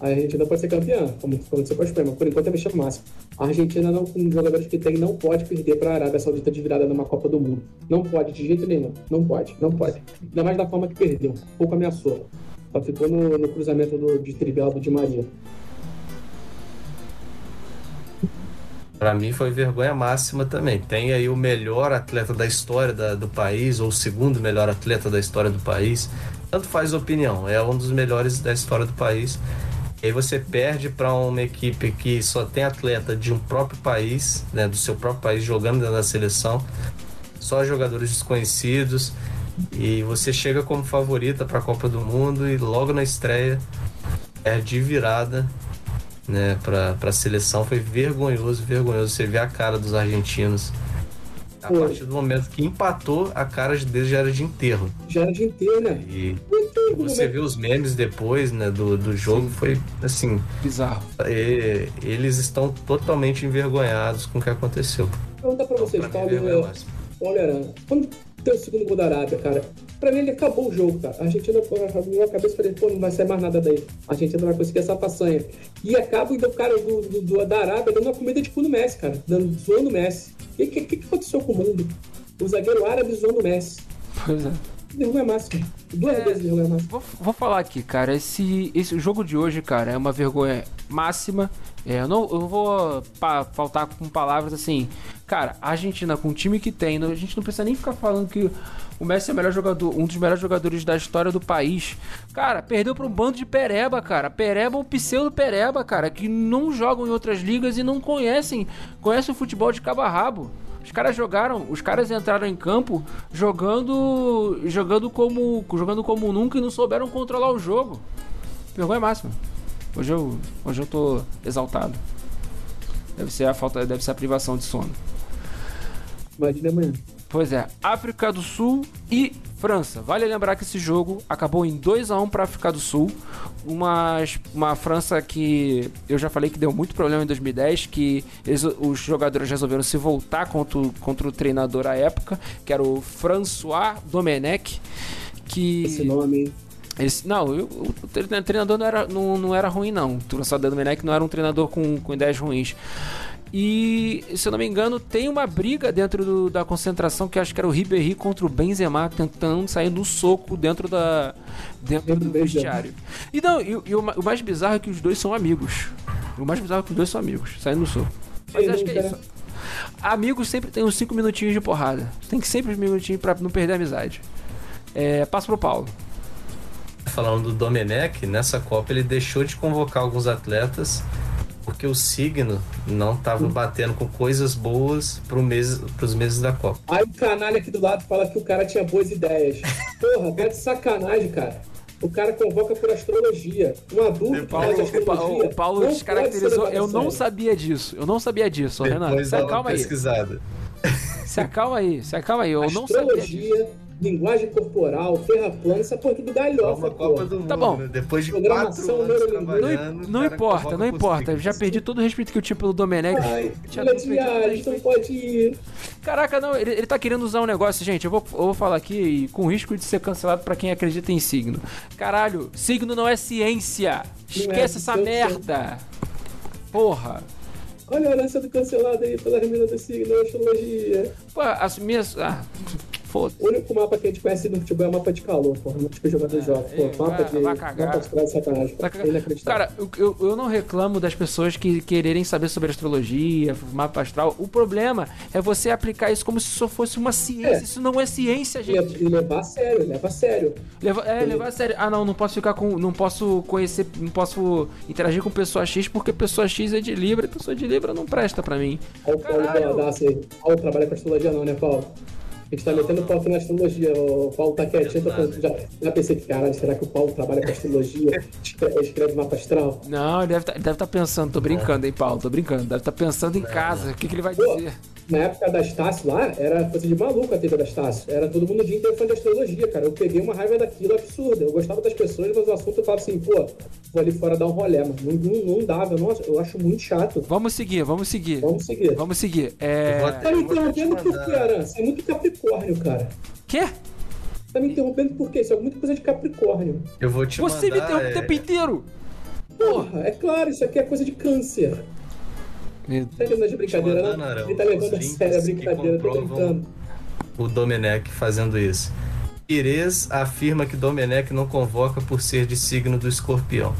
A Argentina pode ser campeã, como aconteceu com a Espanha, mas por enquanto é mexer máximo. A Argentina, não, com os jogadores que tem, não pode perder para a Arábia Saudita de virada numa Copa do Mundo. Não pode, de jeito nenhum. Não pode, não pode. Ainda mais da forma que perdeu. Pouco ameaçou. Só ficou no, no cruzamento do, de trivela do Di Maria. Pra mim foi vergonha máxima também. Tem aí o melhor atleta da história da- do país, ou o segundo melhor atleta da história do país. Tanto faz opinião, é um dos melhores da história do país. E aí você perde para uma equipe que só tem atleta de um próprio país, né, do seu próprio país, jogando dentro da seleção. Só jogadores desconhecidos. E você chega como favorita para a Copa do Mundo e logo na estreia perde de virada né, para a seleção. Foi vergonhoso, vergonhoso. Você vê a cara dos argentinos. A partir do momento que empatou, a cara deles já era de enterro. Já era de inteiro, né? E Muito você vê os memes depois né, do, do jogo, foi assim. Bizarro. e- eles estão totalmente envergonhados com o que aconteceu. Vou perguntar pra Então, vocês, Paulo, e Arana. Quando tem o segundo gol da Arábia, cara, pra mim ele acabou o jogo, cara. A Argentina, na cabeça, falei, pô, não vai sair mais nada daí. A Argentina não vai conseguir essa façanha. E acaba o cara do, do- do- da Arábia dando uma comida de cu no Messi, cara. Dando, zoando o Messi. O que, que, que aconteceu com o mundo? O zagueiro árabe zoando o Messi. Pois é. Vergonha máxima. Duas É. vezes vergonha máxima. Vou, vou falar aqui, cara. Esse, esse jogo de hoje, cara, é uma vergonha máxima. É, eu não eu vou pa- faltar com palavras assim. Cara, a Argentina, com o time que tem, não- a gente não precisa nem ficar falando que o Messi é o melhor jogador, um dos melhores jogadores da história do país. Cara, perdeu pra um bando de pereba, cara. Pereba ou pseudo pereba, cara, que não jogam em outras ligas e não conhecem, conhecem o futebol de cabo a rabo. Os caras jogaram, os caras entraram em campo jogando jogando como jogando como nunca e não souberam controlar o jogo. Vergonha máxima. Hoje eu, hoje eu tô exaltado. Deve ser a falta, deve ser a privação de sono. Imagina amanhã. Pois é, África do Sul e França. Vale lembrar que esse jogo acabou em 2 a 1 para a África do Sul. Uma, uma França que eu já falei que deu muito problema em 2010, que eles, os jogadores resolveram se voltar contra, o, contra o treinador à época, que era o François Domenech. Que... Esse nome, Esse, não, o, o treinador não era, não, não era ruim, não. O François Domenech não era um treinador com, com ideias ruins. E, se eu não me engano, tem uma briga dentro do, da concentração que acho que era o Ribéry contra o Benzema tentando sair no soco dentro da dentro do vestiário. E não, e, e o, o, mais bizarro é que os dois são amigos. O mais bizarro é que os dois são amigos, saindo no soco. Mas acho que é isso. Amigos sempre tem uns 5 minutinhos de porrada. Tem que sempre uns minutinhos para não perder a amizade. É, passo pro Paulo. Falando do Domenech, nessa Copa ele deixou de convocar alguns atletas porque o signo não tava batendo com coisas boas pro mês, pros meses da Copa. Aí o canalha aqui do lado fala que o cara tinha boas ideias. Porra, tá de sacanagem, cara. O cara convoca por astrologia. Um adulto que Paulo, faz astrologia. O Paulo descaracterizou. Eu não sabia disso. Eu não sabia disso, Depois. Se acalma aí. pesquisada. Se acalma aí, se acalma aí. Eu não sabia disso. Linguagem corporal, terra plana, essa porra tudo galhofa, Copa do Mundo, Tá bom. né? Depois de Programação quatro anos. Não, não importa, não por importa. Já perdi todo o respeito que eu tinha pelo Domenech. Ai, Tinha filha todo de o respeito, todo o viagem, não respeito. pode ir. Caraca, não, ele, ele tá querendo usar um negócio, gente. Eu vou, eu vou falar aqui com risco de ser cancelado pra quem acredita em signo. Caralho, signo não é ciência. Esquece essa eu sei. merda. Porra. Olha a herança do cancelado aí pela remina do signo astrologia. Pô, as minhas. Ah, foda. O único mapa que a gente conhece no futebol é o mapa de calor, porra. Não que o jogador joga. Pô, é, mapa vai- de. vai cagar. Mapa de sacanagem. É cagando. inacreditável. Cara, eu, eu, eu não reclamo das pessoas que quererem saber sobre astrologia, mapa astral. O problema é você aplicar isso como se isso fosse uma ciência. É. Isso não é ciência, E, gente. e levar a sério, leva a sério. Leva, é, levar a sério. Ah, não, não posso ficar com. Não posso conhecer. Não posso interagir com pessoa X porque pessoa X é de Libra e pessoa de Libra não presta pra mim. Olha o Paulo. Boladaço aí. Paulo trabalha com astrologia não, né, Paulo? A gente tá metendo pau aqui na astrologia. O Paulo tá quietinho, tô falando, já, já pensei que, caralho, será que o Paulo trabalha com astrologia? Escreve, escreve mapa astral? Não, ele deve estar tá pensando, tô brincando, hein, Paulo? Tô brincando. Deve estar pensando em casa. O que, que ele vai Pô, dizer? Na época da Estácio lá, era coisa de maluco a TV da Estácio. Era todo mundo o dia inteiro fã de astrologia, cara. Eu peguei uma raiva daquilo absurda. Eu gostava das pessoas, mas o assunto eu falava assim, pô, vou ali fora dar um rolê, mano. Não, não, não dava, nossa, eu acho muito chato. Vamos seguir, vamos seguir. Vamos seguir. Vamos seguir. É. Tá me interrompendo por quê, Aran? Você é muito Capricórnio, cara. Quê? Tá me interrompendo por quê? Isso é muita coisa de Capricórnio. Eu vou te Você me mandar, interrompe o é, tempo inteiro! Porra, é claro, isso aqui é coisa de câncer. Tá entendendo de brincadeira, não? Arão, Ele tá levando a sério a brincadeira, tô brincando. o Domenech fazendo isso. Pires afirma que Domenech não convoca por ser de signo do escorpião.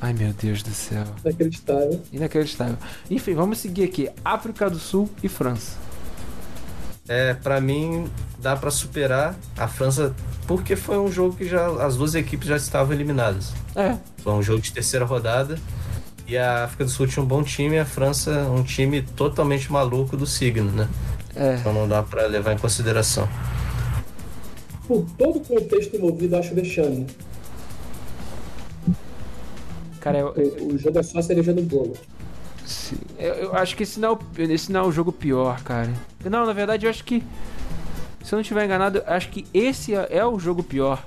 Ai meu Deus do céu. Inacreditável. Inacreditável. Enfim, vamos seguir aqui. África do Sul e França. É, para mim dá pra superar a França porque foi um jogo que já as duas equipes já estavam eliminadas. É. Foi um jogo de terceira rodada e a África do Sul tinha um bom time e a França um time totalmente maluco do signo, né? É. Então não dá pra levar em consideração. Por todo o contexto envolvido, acho vexame. Cara, eu, O, o jogo é só a cereja do bolo. Sim. Eu, eu acho que esse não, é o- esse não é o jogo pior, cara. Não, na verdade, eu acho que. Se eu não estiver enganado, eu acho que esse é, é o jogo pior.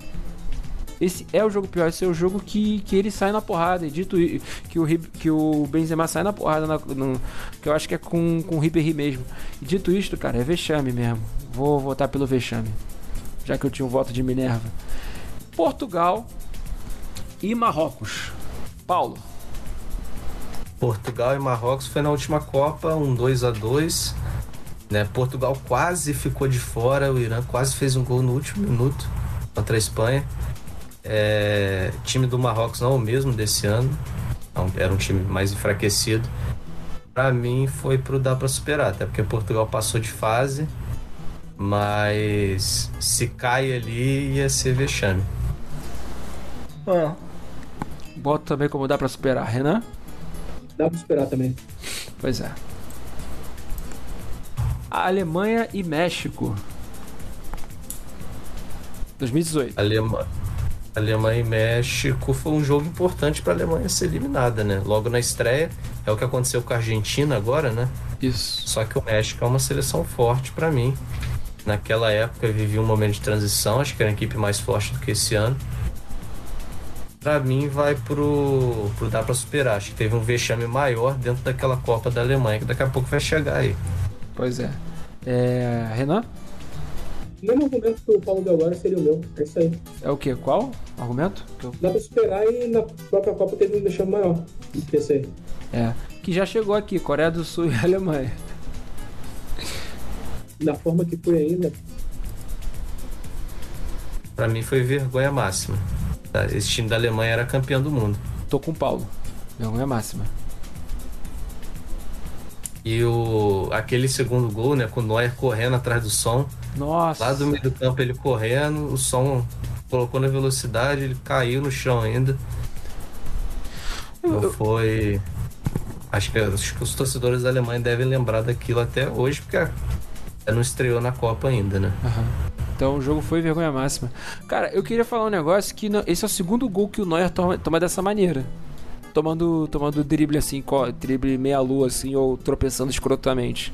Esse é o jogo pior, esse é o jogo que, que ele sai na porrada. E dito que o, que o Benzema sai na porrada, na- no- que eu acho que é com, com o Ribéry mesmo. E dito isto, cara, é vexame mesmo. Vou votar pelo vexame. Já que eu tinha o voto de Minerva. Portugal e Marrocos. Paulo. Portugal e Marrocos foi na última Copa, um 2 a 2 né? Portugal quase ficou de fora, o Irã quase fez um gol no último minuto contra a Espanha. É, time do Marrocos não é o mesmo desse ano, Não, era um time mais enfraquecido. Pra mim foi pro dar pra superar, até porque Portugal passou de fase, mas se cai ali ia ser vexame. Boto também como dá pra superar, Renan? Dá pra esperar também. Pois é. A Alemanha e México. 2018. Alema... Alemanha e México foi um jogo importante para a Alemanha ser eliminada, né? Logo na estreia, é o que aconteceu com a Argentina agora, né? Isso. Só que o México é uma seleção forte para mim. Naquela época eu vivi um momento de transição, acho que era a equipe mais forte do que esse ano. Para mim vai pro, pro dar para superar. Acho que teve um vexame maior dentro daquela Copa da Alemanha que daqui a pouco vai chegar aí. Pois é. é... Renan? O mesmo argumento que o Paulo deu agora seria o meu. É isso aí. É o quê? Qual argumento? Eu... Dá pra superar e na própria Copa teve um vexame maior do que esse aí. É. Que já chegou aqui, Coreia do Sul e Alemanha. Da forma que foi ainda. Pra mim foi vergonha máxima. Tá, esse time da Alemanha era campeão do mundo. Tô com o Paulo. Vergonha máxima. E o, aquele segundo gol, né? Com o Neuer correndo atrás do som. Nossa. Lá do meio do campo ele correndo, o som colocou na velocidade, ele caiu no chão ainda. Então foi. Acho que, acho que os torcedores da Alemanha devem lembrar daquilo até hoje, porque não estreou na Copa ainda, né? Uhum. Então o jogo foi vergonha máxima. Cara, eu queria falar um negócio que não, esse é o segundo gol que o Neuer toma, toma dessa maneira. Tomando, tomando drible assim, drible meia-lua assim, ou tropeçando escrotamente.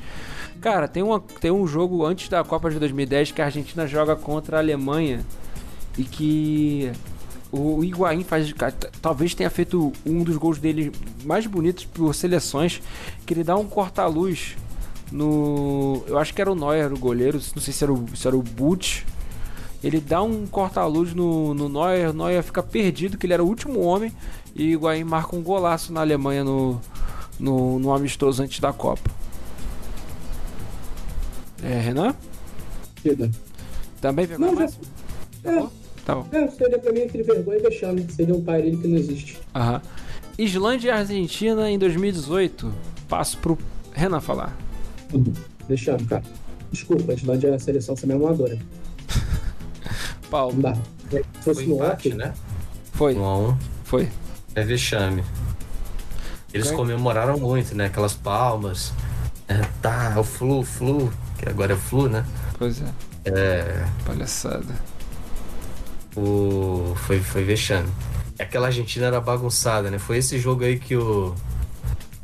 Cara, tem, uma, tem um jogo antes da Copa de 2010 que a Argentina joga contra a Alemanha e que o Higuaín faz, talvez tenha feito um dos gols dele mais bonitos por seleções, que ele dá um corta-luz no, eu acho que era o Neuer o goleiro, não sei se era o, se era o Butch. Ele dá um corta-luz no, no Neuer, o Neuer fica perdido, que ele era o último homem, e o Higuaín marca um golaço na Alemanha no, no, no amistoso antes da Copa. É, Renan? Chega. Também vergonha não? Já... É. Tá bom. É, seria pra mim entre vergonha e vexame. Seria um parelho que não existe. Aham. Islândia e Argentina em 2018. Passo pro Renan falar. Deixando, cara. Desculpa, a Islândia é a seleção também amadora. Paulo. Não dá. Se fosse Foi empate, no né? Foi. Um. Foi. É vexame. Eles comemoraram muito, né? Aquelas palmas. É, tá, é o flu, flu. Que agora é flu, né? Pois é. É. Palhaçada. O... Foi, foi vexame. Aquela Argentina era bagunçada, né? Foi esse jogo aí que o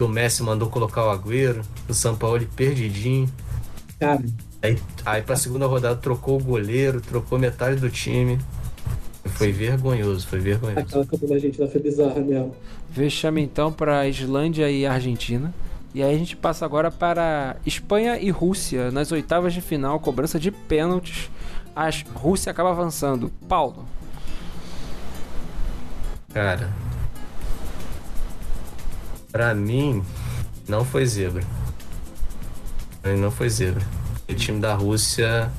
que o Messi mandou colocar o Agüero, o São Paulo perdidinho. Cara. Aí, aí pra segunda rodada trocou o goleiro, trocou metade do time. Foi vergonhoso, foi vergonhoso. Aquela campo da Argentina foi bizarra mesmo. Vexame então para Islândia e Argentina. E aí a gente passa agora para Espanha e Rússia nas oitavas de final, cobrança de pênaltis. A Rússia acaba avançando. Paulo. Cara, Pra mim, não foi zebra. Pra mim não foi zebra. O time da Rússia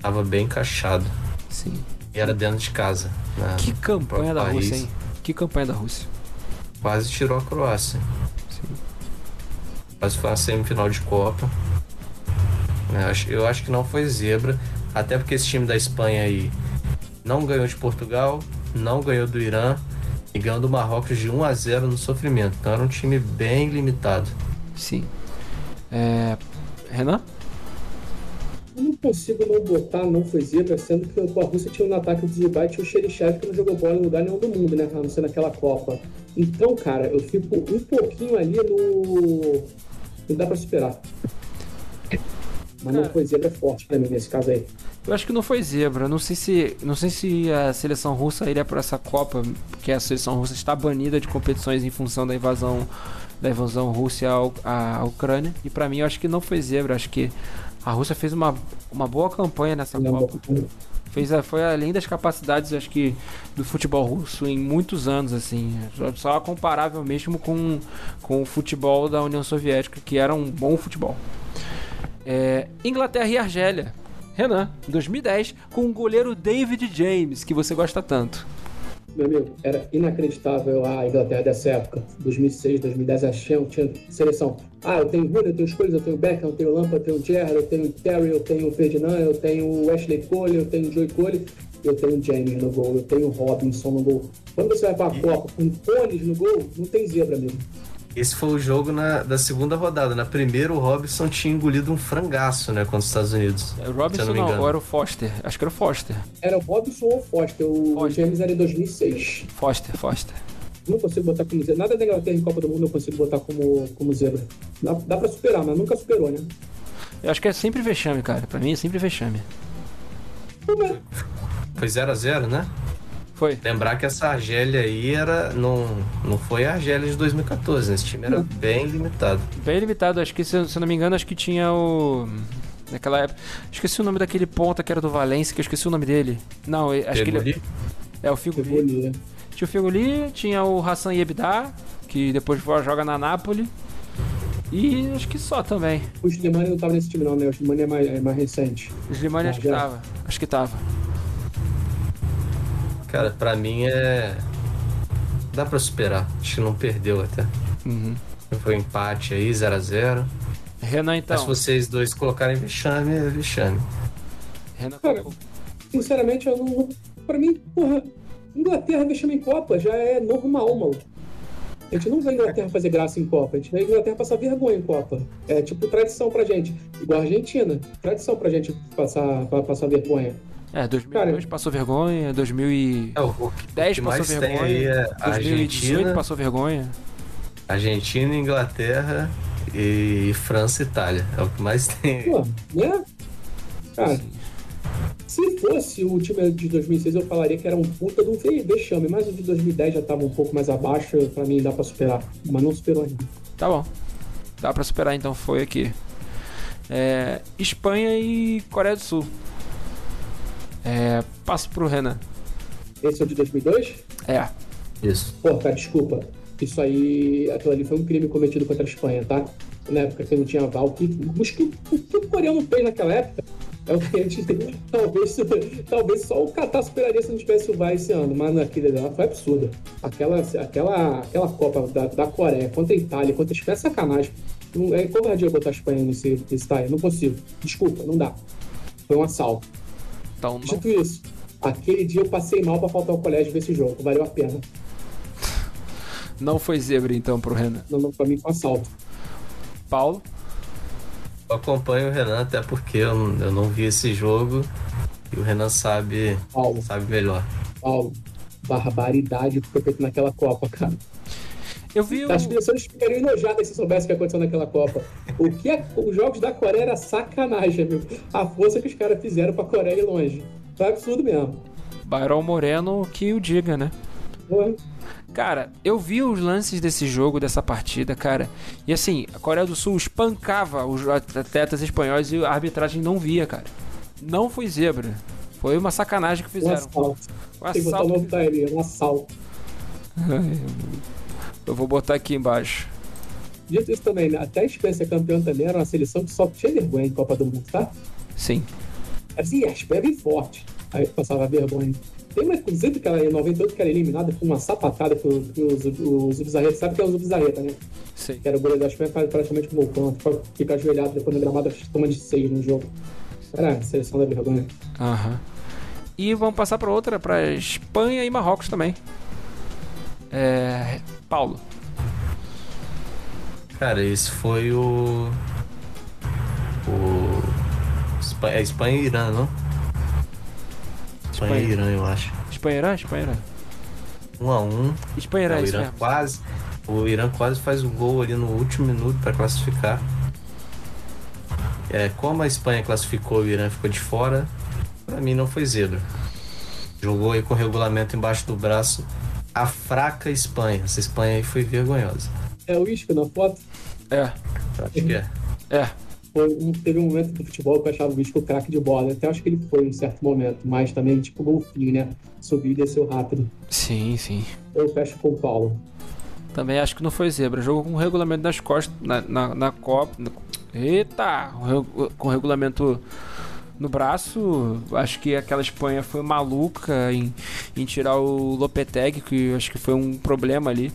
tava bem encaixado. Sim. E era dentro de casa. que campanha da Rússia, hein? Que campanha da Rússia. Quase tirou a Croácia. Quase foi uma semifinal de Copa. Eu acho que não foi zebra. Até porque esse time da Espanha aí não ganhou de Portugal, não ganhou do Irã e ganhou do Marrocos de 1 a 0 no sofrimento. Então era um time bem limitado. Sim. É... Renan? Eu não consigo não botar não foi zebra, sendo que a Rússia tinha no ataque do Zibai tinha o Xerichev que não jogou bola em lugar nenhum do mundo, né? A não ser naquela Copa. Então, cara, eu fico um pouquinho ali no. Não dá pra superar. Mas não foi zebra forte pra mim nesse caso aí. Eu acho que não foi zebra. Não sei se, não sei se a seleção russa iria para essa Copa, porque a seleção russa está banida de competições em função da invasão da invasão russa à, Ucrânia. E para mim, eu acho que não foi zebra. Acho que a Rússia fez uma, uma boa campanha nessa não, Copa. Fez, foi além das capacidades, acho que, do futebol russo em muitos anos, assim. Só comparável mesmo com, com o futebol da União Soviética, que era um bom futebol. É, Inglaterra e Argélia. Renan, em 2010, com o goleiro David James, que você gosta tanto. Meu amigo, era inacreditável a Inglaterra dessa época, 2006, 2010, achei, tinha seleção. Ah, eu tenho Rooney, eu tenho Scholes, eu tenho Beckham, eu tenho Lampard, eu tenho Gerrard, eu tenho Terry, eu tenho Ferdinand, eu tenho Wesley Cole, eu tenho Joey Cole, eu tenho James no gol, eu tenho Robinson no gol. Quando você vai pra Copa com cones no gol, não tem zebra, amigo. Esse foi o jogo na, da segunda rodada. Na primeira, o Robson tinha engolido um frangaço, né, contra os Estados Unidos. O Robson não, não era o Foster. Acho que era o Foster. Era o Robson ou o Foster. O Foster. James era em 2006. Foster, Foster. Não consigo botar como zebra. Nada da Inglaterra em Copa do Mundo eu consigo botar como, como zebra. Dá, dá pra superar, mas nunca superou, né? Eu acho que é sempre vexame, cara. Pra mim é sempre vexame. Foi 0x0, né? Foi. Lembrar que essa Argélia aí era. Não, não foi a Argélia de 2014, né? Esse time era bem limitado. Bem limitado, acho que, se, se eu não me engano, acho que tinha o. Naquela época. Esqueci o nome daquele ponta que era do Valência, que eu esqueci o nome dele. Não, acho que ele. É o Figoli. Né? Tinha o Figoli, tinha o Hassan Yebda, que depois joga na Nápoles. E acho que só também. O Slimani não tava nesse time não, né? O Slimani é mais, é mais recente. O Slimani acho que tava. Acho que tava. Cara, pra mim é. Dá pra superar. Acho que não perdeu até. Uhum. Foi um empate aí, 0x0. Renan, então. Mas se vocês dois colocarem vexame, é vexame. Renan, Cara, sinceramente, eu não. Pra mim, porra, Inglaterra vexame em Copa já é normal, mano. A gente não vê a Inglaterra fazer graça em Copa, a gente vê a Inglaterra passar vergonha em Copa. É tipo tradição pra gente. Igual a Argentina. Tradição pra gente passar, pra passar vergonha. É, 2002 Cara, passou vergonha, 2010 é, passou vergonha, aí é 2018 passou vergonha. Argentina, Inglaterra e França e Itália. É o que mais tem. Pô, né? Cara, Sim. se fosse o time de 2006, eu falaria que era um puta de um vexame, mas o de 2010 já tava um pouco mais abaixo, pra mim dá pra superar, mas não superou ainda. Tá bom. Dá pra superar, então foi aqui. É, Espanha e Coreia do Sul. É, passo pro Renan. Esse é o de 2002? É. Isso. Pô, cara, desculpa. Isso aí, aquilo ali foi um crime cometido contra a Espanha, tá? Na época que não tinha VAR. O que, o que o coreano fez naquela época é o que a gente tem. Talvez, talvez só o Qatar superaria se não tivesse o VAR esse ano, mas naquele dela foi absurda. Aquela, aquela, aquela Copa da, da Coreia contra a Itália, contra a Espanha, é sacanagem. Não, é covardia botar a Espanha nesse, nesse time. Não consigo. Desculpa, não dá. Foi um assalto. Então, não... Dito isso, aquele dia eu passei mal para faltar ao colégio ver esse jogo. Valeu a pena. Não foi zebra então pro Renan? Não, não pra mim foi assalto. Paulo? Eu acompanho o Renan até porque eu, eu não vi esse jogo e o Renan sabe, Paulo. sabe melhor. Paulo, barbaridade que foi feito naquela Copa, cara. Eu vi o... As pessoas ficariam enojadas se soubessem o que aconteceu naquela Copa. O que é... os jogos da Coreia era sacanagem, amigo. A força que os caras fizeram pra Coreia ir longe. Foi absurdo mesmo. Byron Moreno que o diga, né? Ué. Cara, eu vi os lances desse jogo, dessa partida, cara. E assim, a Coreia do Sul espancava os atletas espanhóis e a arbitragem não via, cara. Não foi zebra. Foi uma sacanagem que fizeram. Um assalto. Um assalto. Tem que botar um assalto. Eu vou botar aqui embaixo. Dito isso também, né? até a Espanha campeã também era uma seleção que só tinha vergonha em Copa do Mundo, tá? Sim. Assim, a Espanha é bem forte. Aí passava vergonha. Tem uma, inclusive, que ela, em 98 que era eliminada com uma sapatada que, que os, os sabe que é o Zubizarreta, né? Sim. Que era o goleiro da Espanha praticamente um vulcão, fica ajoelhado depois no gramado, toma de seis no jogo. Era a seleção da vergonha. Aham. E vamos passar para outra, para Espanha e Marrocos também. É, Paulo. Cara, esse foi o. O. É Espanha e Irã, não? Espanha, Espanha e Irã, eu acho. Espanha e Irã? Espanha e Irã. Um a um. Espanha e Irã, o Irã mesmo. quase. O Irã quase faz o gol ali no último minuto para classificar. É, como a Espanha classificou o Irã ficou de fora, para mim não foi zebra. Jogou aí com o regulamento embaixo do braço a fraca Espanha. Essa Espanha aí foi vergonhosa. É o Isco na foto? É. Acho que é. É. Foi um, teve um momento do futebol que eu achava o Isco craque de bola. Até acho que ele foi em certo momento, mas também tipo golfinho, né? Subiu e desceu rápido. Sim, sim. Eu fecho com o Paulo. Também acho que não foi zebra. Jogou com o regulamento das costas na, na, na Copa. Eita! Com o regulamento no braço. Acho que aquela Espanha foi maluca em, em tirar o Lopetegui, que acho que foi um problema ali.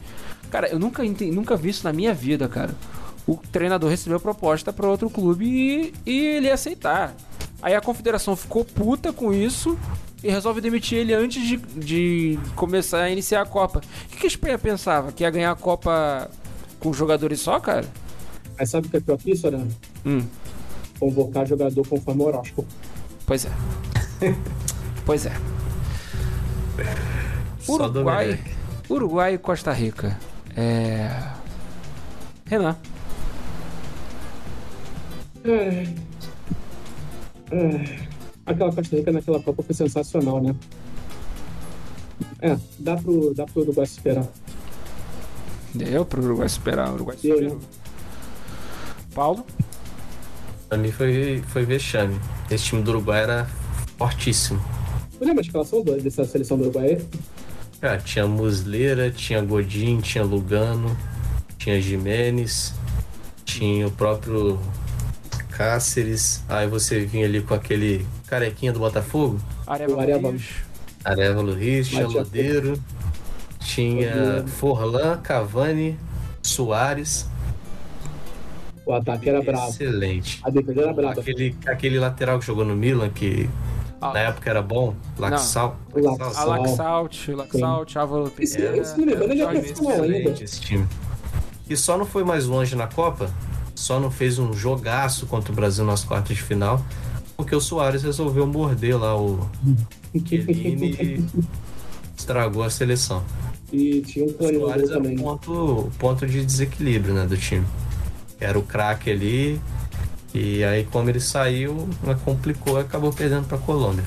Cara, eu nunca, nunca vi isso na minha vida, cara. O treinador recebeu proposta para outro clube e, e ele ia aceitar. Aí a confederação ficou puta com isso e resolve demitir ele antes de, de começar a iniciar a Copa. O que, que a Espanha pensava? Que ia ganhar a Copa com jogadores só, cara? Mas sabe o que é pior que isso, Arana? Hum, Convocar jogador conforme o horóscopo. pois é. pois é. Uruguai. Uruguai e Costa Rica. É. Renan. É. É. Aquela Costa Rica naquela Copa foi sensacional, né? É, dá pro, dá pro Uruguai esperar. Deu pro Uruguai superar. O Uruguai Deu, superou. Paulo? Pra mim foi, foi vexame. Esse time do Uruguai era fortíssimo. Tu lembra a escalação dessa seleção do Uruguai? Cara, tinha Musleira, tinha Godin, tinha Lugano, tinha Jimenez, tinha o próprio Cáceres. Aí você vinha ali com aquele carequinha do Botafogo. Arevalo tinha Mas tinha- Lodeiro, tinha. Forlan, Cavani, Soares. O ataque era bravo. Excelente. A defesa era brava. Aquele, aquele lateral que jogou no Milan, que Ah. na época era bom, Laxal. O Laxalt. Alaxalt, Laxalt, Álvaro Esse- Pereira. esse não me engano, ele é ainda. Excelente esse time. E só não foi mais longe na Copa, só não fez um jogaço contra o Brasil nas quartas de final, porque o Soares resolveu morder lá o Chiellini e estragou a seleção. E tinha um O Soares era o ponto, ponto de desequilíbrio né, do time. Era o craque ali, e aí como ele saiu, né, complicou e acabou perdendo para a Colômbia.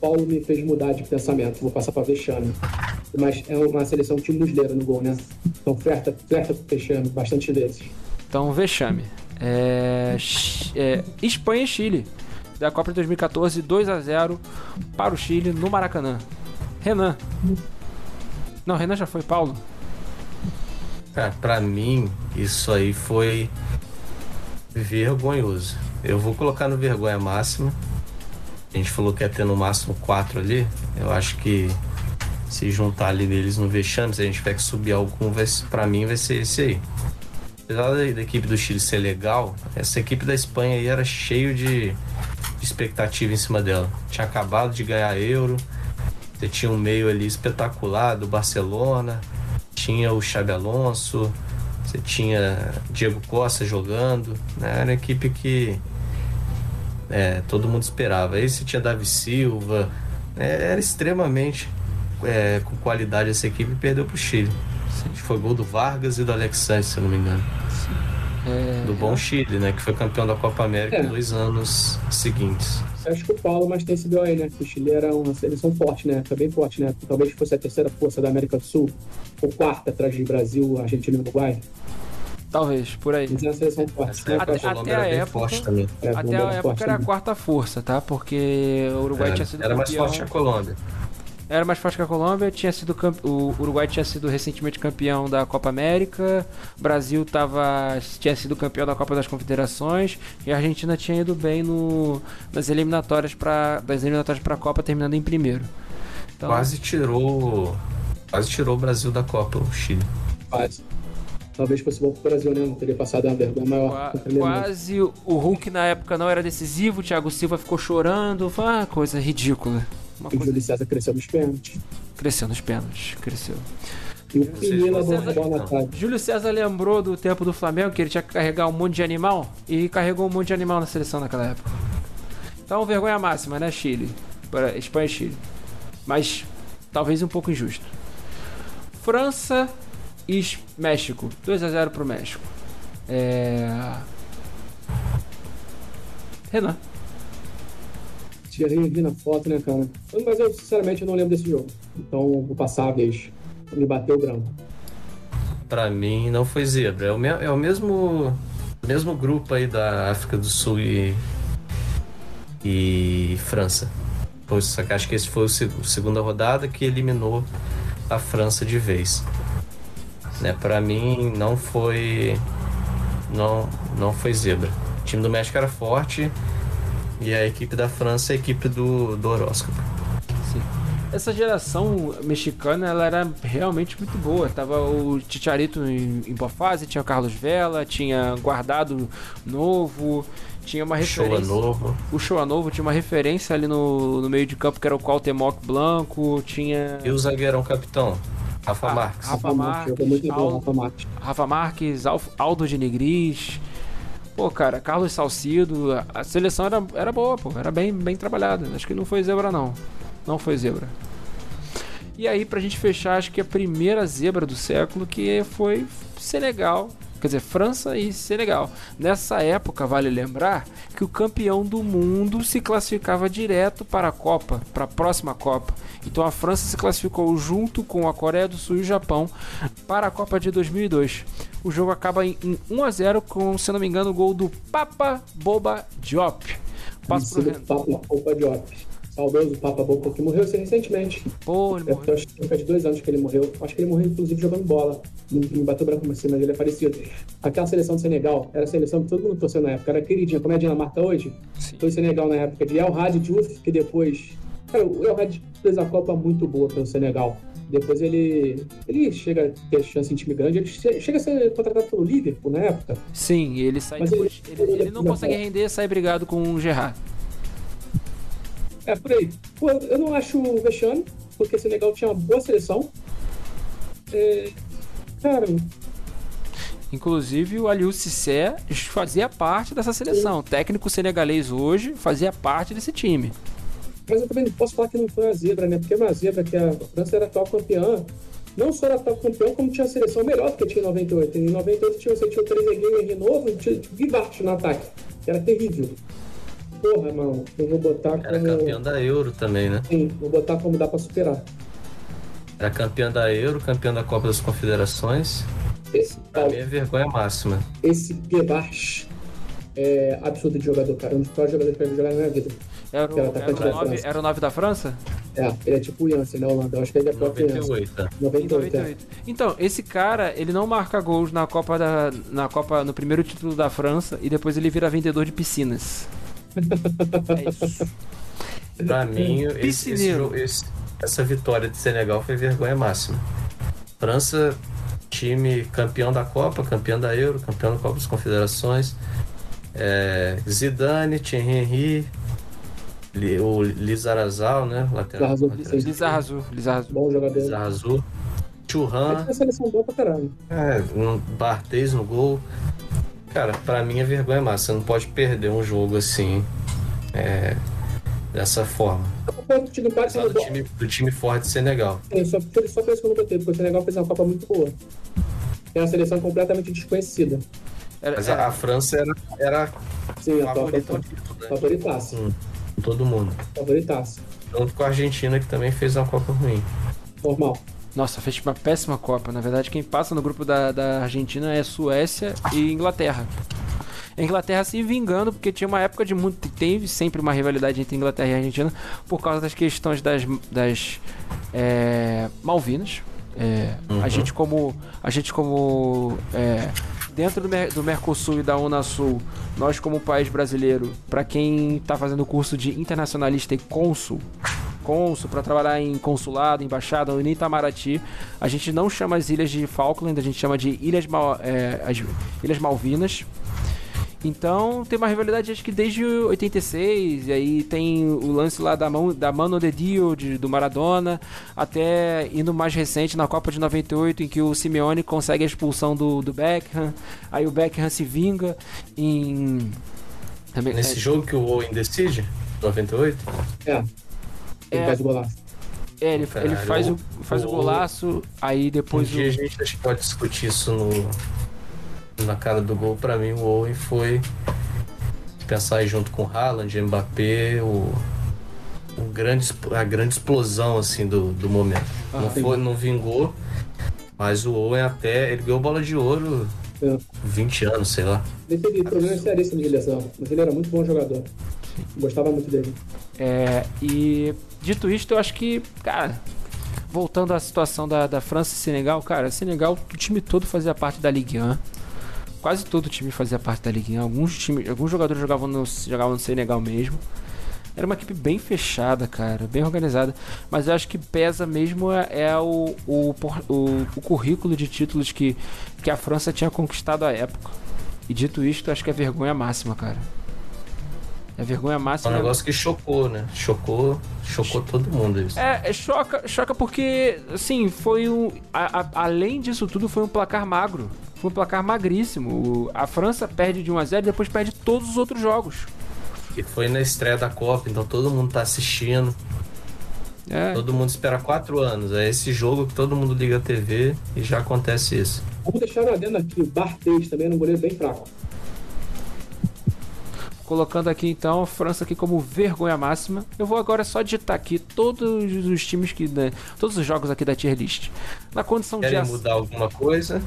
Paulo me fez mudar de pensamento. Vou passar pra Vexame. Mas é uma seleção time musleira no gol, né? Então flerta, flerta com o Vexame bastante vezes. Então, vexame. É, é, Espanha e Chile. Da Copa de 2014, 2 a 0 para o Chile no Maracanã. Renan. Não, Renan já foi, Paulo. Cara, pra mim, isso aí foi vergonhoso. Eu vou colocar no vergonha máxima. A gente falou que ia ter no máximo quatro ali. Eu acho que se juntar ali neles no vexame, se a gente tiver que subir algum, ser- pra mim vai ser esse aí. Apesar da, da equipe do Chile ser legal, essa equipe da Espanha aí era cheio de, de expectativa em cima dela. Tinha acabado de ganhar Euro, você tinha um meio ali espetacular do Barcelona, tinha o Xabi Alonso, você tinha Diego Costa jogando, né? Era uma equipe que é, todo mundo esperava. Aí você tinha Davi Silva, né? era extremamente é, com qualidade essa equipe e perdeu pro Chile. Foi gol do Vargas e do Alexandre, se eu não me engano. É, Do bom Chile, né? Que foi campeão da Copa América É. dois anos seguintes. Eu acho que o Paulo mais tem esse BO aí, né? Que o Chile era uma seleção forte, né? Foi bem forte, né? Talvez fosse a terceira força da América do Sul, ou quarta atrás de Brasil, Argentina e Uruguai. Talvez, por aí. Mas é forte. Essa né? Até- a até bem época- forte também. É, Até a era época forte era a quarta força, tá? Porque o Uruguai Era, tinha sido era mais campeão. forte que a Colômbia. Era mais forte que a Colômbia, tinha sido o Uruguai tinha sido recentemente campeão da Copa América, o Brasil tava... tinha sido campeão da Copa das Confederações e a Argentina tinha ido bem no... nas eliminatórias para das eliminatórias para a Copa terminando em primeiro. Então, Quase tirou. Quase tirou o Brasil da Copa, o Chile. Quase. Talvez fosse bom pro Brasil, né? Não teria passado uma vergonha maior. qua- quase o Hulk na época não era decisivo, o Thiago Silva ficou chorando, uma coisa ridícula. Uma E o coisa Júlio César cresceu nos pênaltis. cresceu nos pênaltis, cresceu. E o acredita. trave. Júlio César lembrou do tempo do Flamengo que ele tinha que carregar um monte de animal e carregou um monte de animal na seleção naquela época. Então, vergonha máxima, né, Chile? Para Espanha e Chile. Mas talvez um pouco injusto. França e México. 2 a 0 pro México. É... Renan. Tirei vi na foto, né, cara? Mas eu, sinceramente, eu não lembro desse jogo. Então, vou passar a vez. Me bateu o branco. Pra mim não foi zebra. É o, me- é o mesmo, mesmo grupo aí da África do Sul e, e França. Pois, só que acho que esse foi o seg- a segunda rodada que eliminou a França de vez. Né, para mim não foi não não foi zebra. O time do México era forte e a equipe da França é a equipe do, do horóscopo. Sim. Essa geração mexicana ela era realmente muito boa. Tava o Chicharito em, em boa fase, tinha o Carlos Vela, tinha Guardado novo, tinha uma Show referência. novo. O Show novo tinha uma referência ali no, no meio de campo que era o Cuauhtémoc Blanco, tinha E o zagueirão capitão? Rafa Ah, Marques. Rafa Marques, Jogou muito bom, Aldo- Rafa Marques. Rafa Marques, Al- Aldo de Negris. Pô, cara, Carlos Salcido. A, a seleção era, era boa, pô. Era bem, bem trabalhada. Acho que não foi zebra, não. Não foi zebra. E aí, pra gente fechar, acho que a primeira zebra do século que foi Senegal. Quer dizer, França e Senegal. Nessa época, vale lembrar que o campeão do mundo se classificava direto para a Copa, para a próxima Copa. Então a França se classificou junto com a Coreia do Sul e o Japão para a Copa de 2002. O jogo acaba em, em 1 a 0 com, se não me engano, o gol do Papa Boba Diop. Passo pro. Papa Boba Diop. Saudoso Papa Boba, que morreu recentemente. Pô, ele Eu morreu. acho que cerca de dois anos que ele morreu. Acho que ele morreu, inclusive, jogando bola. Não me bateu branco assim, mas ele é parecido. Aquela seleção do Senegal era a seleção que todo mundo torceu na época. Era queridinha, como é a Dinamarca hoje. Sim. Foi o Senegal na época de El Hadji Diouf, que depois... Cara, o El Hadji fez a Copa muito boa pelo Senegal. Depois ele, ele chega a ter chance em time grande. Ele che- chega a ser contratado pelo Liverpool na época. Sim, ele sai Mas depois. ele- Ele, ele não consegue render, sai brigado com o Gerrard. É, por aí. Pô, eu não acho vexame, porque o Senegal tinha uma boa seleção. É, cara, Inclusive o Aliou Cissé fazia parte dessa seleção. O técnico senegalês hoje fazia parte desse time. mas eu também não posso falar que não foi uma zebra, né? Porque é uma zebra que a França era atual campeã. Não só era atual campeão, como tinha a seleção melhor do que tinha em 98. Em 98 tinha, você tinha o Trezeguet e Renovo e tinha o Guivart no ataque. que Era terrível. Porra, mano, eu vou botar como... Era campeão da Euro também, né? Sim, vou botar como dá pra superar. Era campeão da Euro, campeão da Copa das Confederações. Esse, Pra mim é vergonha máxima. esse Guivart é absurdo de jogador, cara. Um dos piores jogadores que eu jogar na minha vida. Era o, Que era atacante era o, da nove, França. era o nove da França? É, ele é tipo o Jansen, na Holanda. Eu acho que ele é próprio Jansen. 98, tá? Em 98, é. 98. Então, esse cara, ele não marca gols na Copa da na Copa no primeiro título da França e depois ele vira vendedor de piscinas. É isso. Pra mim, esse, esse esse- essa vitória de Senegal foi vergonha máxima. França, time campeão da Copa, campeão da Euro, campeão da Copa das Confederações. É, Zidane, Thierry Henry, Li- o Lizarazal, né? Lateral. Lizarazu, lateral sim. Lizarrazu, Lizarrazu. Bom jogador. Lizarazu. Ele Churran, é, um Barthez no gol. Cara, pra mim é vergonha máxima. Você não pode perder um jogo assim, é, dessa forma. Parte, Apesar mas do eu time, do time forte de Senegal. Sim, só, só por isso que eu não botei, porque o Senegal fez uma Copa muito boa. É uma seleção completamente desconhecida. Era- Mas era- a, a França era, era Sim, favorita né? Favoritaça. Com, com todo mundo. Favoritaça. Junto com a Argentina, que também fez uma Copa ruim. Normal. Nossa, fez uma péssima Copa. Na verdade, quem passa no grupo da, da Argentina é Suécia e Inglaterra. A Inglaterra se vingando, porque tinha uma época de muito. Teve sempre uma rivalidade entre Inglaterra e Argentina por causa das questões das, das é, Malvinas. É, Uhum. A gente como. A gente como. é, dentro do, Mer- do Mercosul e da Unasul, nós como país brasileiro, para quem está fazendo o curso de internacionalista e cônsul, cônsul para trabalhar em consulado, embaixada ou em Itamaraty, a gente não chama as ilhas de Falkland, a gente chama de Ilhas, Mal, é, as Ilhas Malvinas. Então tem uma rivalidade acho que desde 86, e aí tem o lance lá da, mão, da Mano de Dio de, do Maradona, até indo mais recente na Copa de 98, em que o Simeone consegue a expulsão do, do Beckham, aí o Beckham se vinga em. Também, Nesse é, jogo que o Owen decide, 98, É. Ele É. faz o golaço. é, ele, Caralho, ele faz, o, faz o o- golaço, aí um depois dia a o, gente acho que pode discutir isso no, na cara do gol. Pra mim, o Owen foi pensar aí junto com o Haaland, Mbappé, o, o grande, a grande explosão assim do, do momento. Ah, não, foi, não vingou, mas o Owen até ele ganhou bola de ouro É. 20 anos, sei lá. Ele teve problemas seríssimos de lesão, mas ele era muito bom jogador. Gostava muito dele. É, e dito isto, eu acho que, cara, voltando à situação da, da França e Senegal, cara, Senegal, o time todo fazia parte da Ligue 1. Quase todo o time fazia parte da Ligue 1. Alguns, time, alguns jogadores jogavam no, jogavam no Senegal mesmo. Era uma equipe bem fechada, cara, bem organizada. Mas eu acho que pesa mesmo é, é o, o, o, o currículo de títulos que, que a França tinha conquistado à época. E dito isto, acho que é vergonha máxima, cara. É vergonha máxima. É um negócio que chocou, né? Chocou, chocou todo mundo isso. É, é choca, choca porque, assim, foi um. A, a, além disso tudo, foi um placar magro. Foi um placar magríssimo. O, a França perde de 1x0 e depois perde todos os outros jogos. E foi na estreia da Copa, então todo mundo tá assistindo. É. Todo mundo espera quatro anos. É esse jogo que todo mundo liga a TV e já acontece isso. Vamos deixar na adendo aqui, o Barthez também é um goleiro bem fraco colocando aqui então a França aqui como vergonha máxima. Eu vou agora só digitar aqui todos os times que né, todos os jogos aqui da tier list. Na condição Querem de mudar alguma coisa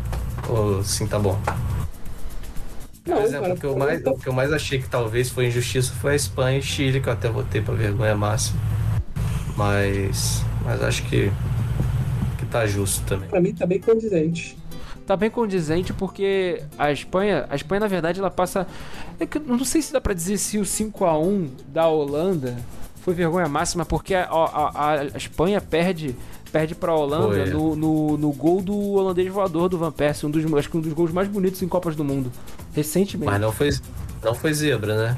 ou sim tá bom? Por exemplo, o, que eu mais, o que eu mais achei que talvez foi injustiça foi a Espanha e Chile, que eu até votei para vergonha máxima. Mas, mas acho que, que tá justo também. Para mim tá bem condizente tá bem condizente porque a Espanha, a Espanha na verdade ela passa, é que não sei se dá para dizer se o 5 a 1 da Holanda foi vergonha máxima porque a, a, a Espanha perde perde para a Holanda no, no, no, gol do holandês voador do Van Persie, um dos acho que um dos gols mais bonitos em Copas do Mundo recentemente. Mas não foi não foi zebra, né?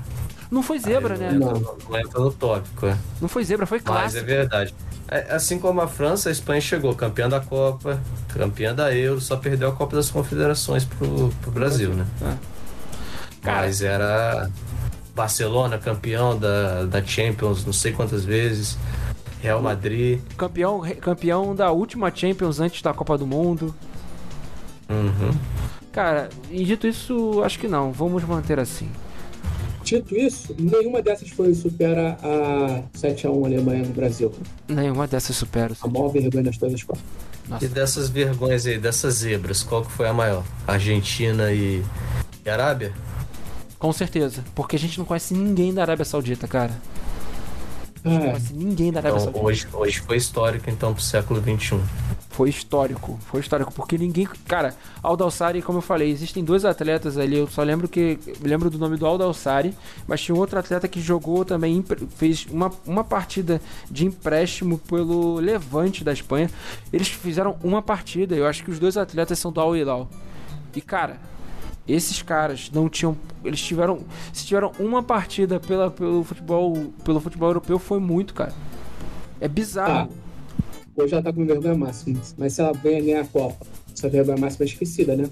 Não foi zebra, Aí, né? Não, não entra no tópico, é. Não foi zebra, foi clássico. Mas é verdade. É, assim como a França, a Espanha chegou campeã da Copa, campeã da Euro, só perdeu a Copa das Confederações pro, pro Brasil, né? É. Mas era Barcelona campeão da, da Champions não sei quantas vezes, Real Madrid. Campeão, campeão da última Champions antes da Copa do Mundo. Uhum. Cara, e dito isso, acho que não. Vamos manter assim. Dito isso, nenhuma dessas foi supera a 7x1 Alemanha no Brasil. Nenhuma dessas supera. A maior vergonha das todas as E dessas vergonhas aí, dessas zebras, qual que foi a maior? Argentina e, e Arábia? Com certeza, porque a gente não conhece ninguém da Arábia Saudita, cara. É. Não conhece ninguém da Arábia então, Saudita. Hoje, hoje foi histórico, então, pro século XXI foi histórico. Foi histórico, porque ninguém. Cara, Aldo Alçari, como eu falei, existem dois atletas ali. Eu só lembro que. Lembro do nome do Aldo Alçari, mas tinha outro atleta que jogou também, fez uma, uma partida de empréstimo pelo Levante da Espanha. Eles fizeram uma partida. Eu acho que os dois atletas são do Al Hilal. E, cara, esses caras não tinham. Eles tiveram. Se tiveram uma partida pela, pelo futebol. Pelo futebol europeu, foi muito, cara. É bizarro. Ah hoje ela tá com vergonha máxima. Mas se ela ganha, ganhar a Copa, essa vergonha máxima é esquecida, né?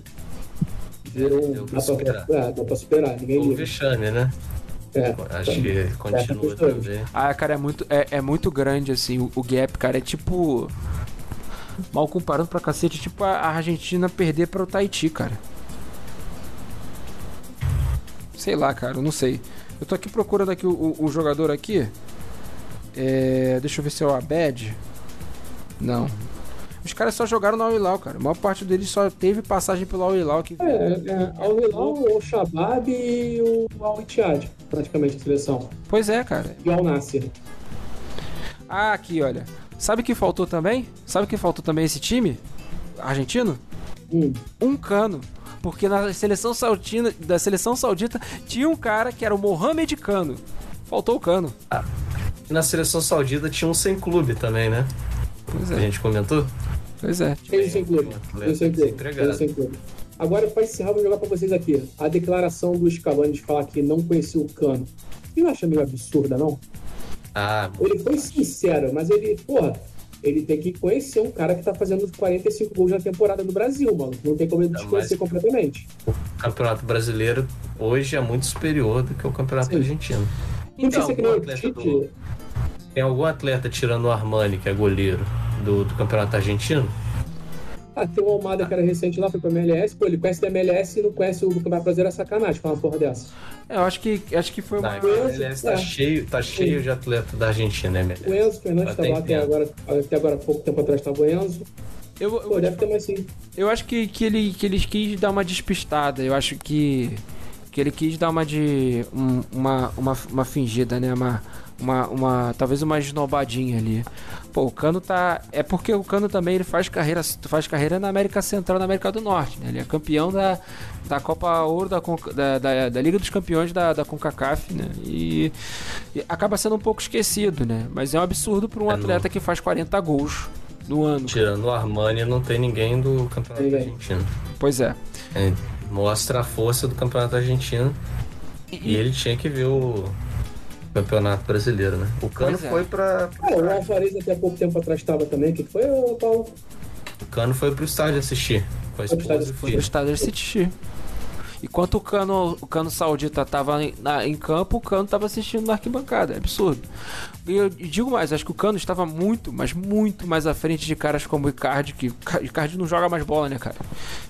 Virou. Dá pra, superar. É, dá pra superar, ninguém O vexame, né? É, Acho que continua também. Ah, cara, é muito, é, é muito grande, assim, o, o, gap, cara. É tipo. Mal comparando pra cacete, tipo a Argentina perder para o Tahiti, cara. Sei lá, cara, não sei. Eu tô aqui procurando aqui o, o, o jogador aqui. É, deixa eu ver se é o Abed. Não. Os caras só jogaram no Al-Hilal, cara. A maior parte deles só teve passagem pelo Al-Hilal aqui. É, é Al-Hilal, o Shabab e o Al-Ittihad, praticamente a seleção. Pois é, cara. E o Al-Nassr. Ah, aqui, olha. Sabe o que faltou também? Sabe o que faltou também esse time? Argentino? Hum. Um cano. Porque na seleção saudita, da seleção saudita tinha um cara que era o Mohamed Cano. Faltou o cano. Ah, na seleção saudita tinha um sem clube também, né? Pois é. A gente comentou? Pois é. Ele sem clube. Ele sem clube. sem clube. Agora, para encerrar, vou jogar para vocês aqui. A declaração do Scaloni de falar que não conhecia o Cano. Não acha meio absurda, não? Ah, ele foi sincero, mas ele, porra, ele tem que conhecer um cara que tá fazendo 45 gols na temporada no Brasil, mano. Não tem como ele desconhecer completamente. O campeonato brasileiro hoje é muito superior do que o campeonato Sim. argentino. Então, então o atleta do, tem algum atleta tirando o Armani, que é goleiro, do, do campeonato argentino? Ah, tem o Almada que era recente lá, foi pro MLS, pô, ele conhece da MLS e não conhece o Campeonato Brasileiro, é sacanagem falar uma porra dessa. É, eu acho que, acho que foi uma... Não, o MLS tá, é. cheio, tá cheio de atleta da Argentina, né, O Enzo Fernandes tava lá até agora, até agora, pouco tempo atrás tava o Enzo. Eu, eu, pô, deve ter mais sim. Eu acho que, que, ele, que ele quis dar uma despistada, eu acho que que ele quis dar uma de um, uma, uma, uma fingida, né, uma uma, uma talvez uma esnobadinha ali. Pô, o Cano tá. É porque o Cano também ele faz carreira, faz carreira na América Central na América do Norte. Né? Ele é campeão da, da Copa Ouro da, da, da, da Liga dos Campeões da, da CONCACAF, né? E, e, acaba sendo um pouco esquecido, né? Mas é um absurdo para um é atleta no... que faz 40 gols no ano. Tirando o Armani, não tem ninguém do Campeonato Argentino. Pois é. é. Mostra a força do Campeonato Argentino. E, e ele tinha que ver o Campeonato Brasileiro, né? O Cano é. foi pra. É, o Alvarez até pouco tempo atrás estava também. O que foi, Paulo? O Cano foi pro estádio assistir. Foi pro estádio assistir. Enquanto o cano, o cano saudita tava em, na, em campo, o cano tava assistindo na arquibancada. É absurdo. E eu digo mais, acho que o cano estava muito, mas muito mais à frente de caras como o Icardi, que o Icardi não joga mais bola, né, cara?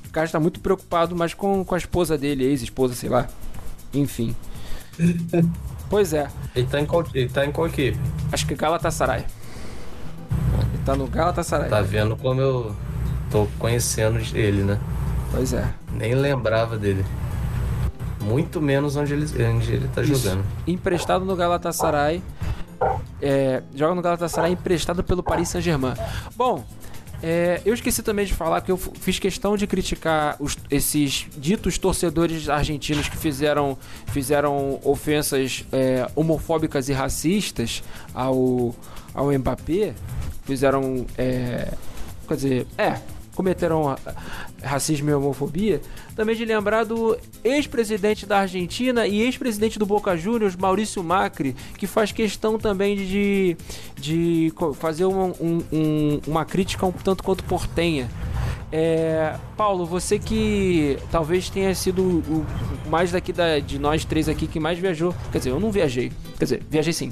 O Icardi tá muito preocupado mais com, com a esposa dele, ex-esposa, sei lá. Enfim. pois é. Ele tá em qual, ele tá em qual equipe? Acho que Galatasaray. Ele tá no Galatasaray. Tá vendo como eu tô conhecendo ele, né? Pois é. Nem lembrava dele. Muito menos onde ele, onde ele tá Isso. jogando. Emprestado no Galatasaray. É, joga no Galatasaray emprestado pelo Paris Saint-Germain. Bom, é, eu esqueci também de falar que eu fiz questão de criticar os, esses ditos torcedores argentinos que fizeram, fizeram ofensas é, homofóbicas e racistas ao, ao Mbappé. Fizeram. É, quer dizer, é, cometeram racismo e homofobia, também de lembrar do ex-presidente da Argentina e ex-presidente do Boca Juniors, Maurício Macri, que faz questão também de, de fazer uma, um, uma crítica um tanto quanto portenha. É, Paulo, você que talvez tenha sido o mais daqui da, de nós três aqui que mais viajou, quer dizer, eu não viajei, quer dizer, viajei sim,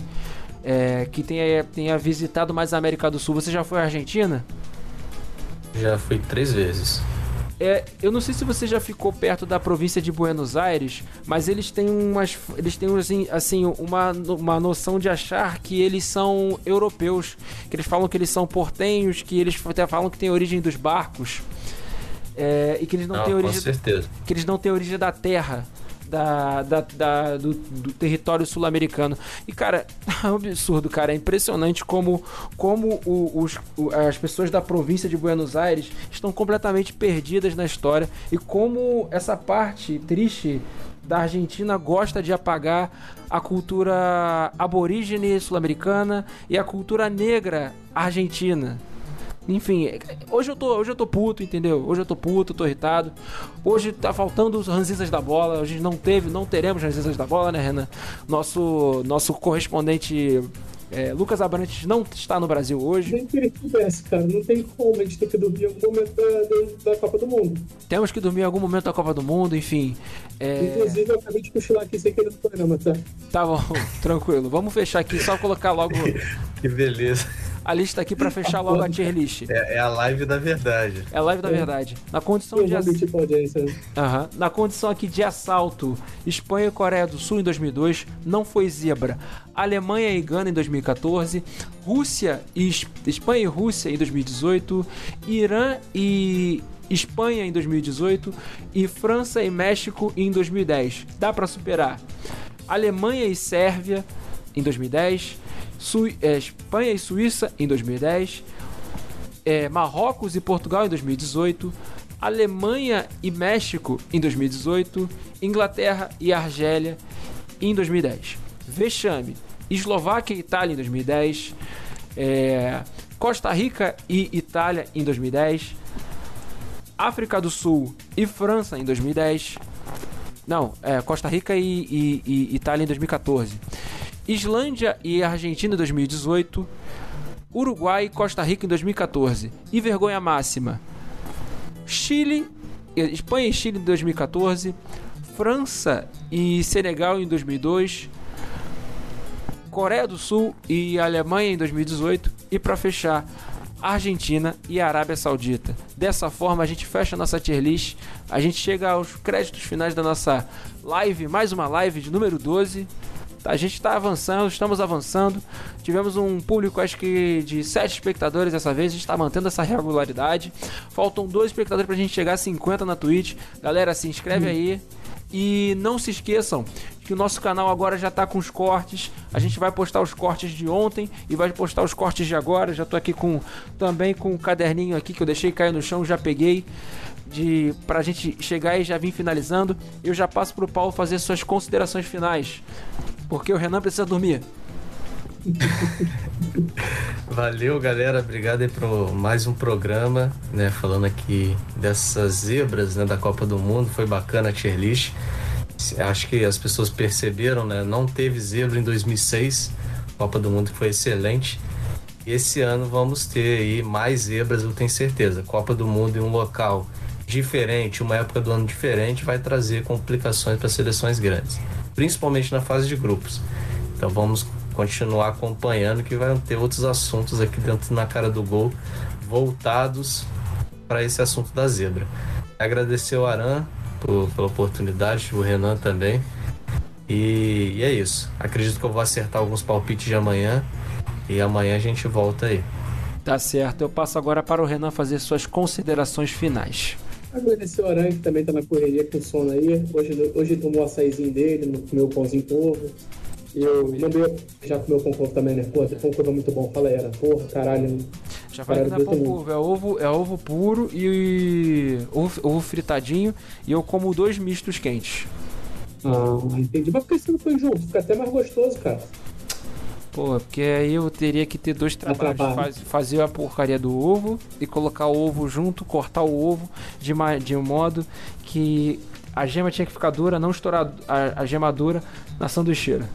é, que tenha, tenha visitado mais a América do Sul, você já foi à Argentina? Já fui três vezes. É, eu não sei se você já ficou perto da província de Buenos Aires, mas eles têm umas, eles têm assim, assim uma, uma noção de achar que eles são europeus, que eles falam que eles são portenhos, que eles até falam que tem origem dos barcos. É, e que eles não, não têm origem, que eles não têm origem da terra da, da, da do, do, território sul-americano. E, cara, é um absurdo, cara. É impressionante como, como o, os, as pessoas da província de Buenos Aires estão completamente perdidas na história e como essa parte triste da Argentina gosta de apagar a cultura aborígene sul-americana e a cultura negra argentina. Enfim, hoje eu tô, hoje eu tô puto, entendeu? Hoje eu tô puto, tô irritado. Hoje tá faltando os ranzistas da bola. Hoje não teve, não teremos ranzistas da bola, né, Renan? Nosso nosso correspondente é, Lucas Abrantes não está no Brasil hoje. Nem que ele tivesse, cara. Não tem como. A gente tem que dormir em algum momento da, da, Copa do Mundo. Temos que dormir em algum momento da Copa do Mundo, enfim. É... Inclusive, eu acabei de cochilar aqui sem querer no programa, tá? Tá bom, tranquilo. Vamos fechar aqui, só colocar logo. que beleza a lista aqui para fechar logo a tier list. É, é, a live da verdade. É a live da verdade. Na condição de ass... uhum. Na condição aqui de assalto, Espanha e Coreia do Sul em 2002 não foi zebra. Alemanha e Gana em 2014, Rússia e Espanha e Rússia em 2018, Irã e Espanha em 2018 e França e México em 2010. Dá para superar. Alemanha e Sérvia em 2010, Su é, Espanha e Suíça em 2010, é, Marrocos e Portugal em 2018, Alemanha e México em 2018, Inglaterra e Argélia em 2010. Vexame, Eslováquia e Itália em 2010, é, Costa Rica e Itália em 2010, África do Sul e França em 2010. Não, é, Costa Rica e, e, e Itália em 2014. Islândia e Argentina em 2018, Uruguai e Costa Rica em 2014. E vergonha máxima: Chile, Espanha e Chile em 2014, França e Senegal em 2002, Coreia do Sul e Alemanha em 2018 e para fechar, Argentina e Arábia Saudita. Dessa forma a gente fecha a nossa tier list, a gente chega aos créditos finais da nossa live, mais uma live de número 12. A gente está avançando, estamos avançando. Tivemos um público, acho que de 7 espectadores dessa vez. A gente está mantendo essa regularidade. Faltam dois espectadores para a gente chegar a 50 na Twitch. Galera, se inscreve aí. E não se esqueçam que o nosso canal agora já está com os cortes. A gente vai postar os cortes de ontem e vai postar os cortes de agora. Já estou aqui com também com o um caderninho aqui que eu deixei cair no chão, já peguei de pra gente chegar e já vir finalizando. Eu já passo pro Paulo fazer suas considerações finais. Porque o Renan precisa dormir. Valeu, galera. Obrigado aí por mais um programa, né? Falando aqui dessas zebras né, da Copa do Mundo. Foi bacana a tier list. acho que as pessoas perceberam, né? Não teve zebra em 2006, Copa do Mundo foi excelente. Esse ano vamos ter aí mais zebras, eu tenho certeza. Copa do Mundo em um local diferente, uma época do ano diferente, vai trazer complicações para seleções grandes, principalmente na fase de grupos. Então vamos continuar acompanhando que vai ter outros assuntos aqui dentro na cara do gol voltados para esse assunto da zebra. Agradecer o Aran por, pela oportunidade, o Renan também. E, e é isso. Acredito que eu vou acertar alguns palpites de amanhã e amanhã a gente volta aí. Tá certo. Eu passo agora para o Renan fazer suas considerações finais. Agradecer o Aran, que também tá na correria com sono aí. Hoje, hoje tomou o açaizinho dele, comeu o pãozinho. E eu mandei já comeu pão com ovo também, né? Pô, pão com é muito bom. Fala aí, era. Porra, caralho. Já falei que não é pão com ovo, é ovo, é ovo puro e ovo, ovo fritadinho. E eu como dois mistos quentes. Ah, entendi. Mas por que você não foi junto? Fica até mais gostoso, cara. Pô, porque aí eu teria que ter dois trabalhos. Faz, fazer a porcaria do ovo e colocar o ovo junto, cortar o ovo de, de um modo que a gema tinha que ficar dura, não estourar a, a gema dura na sanduicheira.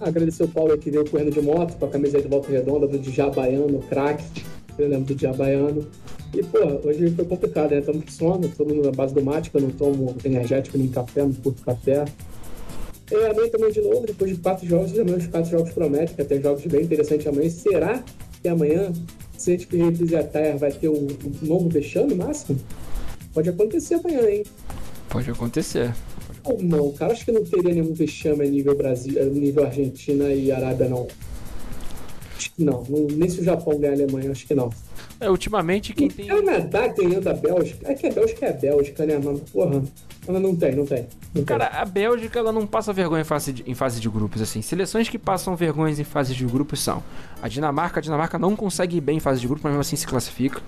Agradecer o Paulo que veio correndo de moto com a camisa de volta redonda do Dijá Baiano, craque. Eu lembro do Dijá Baiano. E, pô, hoje foi complicado, né? Estamos com sono, todo mundo na base do mate, eu não tomo energético nem café, não curto café. E amanhã também de novo, depois de quatro jogos, amanhã os quatro jogos prometem, que até jogos bem interessantes amanhã. Será que amanhã, se a gente reprise a terra, vai ter um, um novo vexame máximo? Pode acontecer amanhã, hein? Pode acontecer. Ou não, cara, acho que não teria nenhum vexame a nível Brasil, a nível Argentina e Arábia, não. Acho que não. não nem se o Japão ganhar a Alemanha, acho que não. É, ultimamente quem o tem. Canadá ganhando a Bélgica. É que a Bélgica é a Bélgica, né, mano? Porra. Ela não tem, não tem. Não Cara, tem. a Bélgica ela não passa vergonha em fase, de, em fase de grupos, assim. Seleções que passam vergonhas em fase de grupos são a Dinamarca. A Dinamarca não consegue ir bem em fase de grupo, mas mesmo assim se classifica.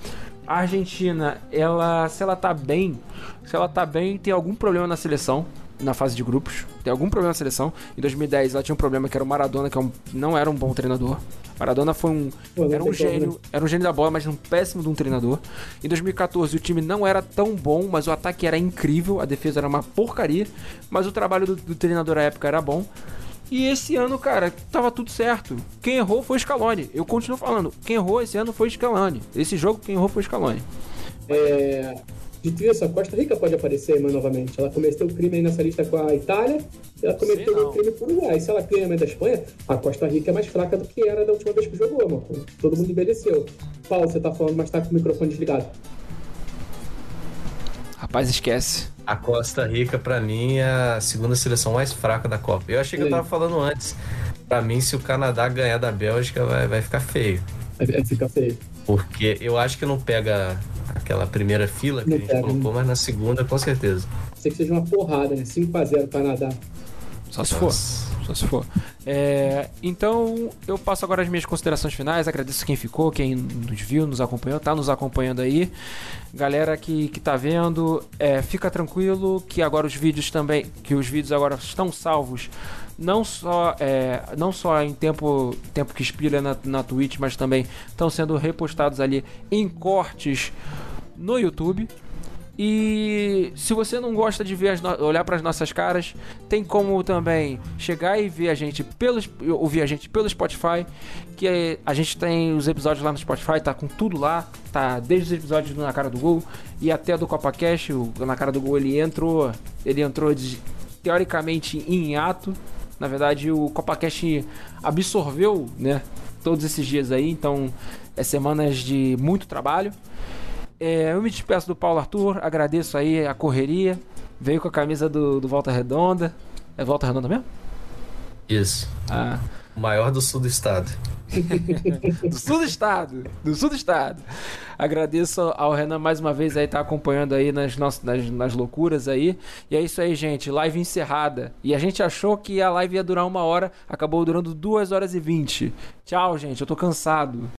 A Argentina, ela, se ela tá bem, se ela tá bem, tem algum problema na seleção na fase de grupos. Tem algum problema na seleção. Em 2010 ela tinha um problema que era o Maradona, que é não era um bom treinador. Maradona foi um. Pô, era um gênio. Era um gênio da bola, mas um péssimo de um treinador. Em 2014 o time não era tão bom, mas o ataque era incrível. A defesa era uma porcaria. Mas o trabalho do, do treinador à época era bom. E esse ano, cara, tava tudo certo. Quem errou foi o Scaloni. Eu continuo falando, quem errou esse ano foi o Scaloni. Esse jogo, quem errou foi o Scaloni. É, Dito isso, a Costa Rica pode aparecer mas, novamente. Ela cometeu crime aí nessa lista com a Itália, ela cometeu um crime com o Uruguai. Se ela ganha da Espanha, a Costa Rica é mais fraca do que era da última vez que jogou, mano. Todo mundo envelheceu. Paulo, você tá falando, mas tá com o microfone desligado. Rapaz, esquece. A Costa Rica, para mim, é a segunda seleção mais fraca da Copa. Eu achei que eu tava falando antes. Para mim, se o Canadá ganhar da Bélgica, vai, vai ficar feio. Vai ficar feio. Porque eu acho que não pega aquela primeira fila que não a gente pega, colocou, né? mas na segunda com certeza. Sei que seja uma porrada, né? 5x0 Canadá. Só se for. Só se for. É, então, eu passo agora as minhas considerações finais. Agradeço quem ficou, quem nos viu, nos acompanhou, tá nos acompanhando aí. Galera que, que tá vendo, é, fica tranquilo que agora os vídeos também, que os vídeos agora estão salvos não só, é, não só em tempo, tempo que expira na, na Twitch, mas também estão sendo repostados ali em cortes no YouTube. E se você não gosta de ver olhar para as nossas caras, tem como também chegar e ver a gente pelo ouvir a gente pelo Spotify, que a gente tem os episódios lá no Spotify, tá com tudo lá, tá desde os episódios do na cara do gol e até do Copa Cash, o na cara do gol ele entrou, ele entrou de, teoricamente em ato, na verdade, o CopaCast absorveu, né, todos esses dias aí, então é semanas de muito trabalho. É, eu me despeço do Paulo Arthur, agradeço aí a correria, veio com a camisa do, do Volta Redonda. É Volta Redonda mesmo? Isso. Ah. O maior do sul do estado. do sul do estado. Do sul do estado. Agradeço ao Renan mais uma vez aí, tá acompanhando aí nas, nossas, nas, nas loucuras aí. E é isso aí, gente. Live encerrada. E a gente achou que a live ia durar uma hora, acabou durando duas horas e vinte. Tchau, gente. Eu tô cansado.